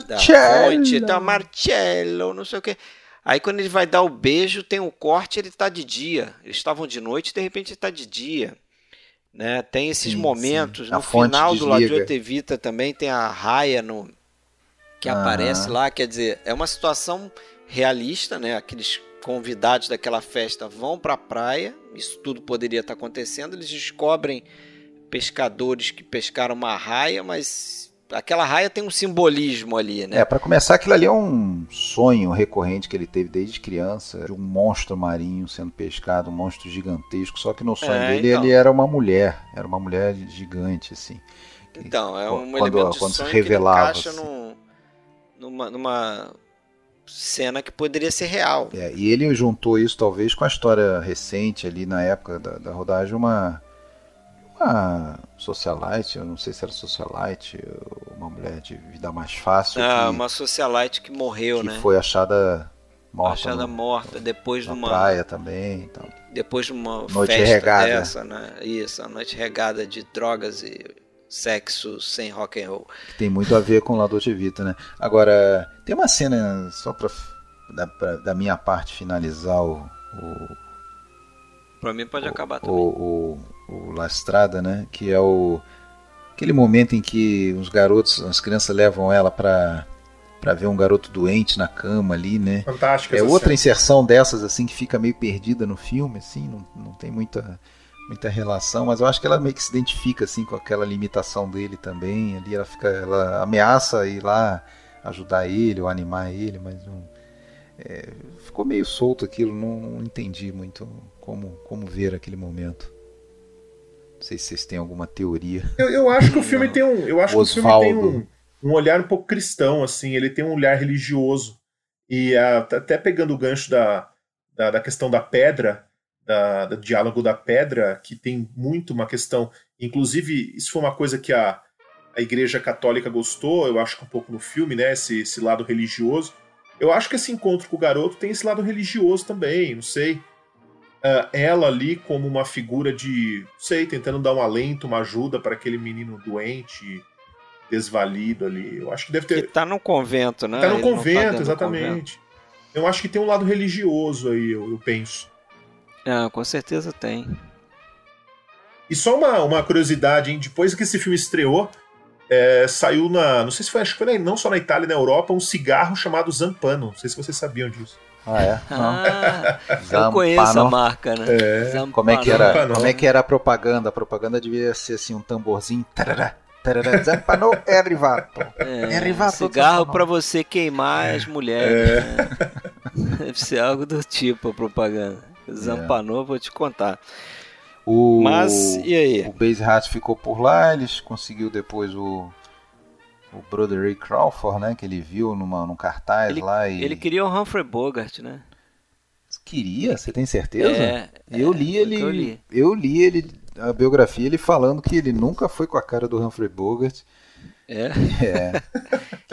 da fonte, então Marcello, não sei o que. Aí quando ele vai dar o beijo, tem o corte, ele tá de dia. Eles estavam de noite, de repente ele tá de dia. Né? Tem esses Sim, momentos. sim. No final do desliga. Ladiote Vita também tem a raia no, que aparece lá. Quer dizer, é uma situação realista, né? Aqueles convidados daquela festa vão pra praia, isso tudo poderia estar acontecendo. Eles descobrem pescadores que pescaram uma raia, mas aquela raia tem um simbolismo ali, né? É, pra começar, aquilo ali é um sonho recorrente que ele teve desde criança, de um monstro marinho sendo pescado, um monstro gigantesco, só que no sonho É, dele então. ele era uma mulher, era uma mulher gigante, assim. Então, é um Quando- elemento de quando se sonho revelava, que ele encaixa assim. num- numa, numa cena que poderia ser real. É, e ele juntou isso talvez com a história recente ali na época da, da rodagem, uma, uma socialite, eu não sei se era socialite, uma mulher de vida mais fácil, Ah, que, uma socialite que morreu, que né? foi achada morta Achada no- morta depois de uma praia também. Então. depois de uma Noite festa regada. dessa, né? Isso, a noite regada de drogas e sexo sem rock and roll. que tem muito a ver com o Lador de Vita, né? Agora, tem uma cena, só pra, da, pra- da minha parte finalizar o, o, Pra mim pode acabar o, também. o, o La Estrada, né? Que é o aquele momento em que os garotos, as crianças levam ela pra, pra ver um garoto doente na cama ali, né? Fantástica É outra cena. inserção dessas assim que fica meio perdida no filme, assim, não, não tem muita muita relação, mas eu acho que ela meio que se identifica assim com aquela limitação dele também. Ali ela fica, ela ameaça ir lá ajudar ele ou animar ele, mas não, é, ficou meio solto aquilo, não, não entendi muito como como ver aquele momento. Não sei se vocês têm alguma teoria. Eu, eu acho que o filme *laughs* tem um. Eu acho que o filme tem um, Osvaldo. um olhar um pouco cristão, assim, ele tem um olhar religioso. E ah, tá até pegando o gancho da, da, da questão da pedra, da, do diálogo da pedra, que tem muito uma questão. Inclusive, isso foi uma coisa que a, a Igreja Católica gostou, eu acho que um pouco no filme, né? Esse, esse lado religioso. Eu acho que esse encontro com o garoto tem esse lado religioso também, não sei. Ah, ela ali como uma figura de, não sei, tentando dar um alento, uma ajuda para aquele menino doente, desvalido ali. Eu acho que deve Que ter. tá no convento, né? Tá no Ele não convento, do exatamente. Eu acho que tem um lado religioso aí, eu, eu penso. Ah, com certeza tem. E só uma, uma curiosidade, hein? Depois que esse filme estreou, é, saiu na. Não sei se foi, acho que foi na- não só na Itália e na Europa, um cigarro chamado Zampano. Não sei se vocês sabiam disso. Ah, é? Não. Ah, eu Zampano. conheço a marca, né? É. Como é que era? Zampano. Como é que era a propaganda? A propaganda devia ser assim um tamborzinho. Tarará, tarará, Zampano é arrivato. *laughs* É, É arrivato cigarro pra você queimar as mulheres. né? *laughs* Deve ser algo do tipo a propaganda. Zampanou, vou te contar. O, Mas, e aí? o Base Hat ficou por lá, eles conseguiu depois o o Broderick Crawford, né, que ele viu numa, num cartaz Ele- lá e Ele queria o Humphrey Bogart, né? queria, você tem certeza? É, eu é, li ele, eu li. eu li ele a biografia ele falando que ele nunca foi com a cara do Humphrey Bogart. É. É.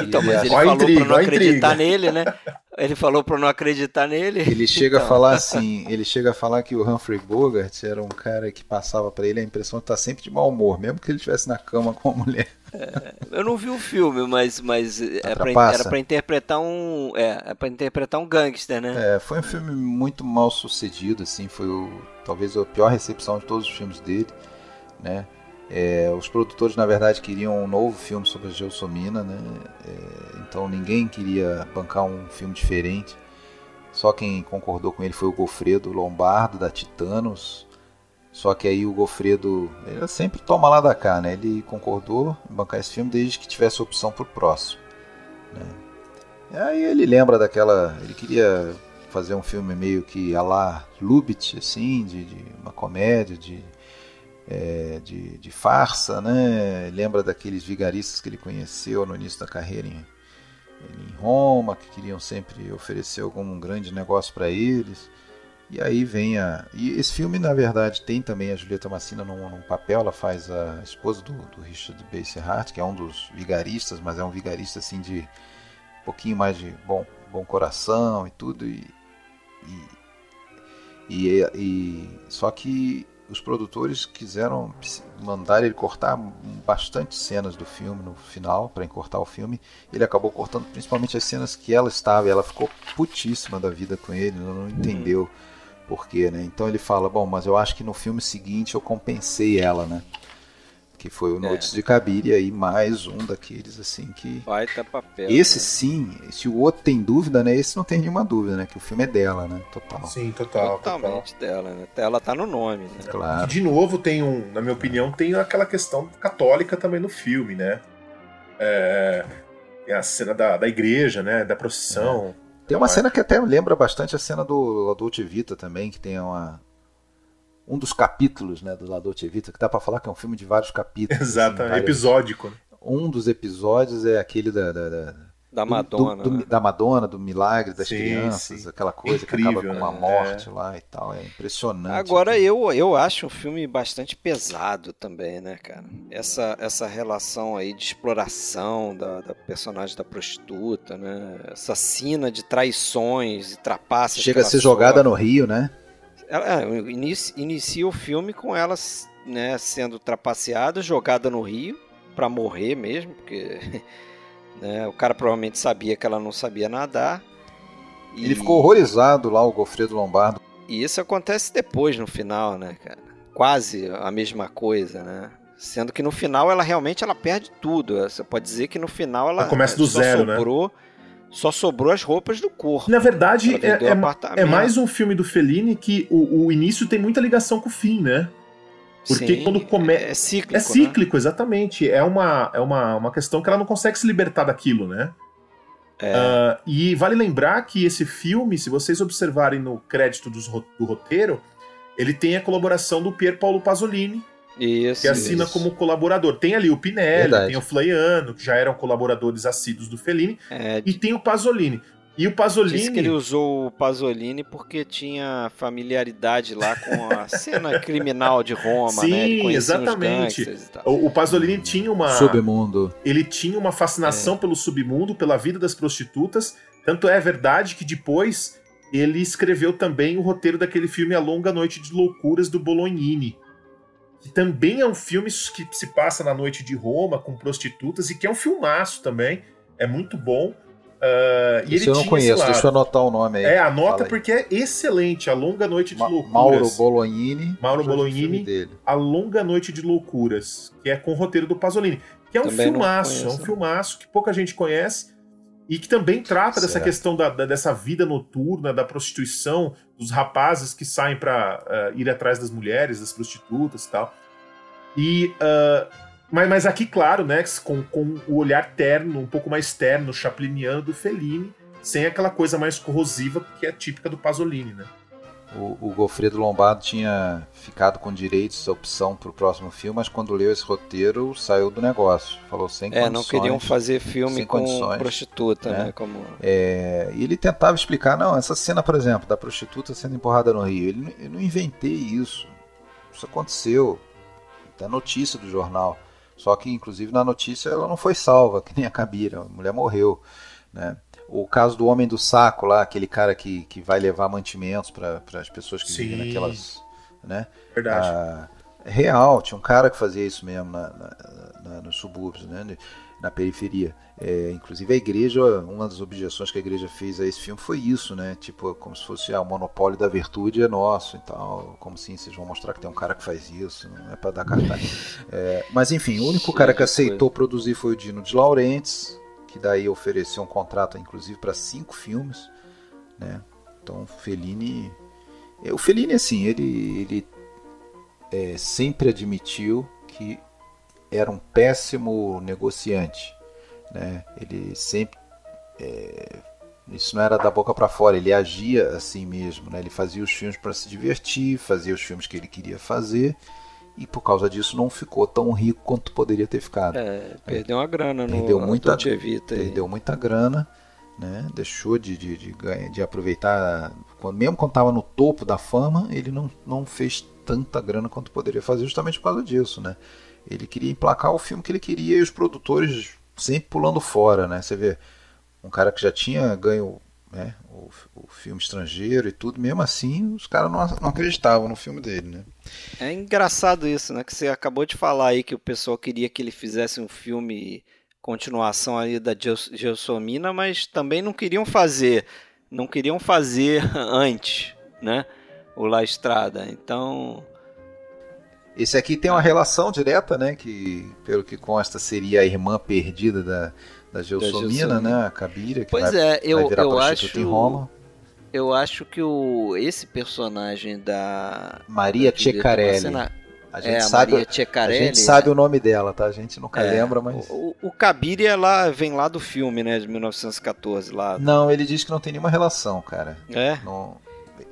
Então, mas ele Ó a falou intriga, pra não a acreditar intriga. nele, né? Ele falou pra não acreditar nele. Ele chega a Então. falar *laughs* assim, ele chega a falar que o Humphrey Bogart era um cara que passava pra ele a impressão de estar sempre de mau humor, mesmo que ele estivesse na cama com a mulher. É, eu não vi o filme, mas, mas é pra, era para interpretar um, é, é para interpretar um gangster, né? É, foi um filme muito mal sucedido, assim, foi o, talvez a pior recepção de todos os filmes dele, né? É, os produtores, na verdade, queriam um novo filme sobre a Gelsomina, né? É, então ninguém queria bancar um filme diferente. Só quem concordou com ele foi o Gofredo Lombardo, da Titanos, só que aí o Gofredo ele sempre toma lá da cá, né? Ele concordou em bancar esse filme desde que tivesse opção pro próximo. Né? E aí ele lembra daquela. Ele queria fazer um filme meio que a la Lubitsch, assim, de, de uma comédia, de, é, de, de, farsa, né? Lembra daqueles vigaristas que ele conheceu no início da carreira em, em Roma, que queriam sempre oferecer algum grande negócio para eles. E aí vem a. E esse filme, na verdade, tem também a Julieta Massina num, num papel. Ela faz a esposa do, do Richard Basehart, que é um dos vigaristas, mas é um vigarista assim de um pouquinho mais de bom, bom coração e tudo. E, e, e, e só que os produtores quiseram mandar ele cortar bastante cenas do filme no final para encurtar o filme. Ele acabou cortando principalmente as cenas que ela estava. E ela ficou putíssima da vida com ele, não entendeu. Uhum porquê, né? Então ele fala, bom, mas eu acho que no filme seguinte eu compensei ela, né? Que foi o Noites é. de Cabir, e aí mais um daqueles assim que. Baita papel. Esse né? sim, se o outro tem dúvida, né? Esse não tem nenhuma dúvida, né? Que o filme é dela, né? Total. Sim, total. Totalmente total. dela, né? Ela tá no nome, né? Claro. de novo tem um, na minha opinião, tem aquela questão católica também no filme, né? É, é a cena da, da igreja, né? Da procissão. É. Tem uma cena que até lembra bastante a cena do Adult Vita também, que tem uma um dos capítulos, né, do Adult Vita, que dá para falar que é um filme de vários capítulos. *laughs* Exato, assim, episódico. Um dos episódios é aquele da, da, da da Madonna. Do, do, né? Da Madonna, do milagre das sim, crianças, sim. aquela coisa Incrível, que acaba com uma né? morte é. lá e tal. É impressionante. Agora eu, eu acho um filme bastante pesado também, né, cara? Essa, essa relação aí de exploração da, da personagem da prostituta, né? Essa cena de traições e trapaças. Chega a ser jogada no rio, né? Ela, é, inicia, inicia o filme com elas né, sendo trapaceada, jogada no rio para morrer mesmo, porque *laughs* Né? O cara provavelmente sabia que ela não sabia nadar. E... Ele ficou horrorizado lá, o Gofredo Lombardo. E isso acontece depois, no final, né, cara? Quase a mesma coisa, né? Sendo que no final ela realmente ela perde tudo. Você pode dizer que no final ela, ela começa do zero, né? sobrou, né? Só sobrou as roupas do corpo. Na verdade, é, é, é, mais um filme do Fellini que o, o início tem muita ligação com o fim, né? Porque Sim, quando começa. É cíclico. É cíclico, né? exatamente. É, uma, é uma, uma questão que ela não consegue se libertar daquilo, né? É. Uh, e vale lembrar que esse filme, se vocês observarem no crédito dos, do roteiro, ele tem a colaboração do Pier Paolo Pasolini, isso, que assina isso. como colaborador. Tem ali o Pinelli, Verdade. tem o Flaiano, que já eram colaboradores assíduos do Fellini, é, e tem o Pasolini. E o Pasolini. Disse que ele usou o Pasolini porque tinha familiaridade lá com a *laughs* cena criminal de Roma, Sim, né? Sim, exatamente. O, o, Pasolini tinha uma. Submundo. Ele tinha uma fascinação é. pelo submundo, pela vida das prostitutas. Tanto é verdade que depois ele escreveu também o roteiro daquele filme A Longa Noite de Loucuras do Bolognini. Que também é um filme que se passa na noite de Roma com prostitutas e que é um filmaço também. É muito bom. Uh, e Isso eu não conheço, deixa eu anotar o nome aí. É, anota porque é excelente. A Longa Noite de Ma Loucuras. Mauro Bolognini. Mauro Bolognini. A Longa Noite de Loucuras, que é com o roteiro do Pasolini. Que é um também filmaço, é um filmaço que pouca gente conhece e que também trata dessa questão da, da, dessa vida noturna, da prostituição, dos rapazes que saem para uh, eh, ir atrás das mulheres, das prostitutas e tal. E uh, mas, mas aqui, claro, né, com, com o olhar terno, um pouco mais terno, chapliniano do Fellini, sem aquela coisa mais corrosiva que é típica do Pasolini, né? O, o Gofredo Lombardo tinha ficado com direitos, opção para o próximo filme, mas quando leu esse roteiro saiu do negócio. Falou sem é, condições. É, não queriam fazer filme com prostituta, né? né? Como... É, e ele tentava explicar, não, essa cena, por exemplo, da prostituta sendo empurrada no rio, ele, eu não inventei isso. Isso aconteceu. A notícia do jornal. Só que, inclusive, na notícia ela não foi salva, *laughs* que nem a Kabira, a mulher morreu. Né? O caso do homem do saco lá, aquele cara que, que vai levar mantimentos para as pessoas que Sim. vivem naquelas. Né? Verdade. Ah, Real, tinha um cara que fazia isso mesmo na, na, na, nos subúrbios, né? na periferia. É, inclusive a igreja, uma das objeções que a igreja fez a esse filme foi isso, né? Tipo, como se fosse ah, o monopólio da virtude é nosso e tal. Como assim vocês vão mostrar que tem um cara que faz isso, não é para dar cartaz. *laughs* É, mas enfim, o único cara que aceitou produzir foi o Dino de Laurentiis, que daí ofereceu um contrato, inclusive, para cinco filmes, né? Então, Fellini, é, o Fellini assim, ele, ele é, sempre admitiu que era um péssimo negociante, né? Ele sempre é, isso não era da boca para fora, ele agia assim mesmo, né? Ele fazia os filmes para se divertir, fazia os filmes que ele queria fazer e por causa disso não ficou tão rico quanto poderia ter ficado. É, perdeu uma grana no perdeu muita, Vita. Perdeu muita grana, né? Deixou de, de, de, de aproveitar, quando, mesmo quando estava no topo da fama, ele não, não fez tanta grana quanto poderia fazer justamente por causa disso, né? Ele queria emplacar o filme que ele queria e os produtores sempre pulando fora, né? Você vê um cara que já tinha ganho né, o, o filme estrangeiro e tudo, mesmo assim os caras não, não acreditavam no filme dele, né? É engraçado isso, né? Que você acabou de falar aí que o pessoal queria que ele fizesse um filme continuação aí da Gelsomina, mas também não queriam fazer, não queriam fazer *laughs* antes, né? O La Estrada. Então esse aqui tem uma relação direta, né? Que, pelo que consta, seria a irmã perdida da, da Gelsomina, né? A Cabiria, que pois vai, é, eu, eu acho, em Roma. Eu acho que o, esse personagem da... Maria Ceccarelli. A gente, é, sabe, a, a gente sabe o nome dela, tá? A gente nunca é, lembra, mas. O, o Cabiria lá vem lá do filme, né? De 1914 lá. Não, ele diz que não tem nenhuma relação, cara. É? Não,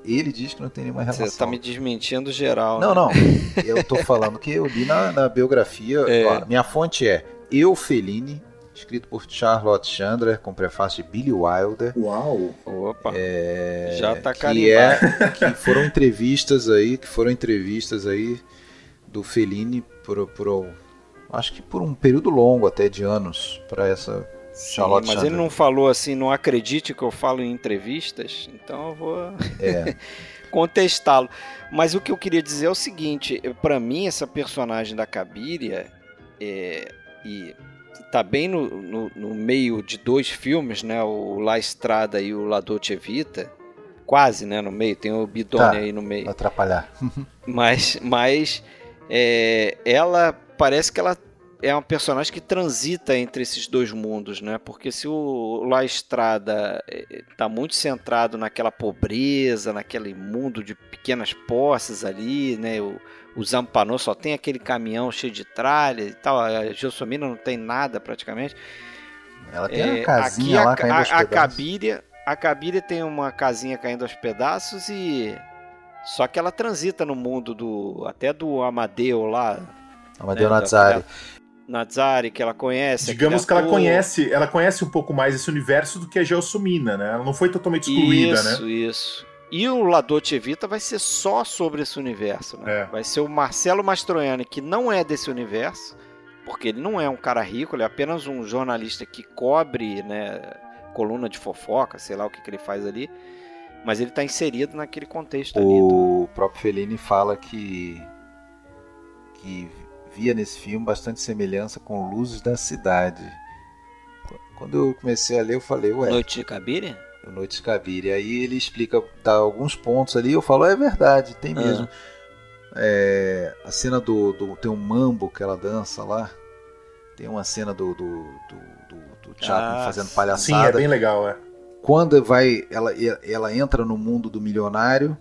ele diz que não tem nenhuma relação. Você tá me desmentindo geral. Não, né? não. Eu tô falando que eu li na, na biografia. *laughs* É. Ó, minha fonte é Eu Fellini, escrito por Charlotte Chandler, com prefácio de Billy Wilder. Uau! Opa! É, Já tá que é Que foram entrevistas aí, que foram entrevistas aí do Fellini por, por acho que por um período longo até de anos para essa Sim, mas Chandler. ele não falou assim, não acredite que eu falo em entrevistas, então eu vou é. *laughs* contestá-lo. Mas o que eu queria dizer é o seguinte, para mim essa personagem da Cabiria é, e tá bem no, no, no, meio de dois filmes, né, o La Estrada e o La Dolce Vita, quase, né, no meio, tem o Bidone tá, aí no meio. Atrapalhar. *laughs* mas, mas é, ela parece que ela é um personagem que transita entre esses dois mundos, né? Porque se o La Estrada está muito centrado naquela pobreza, naquele mundo de pequenas posses ali, né? O, o Zampanou só tem aquele caminhão cheio de tralha e tal. A Gelsomina não tem nada praticamente. Ela tem é, uma casinha lá a, caindo aos a, pedaços. A Cabiria, a Cabiria tem uma casinha caindo aos pedaços e só que ela transita no mundo do até do Amadeu lá. Amadeu né, Nazari. Nazari, que ela conhece. Digamos que ela conhece, ela conhece um pouco mais esse universo do que a Gelsomina, né? Ela não foi totalmente excluída, isso, né? Isso, isso. E o Ladote Vita vai ser só sobre esse universo, né? É. Vai ser o Marcelo Mastroianni, que não é desse universo, porque ele não é um cara rico, ele é apenas um jornalista que cobre, né, coluna de fofoca, sei lá o que, que ele faz ali, mas ele está inserido naquele contexto o ali. O próprio Fellini fala que que via nesse filme bastante semelhança com Luzes da Cidade. Quando eu comecei a ler, eu falei, ué. Noite de Cabiria? Noite de Cabiria. Aí ele explica, dá alguns pontos ali, eu falo, é verdade, tem ah. mesmo. É, a cena do, do, Tem um mambo que ela dança lá. Tem uma cena do, do, do, do, do Chaplin ah, fazendo palhaçada. Sim, é bem legal, é. Quando vai, ela, ela entra no mundo do milionário,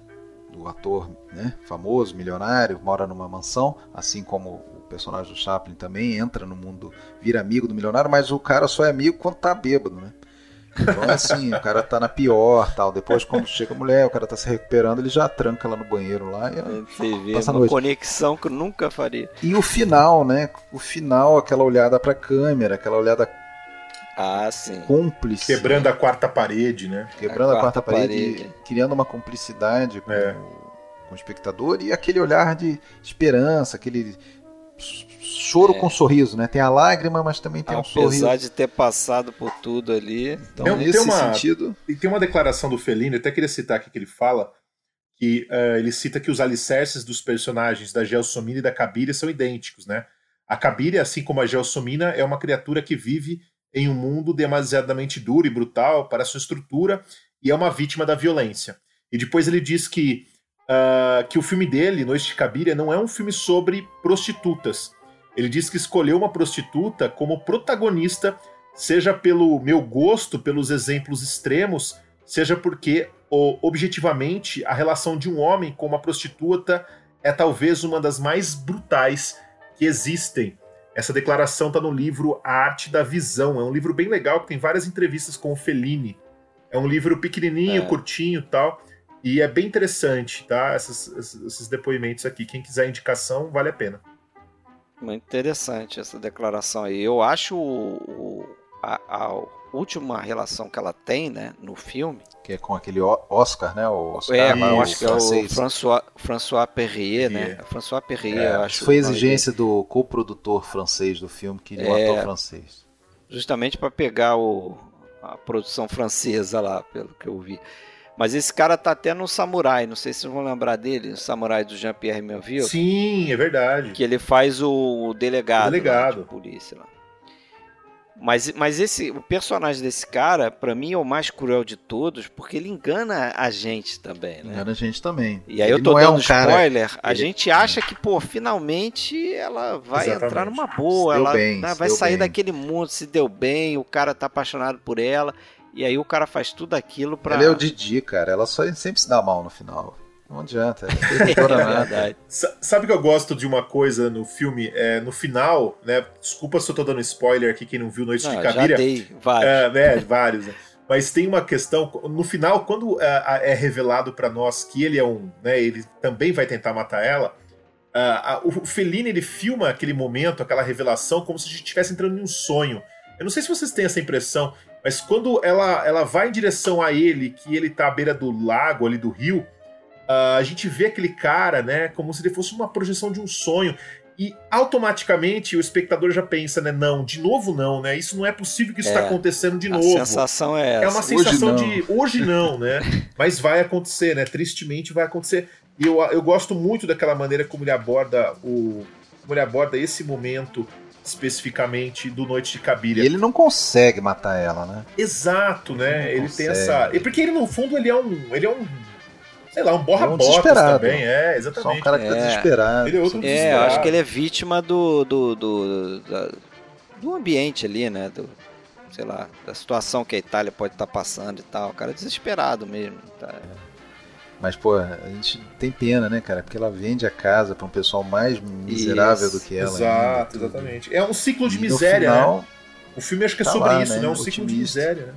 do ator né, famoso, milionário, mora numa mansão, assim como personagem do Chaplin também entra no mundo, vira amigo do milionário, mas o cara só é amigo quando tá bêbado, né? Então é assim, o cara tá na pior, tal. Depois, quando chega a mulher, o cara tá se recuperando, ele já tranca lá no banheiro lá e Você vê, passa uma noite. conexão que eu nunca faria. E o final, né? O final, aquela olhada pra câmera, aquela olhada ah, sim. cúmplice. Quebrando a quarta parede, né? Quebrando a, a quarta, quarta parede, parede, criando uma cumplicidade com, é. o, com o espectador e aquele olhar de esperança, aquele choro é. com sorriso, né? Tem a lágrima, mas também tem Apesar um sorriso. Apesar de ter passado por tudo ali. Então, tem, nesse tem uma, sentido. E tem uma declaração do Fellini, até queria citar aqui que ele fala que uh, ele cita que os alicerces dos personagens da Gelsomina e da Cabiria são idênticos, né? A Cabiria, assim como a Gelsomina, é uma criatura que vive em um mundo demasiadamente duro e brutal para sua estrutura e é uma vítima da violência. E depois ele diz que, uh, que o filme dele, Noite de Cabiria, não é um filme sobre prostitutas. Ele diz que escolheu uma prostituta como protagonista, seja pelo meu gosto, pelos exemplos extremos, seja porque objetivamente a relação de um homem com uma prostituta é talvez uma das mais brutais que existem. Essa declaração está no livro A Arte da Visão. É um livro bem legal que tem várias entrevistas com o Fellini. É um livro pequenininho, é. curtinho, tal, e é bem interessante, tá? Essas, esses depoimentos aqui. Quem quiser indicação, vale a pena. Muito interessante essa declaração aí. Eu acho o, a, a última relação que ela tem, né, no filme. Que é com aquele Oscar, né? O Oscar, é, eu acho que é o François, François Perrier, né? François Perrier, é, eu acho. Foi exigência do co-produtor francês do filme, que é um ator francês. Justamente para pegar o, a produção francesa lá, pelo que eu vi. Mas esse cara tá até no Samurai, não sei se vocês vão lembrar dele, o Samurai do Jean-Pierre Melville. Sim, é verdade. Que ele faz o delegado, o delegado. Lá, de polícia lá. Mas, mas esse o personagem desse cara, para mim, é o mais cruel de todos, porque ele engana a gente também, né? Engana a gente também. E aí ele eu tô dando é um spoiler, cara... a ele... gente acha que, pô, finalmente ela vai Exatamente. entrar numa boa, ela bem, né, vai sair bem. daquele mundo, se deu bem, o cara tá apaixonado por ela, e aí o cara faz tudo aquilo pra... Ela é o Didi, cara, ela só sempre se dá mal no final. Não adianta, é, é *laughs* verdade. Sabe que eu gosto de uma coisa no filme? É, no final, né? Desculpa se eu tô dando spoiler aqui, quem não viu Noite não, de Cabiria. Já dei vários. É, né, vários. Né? Mas tem uma questão, no final, quando é, é revelado para nós que ele é um, né, ele também vai tentar matar ela, uh, o Fellini ele filma aquele momento, aquela revelação, como se a gente estivesse entrando em um sonho. Eu não sei se vocês têm essa impressão, mas quando ela, ela vai em direção a ele, que ele tá à beira do lago, ali do rio, Uh, a gente vê aquele cara, né, como se ele fosse uma projeção de um sonho. E automaticamente o espectador já pensa, né? Não, de novo não, né? Isso não é possível que isso está é, acontecendo de novo. A sensação é essa. É uma sensação hoje de hoje não, né? *laughs* Mas vai acontecer, né? Tristemente vai acontecer. E eu, eu gosto muito daquela maneira como ele aborda o. Como ele aborda esse momento especificamente do Noite de Cabiria. E ele não consegue matar ela, né? Exato, né? Ele, ele tem essa. E porque ele, no fundo, ele é um. Ele é um sei lá, um borra-botas é um também. É, exatamente. Só um cara que tá é. desesperado. Ele é outro É, eu acho que ele é vítima do, do, do, do, do ambiente ali, né? Do, sei lá, da situação que a Itália pode estar tá passando e tal. O cara é desesperado mesmo. Tá? Mas, pô, a gente tem pena, né, cara? Porque ela vende a casa para um pessoal mais miserável Isso. do que ela. Exato, ainda, exatamente. É um ciclo de e miséria, final, né? O filme acho que é tá sobre lá, isso, né? né? Um Otimista. ciclo de miséria, né?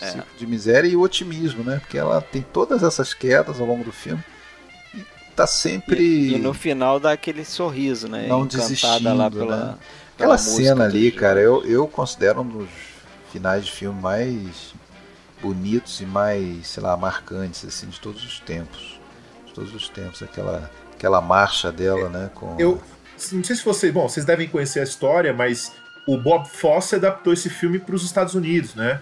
é. ciclo de miséria e otimismo, né? Porque ela tem todas essas quedas ao longo do filme e tá sempre. E, e no final dá aquele sorriso, né? Não desistindo. Lá pela, né? Aquela cena ali, cara, eu, eu considero um dos finais de filme mais bonitos e mais, sei lá, marcantes assim de todos os tempos. De todos os tempos, aquela aquela marcha dela, né, com Eu não sei se vocês, bom, vocês devem conhecer a história, mas o Bob Fosse adaptou esse filme para os Estados Unidos, né?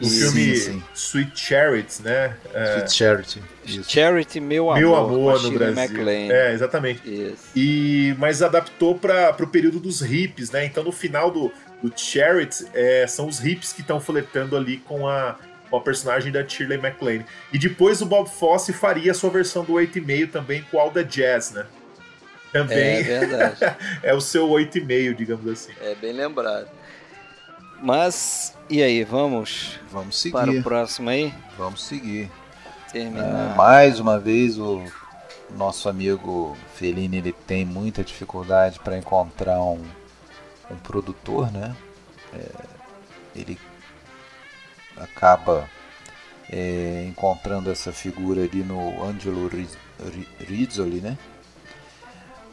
O filme sim, sim. Sweet Charity, né? É... Sweet Charity. Isso. Charity, meu amor. Meu amor no Brasil. McLean. É, exatamente. Isso. E, mas adaptou para o período dos hips, né? Então no final do, do Charity é, são os hips que estão flertando ali com a, com a personagem da Shirley MacLaine. E depois o Bob Fosse faria a sua versão do 8,5 também com o Alda Jazz, né? Também. É verdade. *laughs* é o seu 8,5, digamos assim. É bem lembrado. Mas, e aí, vamos? Vamos seguir. Para o próximo aí? Vamos seguir. Terminar. É, mais uma vez, o nosso amigo Fellini ele tem muita dificuldade para encontrar um, um produtor, né? É, ele acaba é, encontrando essa figura ali no Angelo Rizzoli, né?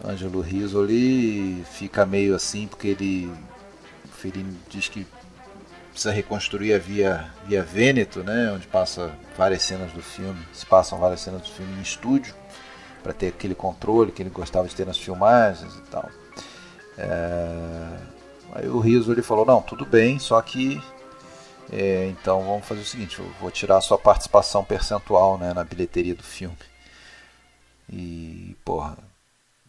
Angelo Rizzoli fica meio assim porque ele Fellini diz que precisa reconstruir a via, via Vêneto, né, onde passa várias cenas do filme, se passam várias cenas do filme em estúdio, para ter aquele controle que ele gostava de ter nas filmagens e tal. É... Aí o Riso ele falou, não, tudo bem, só que É, então vamos fazer o seguinte, eu vou tirar a sua participação percentual né, na bilheteria do filme. E, porra,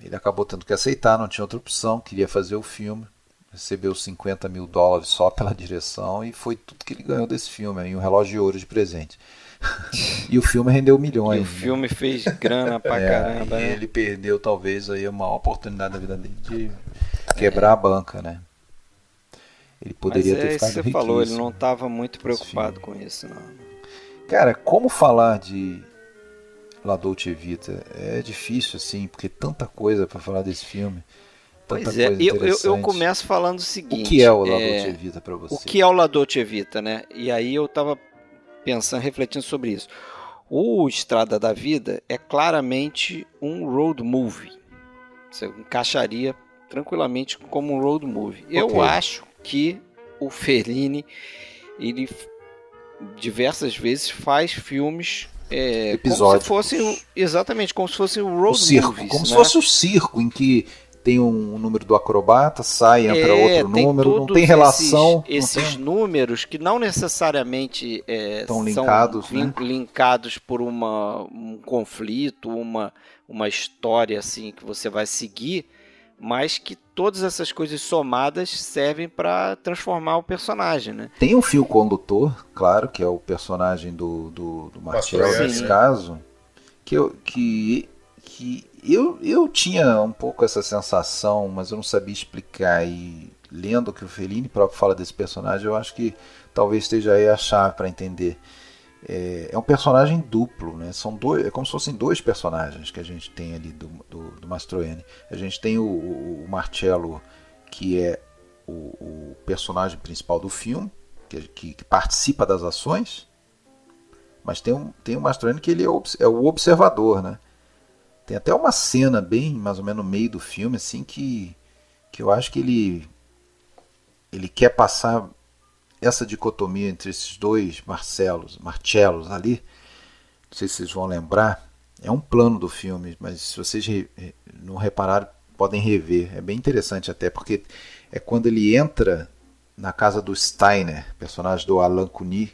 ele acabou tendo que aceitar, não tinha outra opção, queria fazer o filme, recebeu 50 mil dólares só pela direção e foi tudo que ele ganhou desse filme, aí um relógio de ouro de presente. *laughs* e o filme rendeu milhões. E o né? filme fez grana pra *laughs* é, caramba. E né? ele perdeu talvez aí uma oportunidade da vida dele de quebrar a banca, né? Ele poderia Mas ter é ficado isso que você falou, ele não estava muito preocupado com isso, não. Cara, como falar de La Dolce Vita é difícil assim, porque tanta coisa para falar desse filme. Pois é, eu, eu, eu, começo falando o seguinte. O que é o La é, Dolce Vita para você? O que é o La Dolce Vita, né? E aí eu tava pensando, refletindo sobre isso. O Estrada da Vida é claramente um road movie. Você encaixaria tranquilamente como um road movie. Okay. Eu acho que o Fellini ele diversas vezes faz filmes é, Episódios. como se fosse exatamente como se fosse um road o circo, movies, como né? se fosse o um circo em que tem um número do acrobata, sai, entra é, outro número, não tem relação. Esses, esses tem... números que não necessariamente é, estão linkados, são né? linkados por uma, um conflito, uma, uma história assim que você vai seguir, mas que todas essas coisas somadas servem para transformar o personagem, né? Tem um fio condutor, claro, que é o personagem do, do, do nesse caso, que, eu, que, que eu, eu tinha um pouco essa sensação, mas eu não sabia explicar. E lendo o que o Fellini próprio fala desse personagem, eu acho que talvez esteja aí a chave para entender. É, é, um personagem duplo, né? São dois, é como se fossem dois personagens que a gente tem ali do, do, do Mastroianni. A gente tem o, o, o Marcello, que é o, o, personagem principal do filme, que, que, que, participa das ações, mas tem, um, tem o Mastroianni que ele é o, é o observador, né? Tem até uma cena bem, mais ou menos no meio do filme, assim, que, que eu acho que ele ele quer passar essa dicotomia entre esses dois Marcelos, Marcellos ali, não sei se vocês vão lembrar, é um plano do filme, mas se vocês não repararam, podem rever. É bem interessante até, porque é quando ele entra na casa do Steiner, personagem do Alan Cuny.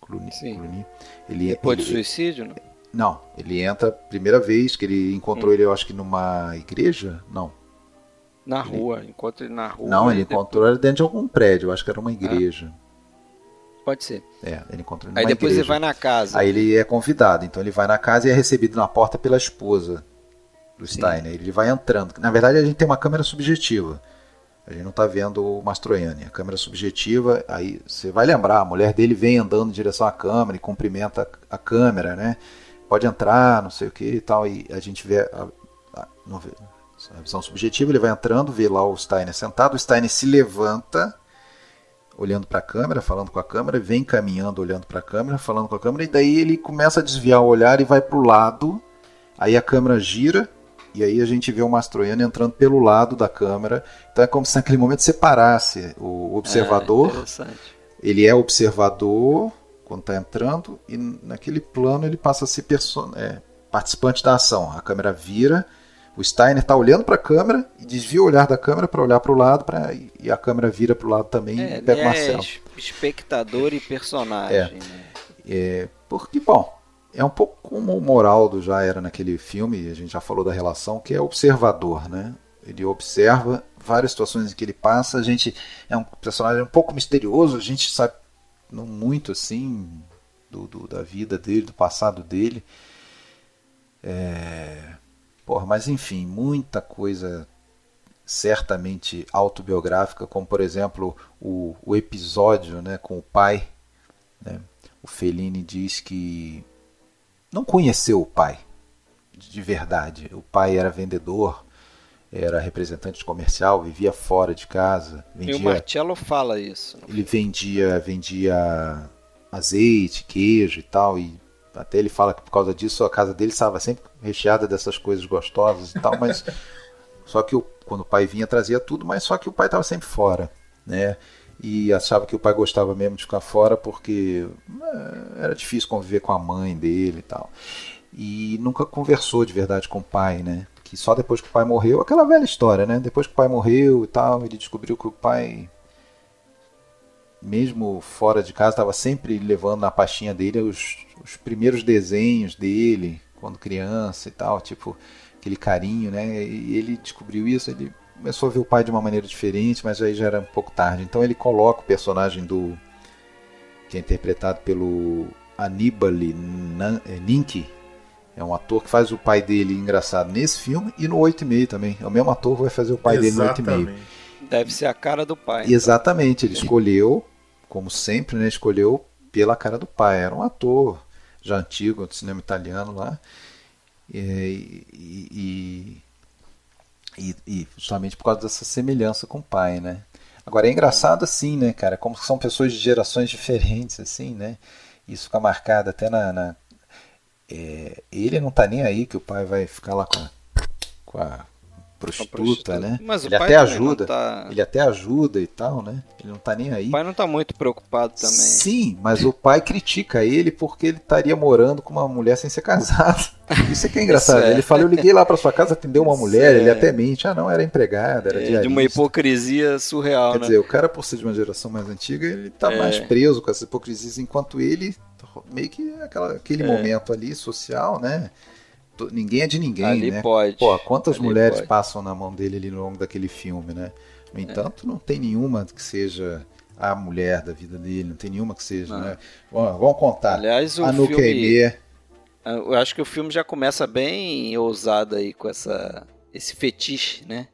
Cluny, Cluny ele, Depois ele, do suicídio, não? Não, ele entra primeira vez que ele encontrou hum. ele, eu acho que numa igreja, não. Na rua, ele... encontra ele na rua. Não, ele encontrou ele dentro de algum prédio, acho que era uma ah. igreja. Pode ser. É, ele encontrou ele Aí depois igreja. ele vai na casa. Aí ele é convidado, então ele vai na casa e é recebido na porta pela esposa do Steiner. Ele vai entrando. Na verdade, a gente tem uma câmera subjetiva. A gente não está vendo o Mastroianni. A câmera subjetiva, aí você vai lembrar, a mulher dele vem andando em direção à câmera e cumprimenta a câmera, né? Pode entrar, não sei o que e tal. E a gente vê a, a, a visão subjetiva, ele vai entrando, vê lá o Steiner sentado, o Steiner se levanta, olhando para a câmera, falando com a câmera, vem caminhando, olhando para a câmera, falando com a câmera, e daí ele começa a desviar o olhar e vai para o lado, aí a câmera gira, e aí a gente vê o Mastroianni entrando pelo lado da câmera, então é como se naquele momento separasse o observador, é, ele é observador quando está entrando, e naquele plano ele passa a ser é, participante da ação, a câmera vira, o Steiner está olhando para a câmera e desvia o olhar da câmera para olhar para o lado pra, e a câmera vira para o lado também é, e pega o Marcelo. É espectador e personagem. É. Né? é. porque, bom, é um pouco como o Moraldo já era naquele filme, a gente já falou da relação, que é observador, né? Ele observa várias situações em que ele passa, a gente é um personagem um pouco misterioso, a gente sabe não muito assim do, do da vida dele, do passado dele. É, Porra, mas enfim, muita coisa certamente autobiográfica, como por exemplo o, o episódio né, com o pai. Né? O Fellini diz que não conheceu o pai de verdade. O pai era vendedor, era representante comercial, vivia fora de casa. Vendia, e o Marcello fala isso. Ele vendia, vendia azeite, queijo e tal, e até ele fala que por causa disso a casa dele estava sempre recheada dessas coisas gostosas e tal, mas *laughs* só que o, quando o pai vinha trazia tudo, mas só que o pai estava sempre fora, né? E achava que o pai gostava mesmo de ficar fora porque é, era difícil conviver com a mãe dele e tal. E nunca conversou de verdade com o pai, né? Que só depois que o pai morreu, aquela velha história, né? Depois que o pai morreu e tal, ele descobriu que o pai mesmo fora de casa, estava sempre levando na pastinha dele os, os primeiros desenhos dele, quando criança e tal, tipo aquele carinho, né? E ele descobriu isso, ele começou a ver o pai de uma maneira diferente, mas aí já era um pouco tarde. Então ele coloca o personagem do que é interpretado pelo Aníbal Ninki, é um ator que faz o pai dele engraçado nesse filme e no 8 e meio também. É o mesmo ator que vai fazer o pai Exatamente. dele no 8 e meio. Deve ser a cara do pai. Exatamente, então. ele escolheu, como sempre, né, escolheu pela cara do pai. Era um ator já antigo do cinema italiano lá. E, e, e, e, justamente por causa dessa semelhança com o pai, né? Agora é engraçado assim, né, cara? Como são pessoas de gerações *laughs* diferentes, assim, né? Isso fica marcado até na. na é, ele não tá nem aí que o pai vai ficar lá com a, com a prostituta, prostituta, né? Mas ele até ajuda, tá... ele até ajuda e tal, né? Ele não tá nem aí. O pai não tá muito preocupado também. Sim, mas o pai critica ele porque ele estaria morando com uma mulher sem ser casado. *laughs* Isso é que é engraçado. é. Ele fala, eu liguei lá para sua casa, atendeu uma mulher, é. ele até mente, ah não, era empregada, era é, De uma hipocrisia surreal, Quer né? dizer, o cara por ser de uma geração mais antiga, ele tá é. mais preso com essa hipocrisia, enquanto ele meio que aquela, aquele é. momento ali social, né? Ninguém é de ninguém, ali né? Pode. Pô, quantas ali mulheres pode. passam na mão dele ali ao longo daquele filme, né? No é. entanto, é. não tem nenhuma que seja a mulher da vida dele, não tem nenhuma que seja, não. né? Bom, vamos contar. Aliás, o a filme... Eu acho que o filme já começa bem ousado aí com essa esse fetiche, né?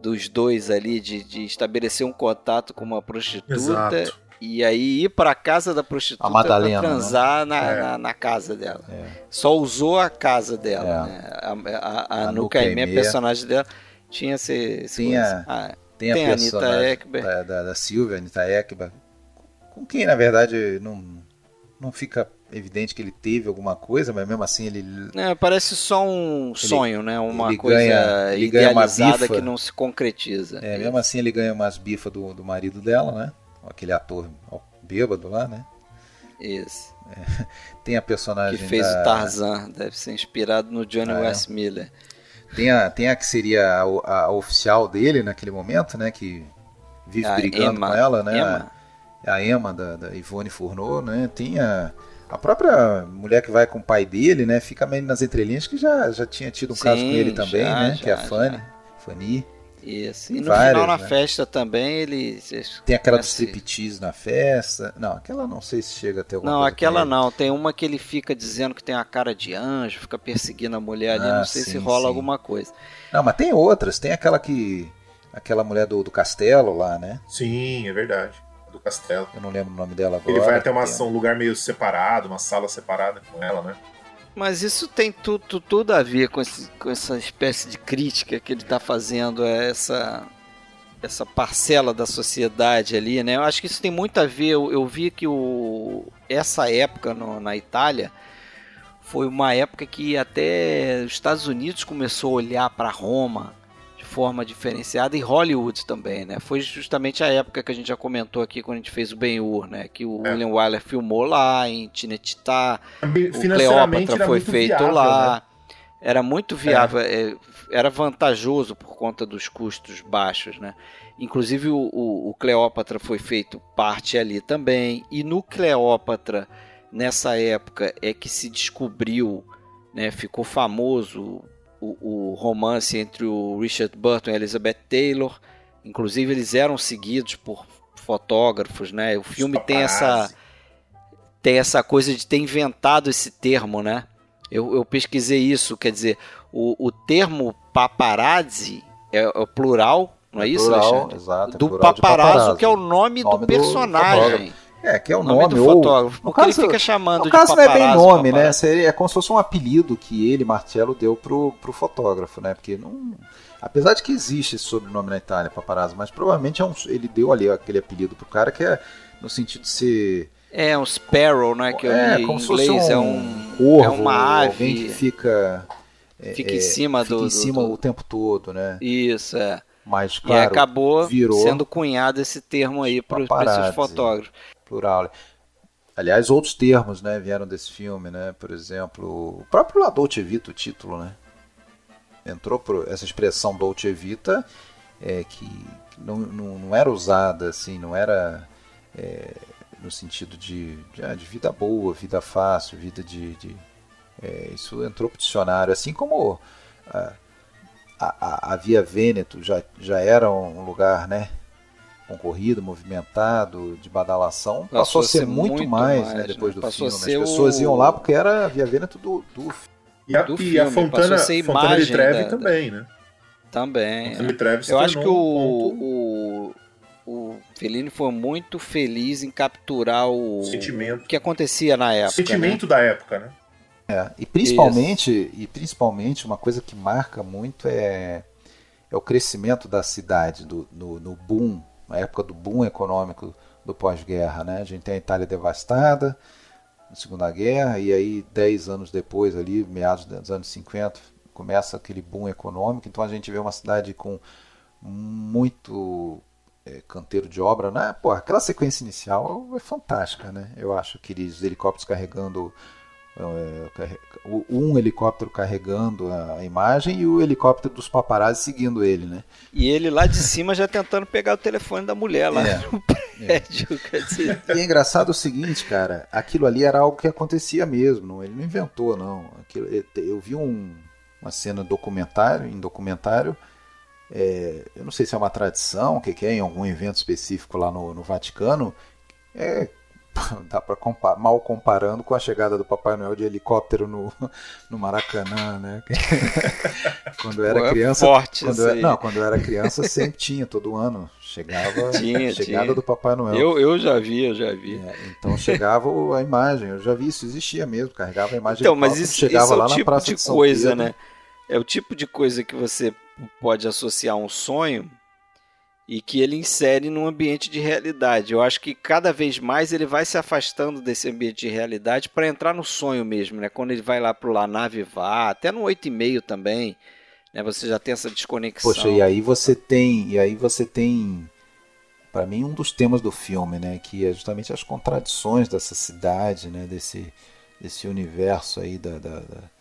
Dos dois ali de, de estabelecer um contato com uma prostituta Exato. E aí ir para casa da prostituta para transar na, é. na, na, casa dela. É. Só usou a casa dela. É. Né? A, a, a, a Nuka Aimee, personagem dela, tinha esse. esse tinha, ah, tem, tem a, a Anitta Ekberg. Da, da, da Silvia, Anitta Ekberg. Com quem, na verdade, não, não fica evidente que ele teve alguma coisa, mas mesmo assim ele. É, parece só um ele, sonho, né? Uma coisa ganha, idealizada que não se concretiza. É, mesmo assim ele ganha umas bifas do, do marido dela, né? Aquele ator bêbado lá, né? Isso. É, *laughs* tem a personagem. Que fez da... o Tarzan, deve ser inspirado no Johnny ah, é. Westmiller. Tem a, tem a que seria a, a, oficial dele naquele momento, né? Que vive a brigando Emma. com ela, né? Emma. A, a Emma da, da Ivone Fourneau, né? Tem a, a própria mulher que vai com o pai dele, né? Fica meio nas entrelinhas que já, já tinha tido um Sim, caso com ele também, já, né? Já, que é a Fanny. Já. Fanny. Isso. E no Várias, final, na né? festa também, ele. Tem aquela do striptease na festa. Não, aquela não sei se chega até alguma Não, aquela não. Tem uma que ele fica dizendo que tem a cara de anjo, fica perseguindo a mulher ali. Ah, não sei sim, se rola sim. alguma coisa. Não, mas tem outras. Tem aquela que. Aquela mulher do, do castelo lá, né? Sim, é verdade. Do castelo. Eu não lembro o nome dela agora. Ele vai até uma, um lugar meio separado, uma sala separada com ela, né? Mas isso tem tudo, tudo a ver com, esse, com essa espécie de crítica que ele está fazendo a essa, essa parcela da sociedade ali, né? Eu acho que isso tem muito a ver. Eu, eu vi que o, essa época no, na Itália foi uma época que até os Estados Unidos começou a olhar para Roma forma diferenciada e Hollywood também, né? Foi justamente a época que a gente já comentou aqui quando a gente fez o Ben-Hur, né? Que o é. William Wyler filmou lá em Tinetitá, o Cleópatra foi feito viável, lá. Né? Era muito viável, é. é. era vantajoso por conta dos custos baixos, né? Inclusive o, o, o Cleópatra foi feito parte ali também. E no Cleópatra, nessa época, é que se descobriu, né? Ficou famoso o, o, romance entre o Richard Burton e a Elizabeth Taylor. Inclusive eles eram seguidos por fotógrafos, né? O filme tem essa tem essa coisa de ter inventado esse termo, né? Eu, eu pesquisei isso, quer dizer, o, o termo paparazzi é, é o plural, não é, é isso, plural, Alexandre? Exato, é do paparazzo, que é o nome, nome do personagem. Do é, que é o nome, nome do fotógrafo. Porque caso, ele fica chamando de caso não é bem nome, né? Seria, é como se fosse um apelido que ele, Marcello, deu pro, pro fotógrafo, né? Porque não. Apesar de que existe esse sobrenome na Itália, paparazzo, mas provavelmente é um, ele deu ali aquele apelido pro cara que é no sentido de ser. É um sparrow, né? Que é, como se fosse um, é um corvo, é uma ave. Alguém que fica. É, fica em cima fica do. em cima do, o tempo todo, né? Isso, é. Mas, claro, e acabou virou sendo cunhado esse termo aí para esses fotógrafos. Plural. Aliás, outros termos né, vieram desse filme, né? Por exemplo, o próprio La Dolce Vita, o título, né? Entrou por essa expressão Dolce Vita, é, que não, não, não era usada assim, não era é, no sentido de, de, ah, de, vida boa, vida fácil, vida de. de é, isso entrou para o dicionário, assim como a, a, a, Via Vêneto já, já era um lugar né, concorrido, movimentado, de badalação, passou, passou a ser, ser muito, muito, mais, mais né, depois né? do passou filme. As pessoas o... iam lá porque era a Via Vêneto do, do e a, do e filme, a Fontana, a Fontana de Trevi da, também, né? Também. É. Eu acho que o, o, o Fellini foi muito feliz em capturar o sentimento que acontecia na época. O sentimento né? da época, né? É, e principalmente, e principalmente uma coisa que marca muito é, é o crescimento da cidade, do, no, no boom, na época do boom econômico do pós-guerra. Né? A gente tem a Itália devastada na Segunda Guerra, e aí, dez anos depois, ali, meados dos anos 50, começa aquele boom econômico. Então a gente vê uma cidade com muito é, canteiro de obra, né? Pô, aquela sequência inicial é fantástica, né? Eu acho aqueles helicópteros carregando um helicóptero carregando a imagem e o helicóptero dos paparazzi seguindo ele, né? E ele lá de cima já tentando pegar o telefone da mulher lá é, *laughs* no prédio, é. dizer. E é engraçado o seguinte, cara, aquilo ali era algo que acontecia mesmo, não, ele não inventou, não. Aquilo, eu vi um, uma cena documentário, em documentário, é, eu não sei se é uma tradição, o que, que é, em algum evento específico lá no, no Vaticano, é dá para comparar, mal comparando com a chegada do Papai Noel de helicóptero no, *laughs* no Maracanã, né? *laughs* quando eu era Pô, é criança, forte quando eu, não, quando eu era criança sempre tinha todo ano chegava *laughs* tinha, a chegada tinha. do Papai Noel. Eu, eu já vi, eu já vi. É, então chegava a imagem, eu já vi isso existia mesmo, carregava a imagem. Então, mas isso, chegava isso é lá o tipo de, de coisa, Pedro. né? É o tipo de coisa que você pode associar a um sonho e que ele insere num ambiente de realidade. Eu acho que cada vez mais ele vai se afastando desse ambiente de realidade para entrar no sonho mesmo, né? Quando ele vai lá pro La Nave Vá, até no 8,5 também, né? Você já tem essa desconexão. Poxa, e aí você tem, e aí você tem para mim um dos temas do filme, né, que é justamente as contradições dessa cidade, né, desse desse universo aí da, da, da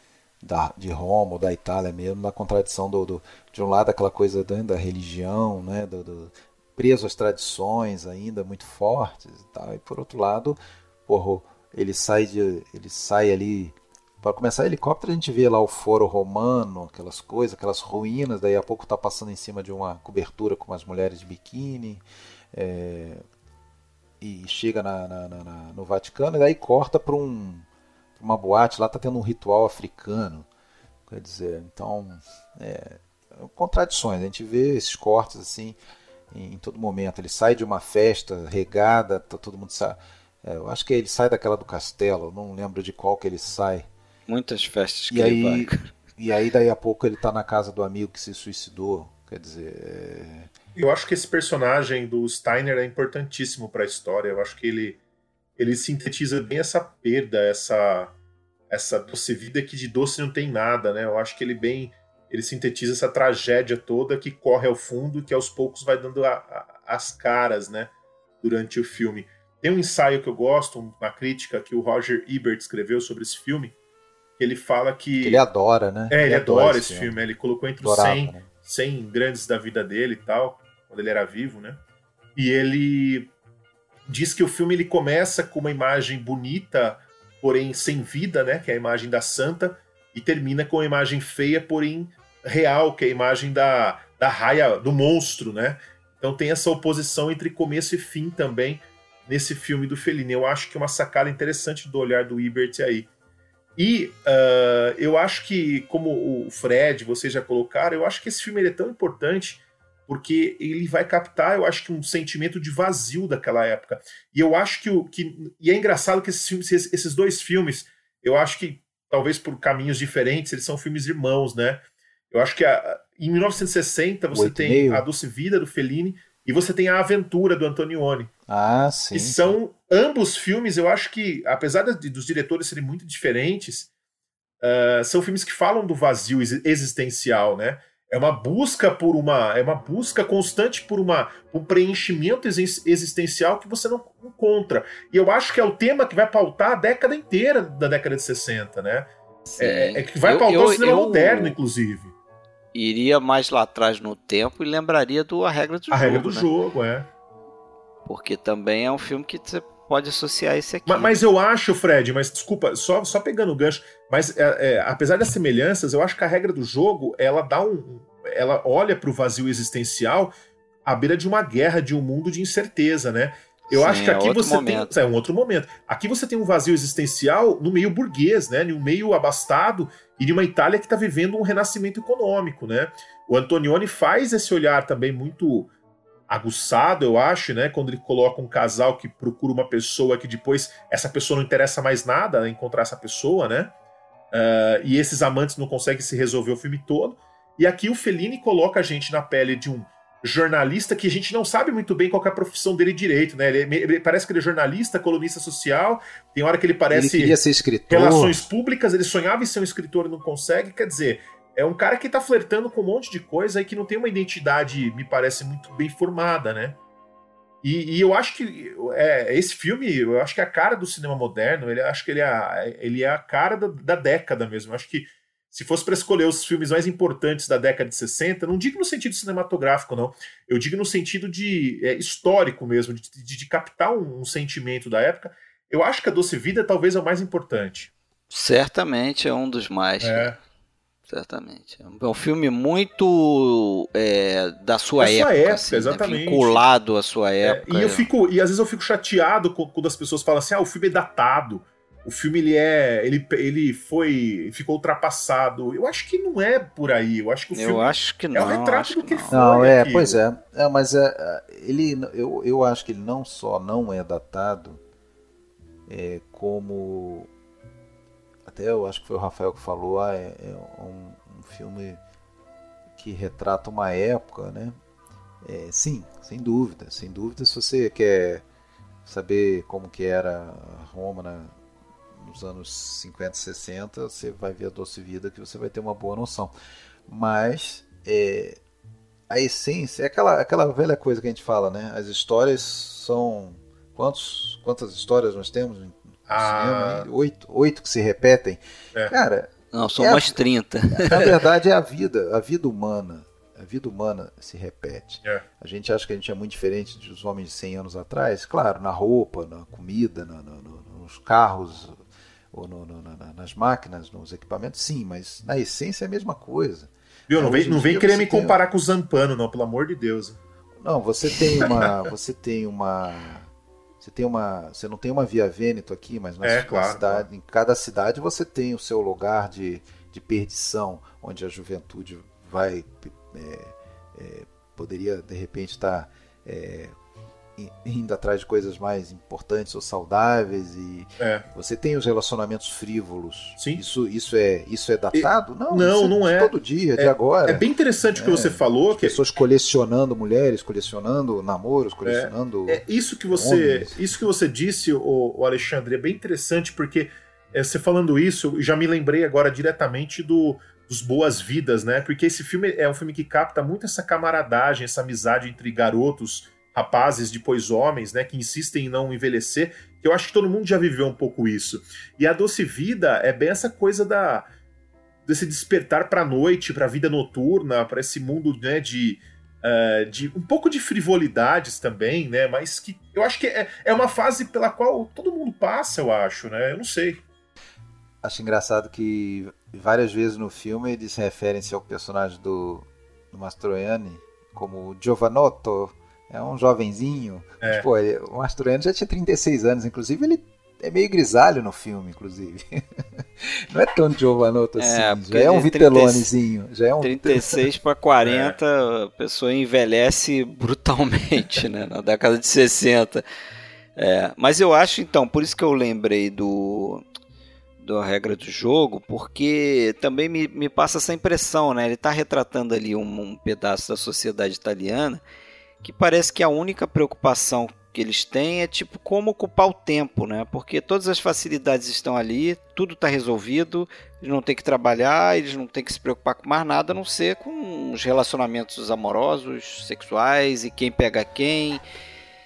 da, de Roma ou da Itália mesmo, na contradição do, do, de um lado aquela coisa da, da religião, né, do, do, preso às tradições ainda muito fortes e tal, e por outro lado, porra, ele sai de, ele sai ali para começar helicóptero a gente vê lá o foro romano, aquelas coisas, aquelas ruínas, daí a pouco está passando em cima de uma cobertura com umas mulheres de biquíni, é, e chega na, na, na, no Vaticano e daí corta para um uma boate, lá está tendo um ritual africano. Quer dizer, então, é, contradições. A gente vê esses cortes assim em, em, todo momento. Ele sai de uma festa regada, tá todo mundo sai. É, eu acho que ele sai daquela do castelo, não lembro de qual que ele sai. Muitas festas que e aí, ele vai. E aí, daí a pouco, ele está na casa do amigo que se suicidou. Quer dizer. É... Eu acho que esse personagem do Steiner é importantíssimo para a história. Eu acho que ele ele sintetiza bem essa perda, essa essa doce vida que de doce não tem nada, né? Eu acho que ele bem ele sintetiza essa tragédia toda que corre ao fundo e que aos poucos vai dando a, a, as caras, né? Durante o filme. Tem um ensaio que eu gosto, uma crítica que o Roger Ebert escreveu sobre esse filme, que ele fala que... Ele adora, né? É, ele, ele adora, adora esse filme. filme. Ele colocou entre os 100, né? 100 grandes da vida dele e tal, quando ele era vivo, né? E ele diz que o filme ele começa com uma imagem bonita, porém sem vida, né, que é a imagem da santa, e termina com uma imagem feia, porém real, que é a imagem da, da raia, do monstro, né? Então tem essa oposição entre começo e fim também nesse filme do Fellini. Eu acho que é uma sacada interessante do olhar do Ebert aí. E uh, eu acho que, como o Fred, vocês já colocaram, eu acho que esse filme é tão importante porque ele vai captar, eu acho que um sentimento de vazio daquela época. E eu acho que o que e é engraçado que esses, filmes, esses dois filmes, eu acho que talvez por caminhos diferentes, eles são filmes irmãos, né? Eu acho que a, em 1960 você tem meio. a Doce Vida do Fellini e você tem a Aventura do Antonioni. Ah, sim. E são ambos filmes, eu acho que apesar de, dos diretores serem muito diferentes, uh, são filmes que falam do vazio existencial, né? É uma busca por uma. É uma busca constante por uma, um preenchimento existencial que você não encontra. E eu acho que é o tema que vai pautar a década inteira da década de 60, né? É, é, que vai eu, pautar eu, o cinema eu, moderno, inclusive. Iria mais lá atrás no tempo e lembraria do A Regra do a Jogo. A Regra do né? Jogo, é. Porque também é um filme que você pode associar esse aqui. Mas, mas, eu acho, Fred, mas desculpa, só, só pegando o gancho, mas é, é, apesar das semelhanças, eu acho que a regra do jogo, ela dá um. Ela olha para o vazio existencial à beira de uma guerra, de um mundo de incerteza, né? Eu Sim, acho que aqui é você momento. tem. É um outro momento. Aqui você tem um vazio existencial no meio burguês, né? No meio abastado e de uma Itália que está vivendo um renascimento econômico, né? O Antonioni faz esse olhar também muito aguçado, eu acho, né? Quando ele coloca um casal que procura uma pessoa que depois essa pessoa não interessa mais nada né, encontrar essa pessoa, né? Uh, e esses amantes não conseguem se resolver o filme todo. E aqui o Fellini coloca a gente na pele de um jornalista que a gente não sabe muito bem qual é a profissão dele direito, né? Ele, ele, parece que ele é jornalista, colunista social, tem hora que ele parece. Ele queria ser escritor. Relações públicas, ele sonhava em ser um escritor e não consegue. Quer dizer, é um cara que tá flertando com um monte de coisa e que não tem uma identidade, me parece, muito bem formada, né? E, e eu acho que é, esse filme, eu acho que é a cara do cinema moderno, ele acho que ele é, ele é a cara da, da década mesmo. Eu acho que se fosse para escolher os filmes mais importantes da década de 60, não digo no sentido cinematográfico, não. Eu digo no sentido de é, histórico mesmo, de, de, de captar um, um, sentimento da época. Eu acho que a Doce Vida talvez é o mais importante. Certamente é um dos mais. É. Certamente. É um filme muito é, da sua da época. Sua época, assim, né? exatamente. Né? Vinculado à sua época. É, e eu fico, e às vezes eu fico chateado quando as pessoas falam assim: ah, o filme é datado o filme ele é ele, ele foi ficou ultrapassado eu acho que não é por aí eu acho que o eu filme acho que não, é o retrato do que, que foi não é pois é, é mas é, é, ele eu, eu acho que ele não só não é datado é como até eu acho que foi o Rafael que falou ah, é, é um, um, filme que retrata uma época né é, sim sem dúvida sem dúvida se você quer saber como que era Roma na, nos anos 50, 60, você vai ver a Doce Vida que você vai ter uma boa noção. Mas é, a essência é aquela, aquela velha coisa que a gente fala, né? As histórias são. Quantos, quantas histórias nós temos ah. cinema? Oito, oito que se repetem. É. Cara. Não, são é umas a, 30. *laughs* Na verdade, é a vida, a vida humana. A vida humana se repete. É. A gente acha que a gente é muito diferente dos homens de 100 anos atrás. Claro, na roupa, na comida, na, na, nos carros, ou no, no, na, nas máquinas, nos equipamentos, sim, mas na essência é a mesma coisa. Viu? Não vem, não vem querer me comparar com o Zampano, não, pelo amor de Deus. Não, você tem uma. *laughs* você tem uma. Você tem uma. Você não tem uma via Vêneto aqui, mas é, claro, cidade, claro. em cada cidade você tem o seu lugar de, de perdição, onde a juventude vai. É, é, poderia de repente estar. Tá, é, indo atrás de coisas mais importantes ou saudáveis e é. você tem os relacionamentos frívolos. Sim. Isso, isso é isso é datado? E, não, não, é não é. Todo dia, é, de agora. É bem interessante o que você falou. As que pessoas colecionando mulheres, colecionando namoros, colecionando. É, é isso que você, homens. isso que você disse, o, o Alexandre, é bem interessante porque é, você falando isso, já me lembrei agora diretamente do dos boas vidas, né? Porque esse filme é um filme que capta muito essa camaradagem, essa amizade entre garotos rapazes, depois homens, né, que insistem em não envelhecer, que eu acho que todo mundo já viveu um pouco isso. E a doce vida é bem essa coisa da desse despertar para a noite, para a vida noturna, para esse mundo, né, de Uh, de um pouco de frivolidades também, né? Mas que eu acho que é, é uma fase pela qual todo mundo passa, eu acho, né? Eu não sei. Acho engraçado que várias vezes no filme eles referem-se ao personagem do, do Mastroianni como Giovanotto, é um jovenzinho. É. Pô, ele, o Mastroianni já tinha 36 anos, inclusive ele é meio grisalho no filme, inclusive. *laughs* Não é tão Giovanotto assim, é, já é um Vitelonezinho. Já é um 36 para 40, é. a pessoa envelhece brutalmente, né, na década de 60. É, mas eu acho, então, por isso que eu lembrei do da regra do jogo, porque também me, me passa essa impressão, né? Ele está retratando ali um, um pedaço da sociedade italiana que parece que a única preocupação que eles têm é tipo como ocupar o tempo, né? Porque todas as facilidades estão ali, tudo está resolvido, eles não têm que trabalhar, eles não têm que se preocupar com mais nada, a não ser com os relacionamentos amorosos, sexuais e quem pega quem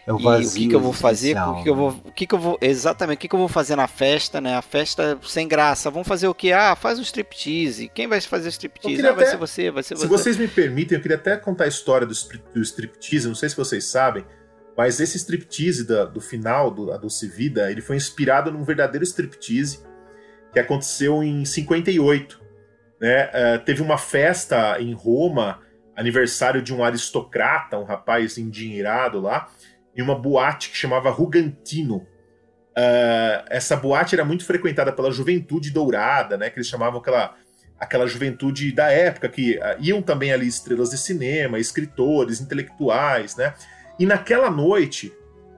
é o e o que, que eu vou fazer, o que, que eu vou, o que, que eu vou, exatamente, o que, que eu vou fazer na festa, né? A festa sem graça. Vamos fazer o que? Ah, faz um striptease. Quem vai fazer striptease? Ah, vai ser você, vai ser se você. Se vocês me permitem, eu queria até contar a história do, do striptease. Não sei se vocês sabem, Mas esse striptease da, do final do, da Doce Vida, ele foi inspirado num verdadeiro striptease que aconteceu em 58. Né? Uh, teve uma festa em Roma, aniversário de um aristocrata, um rapaz endinheirado lá, em uma boate que chamava Rugantino. Uh, essa boate era muito frequentada pela juventude dourada, né? Que eles chamavam aquela, aquela juventude da época, que uh, iam também ali estrelas de cinema, escritores, intelectuais, né? E naquela noite,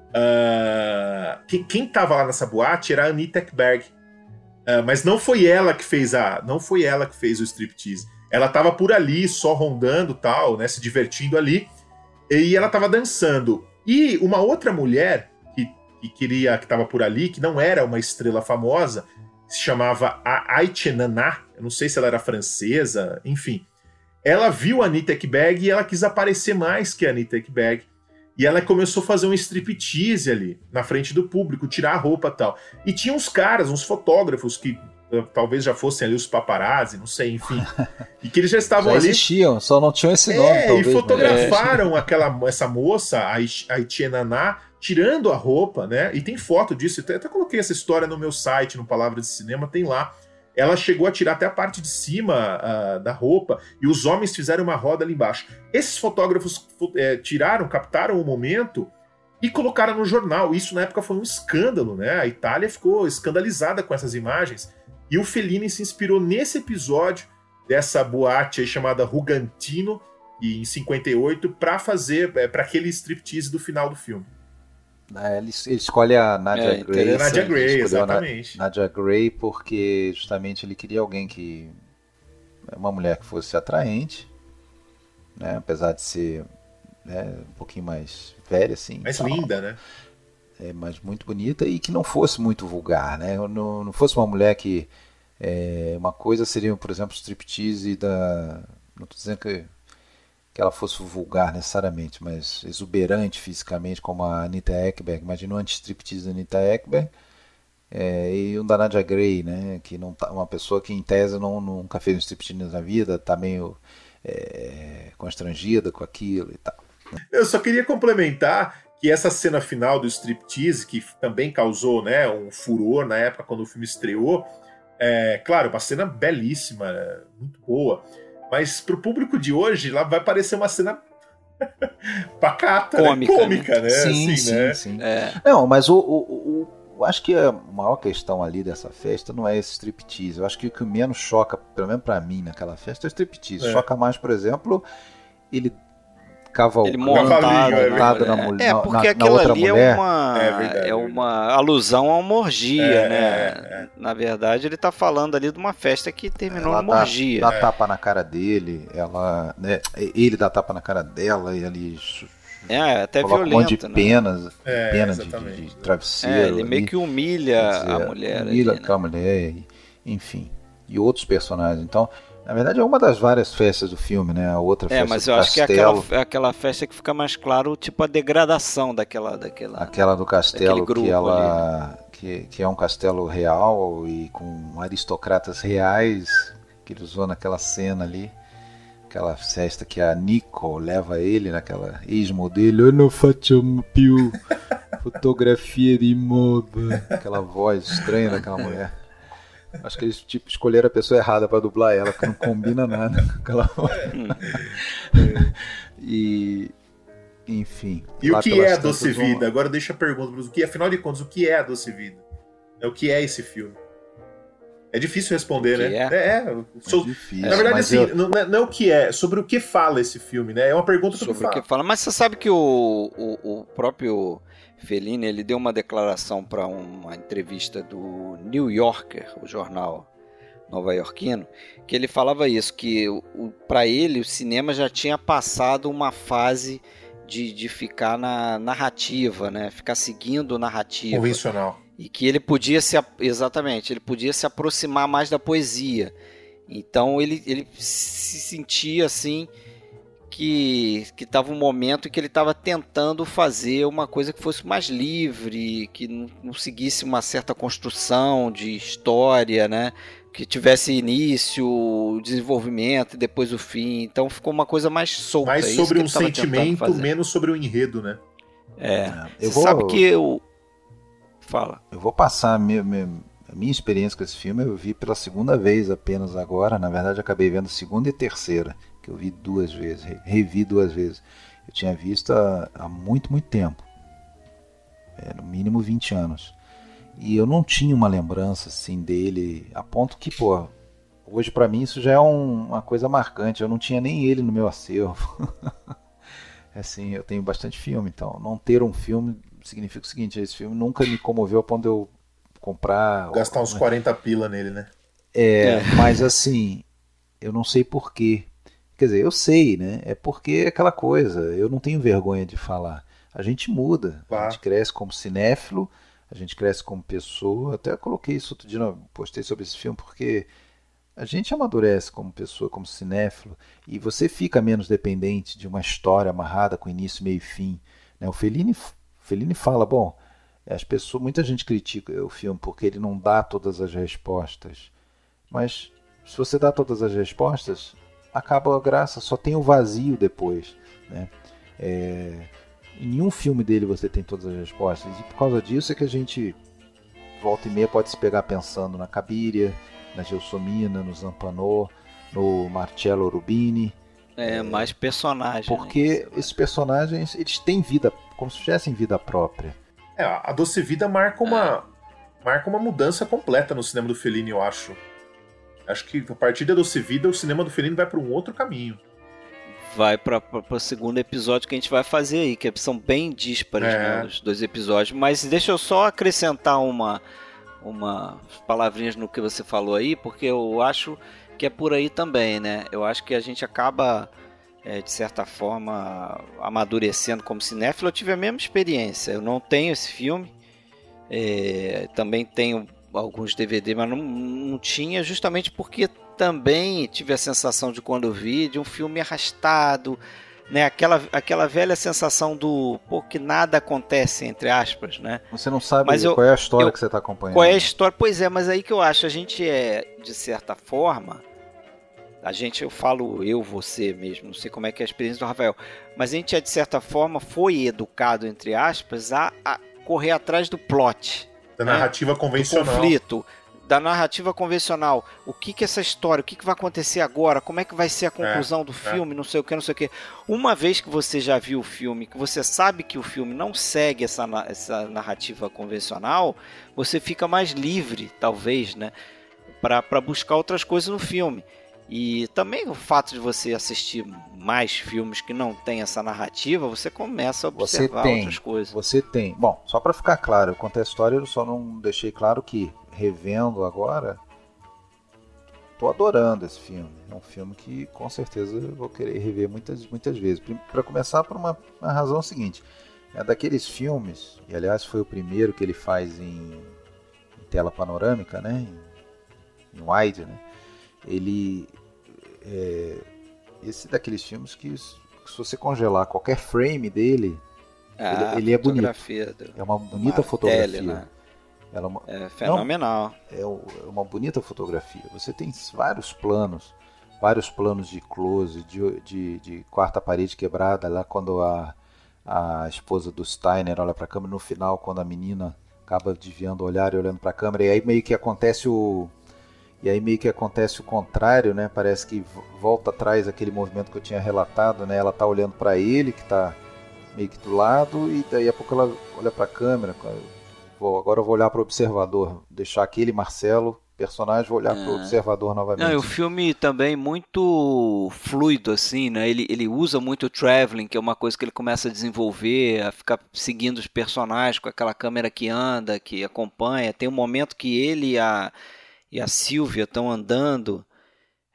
uh, que, quem estava lá nessa boate era a Anita Ekberg. Mas não foi ela que fez a, não foi ela que fez o striptease. Ela estava por ali, só rondando, tal, né, se divertindo ali, e ela estava dançando. E uma outra mulher que, que queria, que estava por ali, que não era uma estrela famosa, se chamava a Aiche Nana, eu não sei se ela era francesa, enfim. Ela viu a Anita Ekberg e ela quis aparecer mais que a Anita Ekberg. E ela começou a fazer um striptease ali, na frente do público, tirar a roupa e tal. E tinha uns caras, uns fotógrafos que talvez já fossem ali os paparazzi, não sei, enfim. E que eles já estavam já ali. existiam, só não tinham esse nome, é, talvez, E fotografaram aquela, essa moça, a Haitian Naná, tirando a roupa, né? E tem foto disso. Eu até coloquei essa história no meu site, no Palavra de Cinema, tem lá ela chegou a tirar até a parte de cima uh, da roupa e os homens fizeram uma roda ali embaixo. Esses fotógrafos é, tiraram, captaram o momento e colocaram no jornal. Isso na época foi um escândalo, né? A Itália ficou escandalizada com essas imagens e o Fellini se inspirou nesse episódio dessa boate chamada Rugantino em 58 para fazer é, para aquele striptease do final do filme. É, ele, ele, escolhe a Nadia é, Gray. Nadia Gray, exatamente. A Nadia Gray porque justamente ele queria alguém que. Uma mulher que fosse atraente, né? apesar de ser né, um pouquinho mais velha, assim. Mais linda, né? É, mas muito bonita e que não fosse muito vulgar, né? Não, não fosse uma mulher que. É, uma coisa seria, por exemplo, striptease da. Não estou dizendo que que ela fosse vulgar necessariamente, mas exuberante fisicamente, como a Anita Ekberg. Imagina o anti-striptease da Anita Ekberg. É, e o da Nadia Gray, né, que não tá, uma pessoa que em tese não, nunca fez um striptease na vida, está meio é, constrangida com aquilo e tal. Eu só queria complementar que essa cena final do striptease, que também causou né, um furor na época quando o filme estreou, é, claro, uma cena belíssima, muito boa. Mas pro público de hoje, lá vai parecer uma cena *laughs* pacata, cômica, né? cômica, né? né? Sim, assim, sim, né? sim. É. Não, mas o, o, o, acho que a maior questão ali dessa festa não é esse striptease. Eu acho que o que menos choca, pelo menos pra mim, naquela festa é o striptease. É. Choca mais, por exemplo, ele cavalgando, montado, é montado na, mulher. É, porque na, aquilo na ali é mulher. é uma, é, verdade, é uma alusão a uma orgia, é, né? É, é. Na verdade, ele tá falando ali de uma festa que terminou ela numa dá, orgia. Dá tapa na cara dele, ela, né, ele dá tapa na cara dela e ali é, até violento, um monte de né? penas, é, pena de, de, de, travesseiro. É, ele meio que humilha dizer, a mulher. Humilha ali, né? a mulher, enfim. E outros personagens. Então, na verdade é uma das várias festas do filme, né? A outra é, festa mas eu acho castelo. que é aquela, é aquela festa que fica mais claro, tipo a degradação daquela daquela aquela do castelo que ela ali, né? que, que é um castelo real e com aristocratas reais que ele usou naquela cena ali. Aquela festa que a Nico leva ele naquela ex-modelo, eu não faço più *laughs* fotografia de moda. Aquela voz estranha daquela mulher. Acho que eles tipo, escolheram a pessoa errada para dublar ela, que não combina nada com aquela *laughs* voz. É. e. Enfim. E o que é a Doce Vida? Agora deixa a pergunta, o que, afinal de contas, o que é a Doce Vida? É o que é esse filme? É difícil responder, né? É, é, é, sou... é difícil, Na verdade, assim, eu... não, não, é o que é, sobre o que fala esse filme, né? É uma pergunta sobre, sobre o que fala. Mas você sabe que o, o, o próprio Fellini ele deu uma declaração para uma entrevista do New Yorker, o jornal nova-iorquino, que ele falava isso, que para ele o cinema já tinha passado uma fase de, de ficar na narrativa, né? ficar seguindo narrativa. Convencional. E que ele podia se exatamente, ele podia se aproximar mais da poesia. Então ele, ele se sentia assim que que estava um momento em que ele estava tentando fazer uma coisa que fosse mais livre, que não, não, seguisse uma certa construção de história, né? Que tivesse início, desenvolvimento e depois o fim. Então ficou uma coisa mais solta. Mais sobre um sentimento, menos sobre o enredo, né? É. é. Eu vou... sabe que eu. Fala. Eu vou passar a minha, minha, a minha experiência com esse filme. Eu vi pela segunda vez apenas agora. Na verdade, acabei vendo segunda e terceira, que eu vi duas vezes, revi duas vezes. Eu tinha visto há, há muito, muito tempo. É, no mínimo 20 anos. E eu não tinha uma lembrança assim dele, a ponto que, pô, hoje para mim isso já é um, uma coisa marcante. Eu não tinha nem ele no meu acervo. *laughs* assim, eu tenho bastante filme, então não ter um filme significa o seguinte: esse filme nunca me comoveu a ponto de eu comprar. Gastar uns *laughs* 40 pila nele, né? É, é. mas assim, eu não sei porquê. Quer dizer, eu sei, né? É porque é aquela coisa, eu não tenho vergonha de falar. A gente muda, a gente cresce como cinéfilo, a gente cresce como pessoa. Até coloquei isso outro dia, postei sobre esse filme, porque a gente amadurece como pessoa, como cinéfilo, e você fica menos dependente de uma história amarrada com início, meio e fim. Né? O Fellini, Fellini fala, bom, as pessoas, muita gente critica o filme porque ele não dá todas as respostas, mas se você dá todas as respostas, acaba a graça, só tem o vazio depois. Né? É, em nenhum filme dele você tem todas as respostas, e por causa disso é que a gente volta e meia pode se pegar pensando na Cabiria, na Gelsomina, no Zampanor, no Marcello Rubini. É, é mais personagens. Porque né? esses personagens, eles têm vida, como se tivessem vida própria. É, a Doce Vida marca uma, é. marca uma mudança completa no cinema do Fellini, eu acho. Acho que a partir da Doce Vida, o cinema do Fellini vai para um outro caminho. Vai para o segundo episódio que a gente vai fazer aí, que são bem díspares é. né, os dois episódios. Mas deixa eu só acrescentar uma, uma palavrinhas no que você falou aí, porque eu acho que é por aí também, né? Eu acho que a gente acaba, é, de certa forma, amadurecendo como cinéfilo. Eu tive a mesma experiência. Eu não tenho esse filme, é, também tenho alguns DVD, mas não, não tinha, justamente porque também tive a sensação de quando eu vi de um filme arrastado né? Aquela, aquela velha sensação do pô, que nada acontece, entre aspas, né? Você não sabe mas qual eu, é a história eu, que você está acompanhando. Qual é a história? Pois é, mas aí que eu acho, a gente é, de certa forma, a gente, eu falo eu, você mesmo, não sei como é que é a experiência do Rafael, mas a gente é, de certa forma, foi educado, entre aspas, a, a correr atrás do plot. Da né? narrativa convencional. Do conflito da narrativa convencional. O que que é essa história? O que que vai acontecer agora? Como é que vai ser a conclusão é, do é. filme? É. Não sei o que, não sei o que. Uma vez que você já viu o filme, que você sabe que o filme não segue essa, essa narrativa convencional, você fica mais livre, talvez, né? Para buscar outras coisas no filme. E também o fato de você assistir mais filmes que não tem essa narrativa, você começa a observar tem, outras coisas. Você tem. Bom, só para ficar claro, eu contei a história, eu só não deixei claro que revendo agora, tô adorando esse filme. É um filme que com certeza eu vou querer rever muitas, muitas vezes. Para começar, por uma, uma, razão seguinte: é daqueles filmes, e aliás foi o primeiro que ele faz em, em tela panorâmica, né? Em, em wide, né? Ele é, esse daqueles filmes que se você congelar qualquer frame dele, ah, ele, ele é bonito. É uma bonita fotografia. Né? Ela é, uma, é fenomenal. É, é uma bonita fotografia. Você tem vários planos, vários planos de close, de, de, de quarta parede quebrada, lá quando a, a esposa do Steiner olha para a câmera, no final, quando a menina acaba desviando o olhar e olhando para a câmera, e aí meio que acontece o. E aí meio que acontece o contrário, né? Parece que volta atrás aquele movimento que eu tinha relatado, né? Ela tá olhando para ele, que tá meio que do lado, e daí a pouco ela olha para a câmera, Vou, agora eu vou olhar para o observador, deixar aquele Marcelo personagem, vou olhar é. para o observador novamente. Não, o filme também muito fluido, assim, né? Ele, ele usa muito o traveling, que é uma coisa que ele começa a desenvolver, a ficar seguindo os personagens com aquela câmera que anda, que acompanha. Tem um momento que ele e a, e a Silvia estão andando.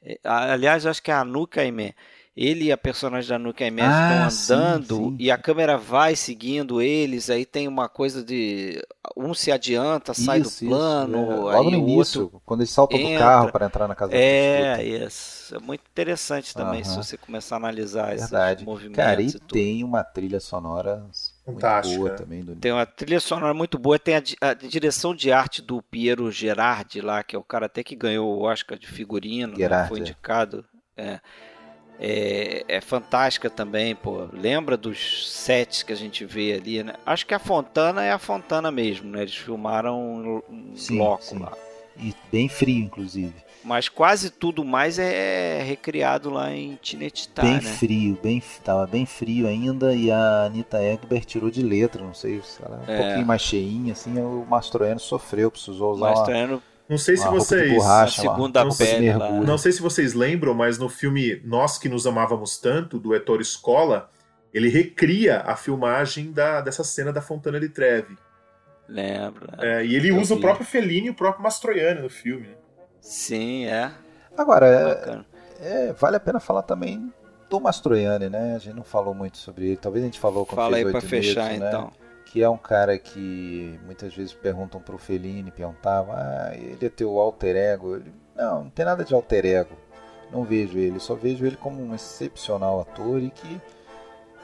É, aliás, acho que é a Anuka Aimee ele e a personagem da Nuke MS ah, estão andando sim, sim. e a câmera vai seguindo eles, aí tem uma coisa de um se adianta, sai isso, do plano, isso, é. logo no início, outro quando eles saltam entra. do carro para entrar na casa É, isso. É muito interessante também uh -huh. se você começar a analisar Verdade. esses movimentos. Cara, e, e tem uma trilha sonora Fantástica. muito boa também. Do... Tem uma trilha sonora muito boa, tem a, a, direção de arte do Piero Gerardi lá, que é o cara até que ganhou o Oscar de figurino, né? foi é. indicado. É é, é, fantástica também, pô. Lembra dos sets que a gente vê ali, né? Acho que a Fontana é a Fontana mesmo, né? Eles filmaram um sim, loco sim. lá. E bem frio, inclusive. Mas quase tudo mais é recriado lá em Tinetitá, Bem né? frio, bem, tava bem frio ainda e a Anitta Egberg tirou de letra, não sei se ela é um é. pouquinho mais cheinha, assim, o Mastroianni sofreu, precisou usar Mastroianni uma... Não sei se vocês. Borracha, segunda não, pele não sei se vocês lembram, mas no filme Nós que nos amávamos tanto, do Ettore Scola, ele recria a filmagem da, dessa cena da Fontana de Trevi. Lembro. É, e ele usa vi. o próprio Fellini e o próprio Mastroianni no filme. Né? Sim, é. Agora, é, é, vale a pena falar também do Mastroianni, né? A gente não falou muito sobre ele. Talvez a gente falou com Fala aí pra fechar, né? então que é um cara que muitas vezes perguntam pro Fellini, perguntavam, ah, ele é teu alter ego. Ele, não, não tem nada de alter ego. Não vejo ele, só vejo ele como um excepcional ator e que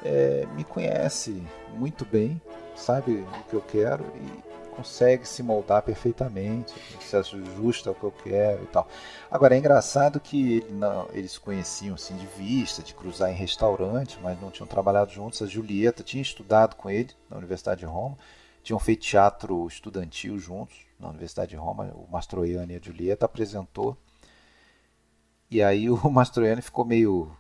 é, me conhece muito bem, sabe o que eu quero e consegue se moldar perfeitamente, se ajusta ao que eu quero e tal. Agora é engraçado que ele não, eles conheciam assim de vista, de cruzar em restaurante, mas não tinham trabalhado juntos. A Julieta tinha estudado com ele na Universidade de Roma, tinham feito teatro estudantil juntos na Universidade de Roma. O Mastroianni e a Julieta apresentou. E aí o *laughs* Mastroianni ficou meio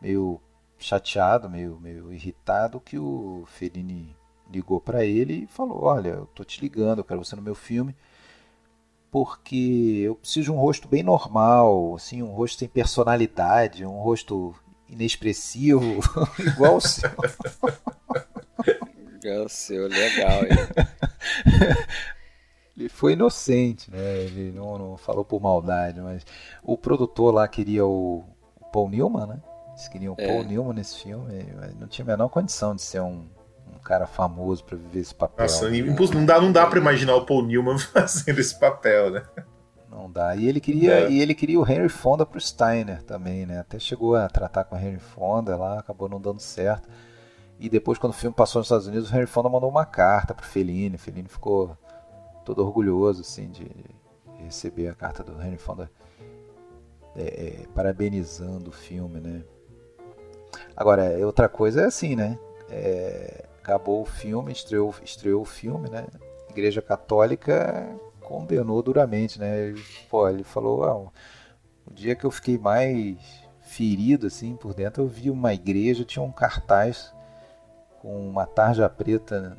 meio chateado, meio meio irritado que o Fellini ligou para ele e falou: Olha, eu tô te ligando, eu quero você no meu filme, porque eu preciso de um rosto bem normal, assim, um rosto sem personalidade, um rosto inexpressivo, *laughs* igual o seu. *laughs* Igual o seu, legal. *laughs* ele foi inocente, né? Ele não, não, falou por maldade, mas o produtor lá queria o, Paul Newman, né? Eles queriam o é. Paul Newman nesse filme, mas não tinha a menor condição de ser um cara famoso para viver esse papel. Nossa, né? não dá, não dá para imaginar o Paul Newman *laughs* fazendo esse papel, né? Não dá. E ele queria, é. e ele queria o Henry Fonda pro Steiner também, né? Até chegou a tratar com o Henry Fonda lá, acabou não dando certo. E depois, quando o filme passou nos Estados Unidos, o Henry Fonda mandou uma carta pro Fellini. O Fellini ficou todo orgulhoso, assim, de receber a carta do Henry Fonda é, é, parabenizando o filme, né? Agora, outra coisa é assim, né? É, acabou o filme, estreou, estreou o filme, né? A Igreja Católica condenou duramente, né? Ele, pô, ele falou, ah, o dia que eu fiquei mais ferido assim por dentro, eu vi uma igreja, tinha um cartaz com uma tarja preta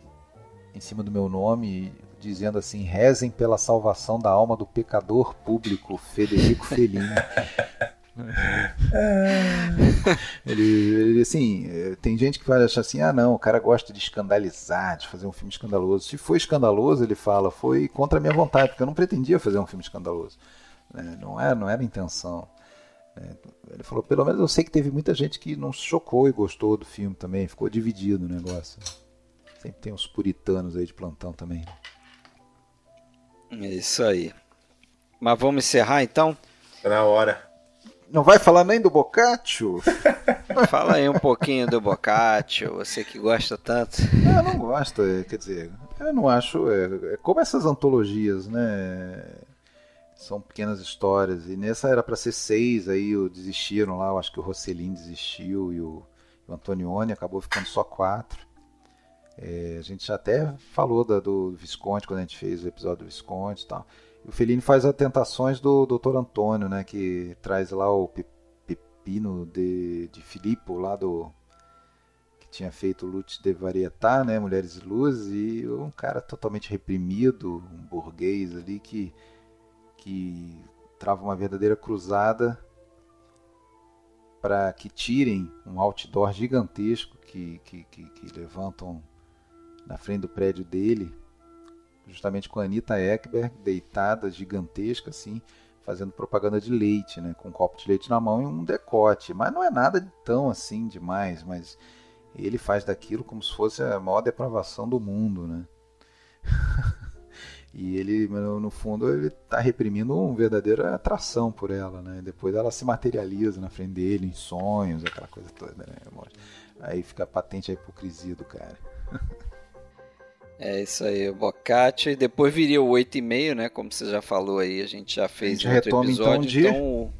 em cima do meu nome, dizendo assim: rezem pela salvação da alma do pecador público Federico Fellini. *laughs* *laughs* ele, ele, assim, tem gente que vai achar assim, ah não, o cara gosta de escandalizar, de fazer um filme escandaloso. Se foi escandaloso, ele fala, foi contra a minha vontade, porque eu não pretendia fazer um filme escandaloso. Né? Não, era, não era a intenção. Ele falou, pelo menos eu sei que teve muita gente que não se chocou e gostou do filme também, ficou dividido o negócio. Sempre tem uns puritanos aí de plantão também. É isso aí. Mas vamos encerrar então? Tá na hora. Não vai falar nem do Boccaccio? *laughs* Fala aí um pouquinho do Boccaccio, você que gosta tanto. Eu não gosto, é, quer dizer, eu não acho. É, é como essas antologias, né? São pequenas histórias. E nessa era para ser seis, aí desistiram lá. Eu acho que o Rossellin desistiu e o, o Antonioni acabou ficando só quatro. É, a gente já até falou da, do Visconde quando a gente fez o episódio do Visconde e tal. O Fellini faz as tentações do Dr. Antônio, né? Que traz lá o Pepino de, de Filippo, lá do. que tinha feito Lute de Varietà, né? Mulheres e Luzes, e um cara totalmente reprimido, um burguês ali que, que trava uma verdadeira cruzada para que tirem um outdoor gigantesco que, que, que, que levantam na frente do prédio dele justamente com a Anitta Ekberg, deitada, gigantesca, assim, fazendo propaganda de leite, né? Com um copo de leite na mão e um decote. Mas não é nada tão assim demais, mas ele faz daquilo como se fosse a maior depravação do mundo, né? *laughs* e ele, no fundo, ele está reprimindo uma verdadeira atração por ela, né? Depois ela se materializa na frente dele, em sonhos, aquela coisa toda, né? Aí fica patente a hipocrisia do cara. *laughs* É isso aí, o Boccaccio. E depois viria o 8,5, né? Como você já falou aí, a gente já fez a gente outro retoma, episódio. Então, de então,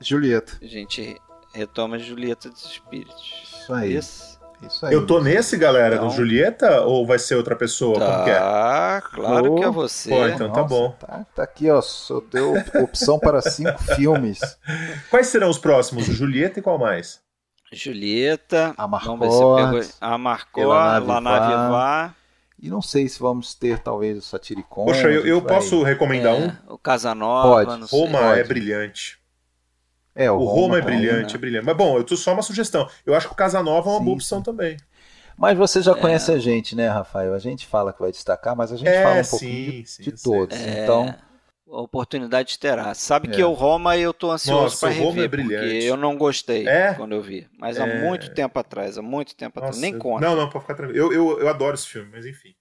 Julieta. A gente Retoma Julieta dos Espíritos. Isso aí. Isso. Isso aí. Eu tô nesse, galera, Então- do Julieta, ou vai ser outra pessoa? Como que é? Tá, claro que é você. Pô, então tá bom. Tá, tá aqui, ó. Só deu opção para cinco *laughs* filmes. Quais serão os próximos? O Julieta e qual mais? Julieta. A Vamos ver se eu Marcotte, pego. A. Vivar. E não sei se vamos ter, talvez, o Satiricon. Poxa, eu, eu vai- posso recomendar um? é, O Casanova, Pode. Roma Pode. é brilhante. É, o, O Roma, é também, brilhante, né? é brilhante. Mas bom, eu tô só uma sugestão. Eu acho que o Casanova é uma Sim, boa opção também. Mas você já É. conhece a gente, né, Rafael? A gente fala que vai destacar, mas a gente É, fala um sim, pouquinho de, sim, de sei. todos. É, Então, oportunidade terá. Sabe que É. o Roma eu tô ansioso Nossa, para o Roma rever, é brilhante. porque eu não gostei É? quando eu vi. Mas há É. muito tempo atrás, há muito tempo atrás. Nossa, Nem eu- conta. Não, não, pode ficar tranquilo. Eu, eu, eu adoro esse filme, mas enfim.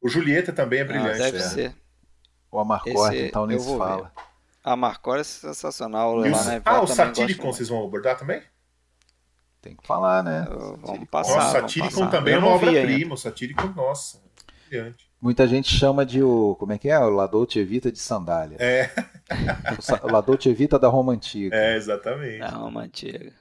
O Julieta também é Ah, brilhante. deve é. ser. o Amarcord, então, nem se fala. A Marcó é sensacional. O- lá na ah, o Satiricon vocês vão abordar também? Tem que falar, né? Eu- Vamos Satiricon. passar. nossa, Satiricon também é uma obra-prima. O Satiricon, nossa, brilhante. Muita gente chama de o. Como é que é? O La Dolce Vita de sandália. É, *laughs* O, sa- o La Dolce Vita da Roma Antiga. é, exatamente. Da Roma Antiga.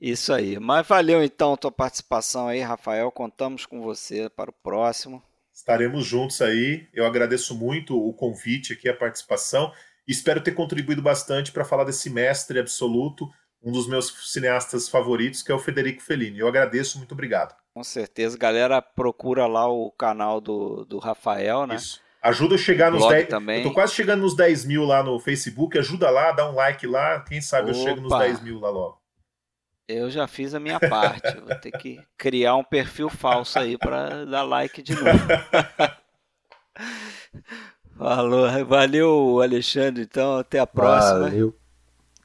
Isso aí. Mas valeu então a tua participação aí, Rafael. Contamos com você para o próximo. Estaremos juntos aí. Eu agradeço muito o convite aqui, a participação. Espero ter contribuído bastante para falar desse mestre absoluto, um dos meus cineastas favoritos, que é o Federico Fellini. Eu agradeço, muito obrigado. Com certeza. Galera, procura lá o canal do, do Rafael, né? Isso. Ajuda eu chegar nos Blog 10. também. Eu tô quase chegando nos 10 mil lá no Facebook. Ajuda lá, dá um like lá. Quem sabe eu chego nos Opa. 10 mil lá logo. Eu já fiz a minha parte. Vou ter que criar um perfil falso aí para dar like de novo. *laughs* Falou, valeu, Alexandre. Então, até a próxima. Valeu.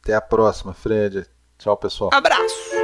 Até a próxima, Fred. Tchau, pessoal. Abraço!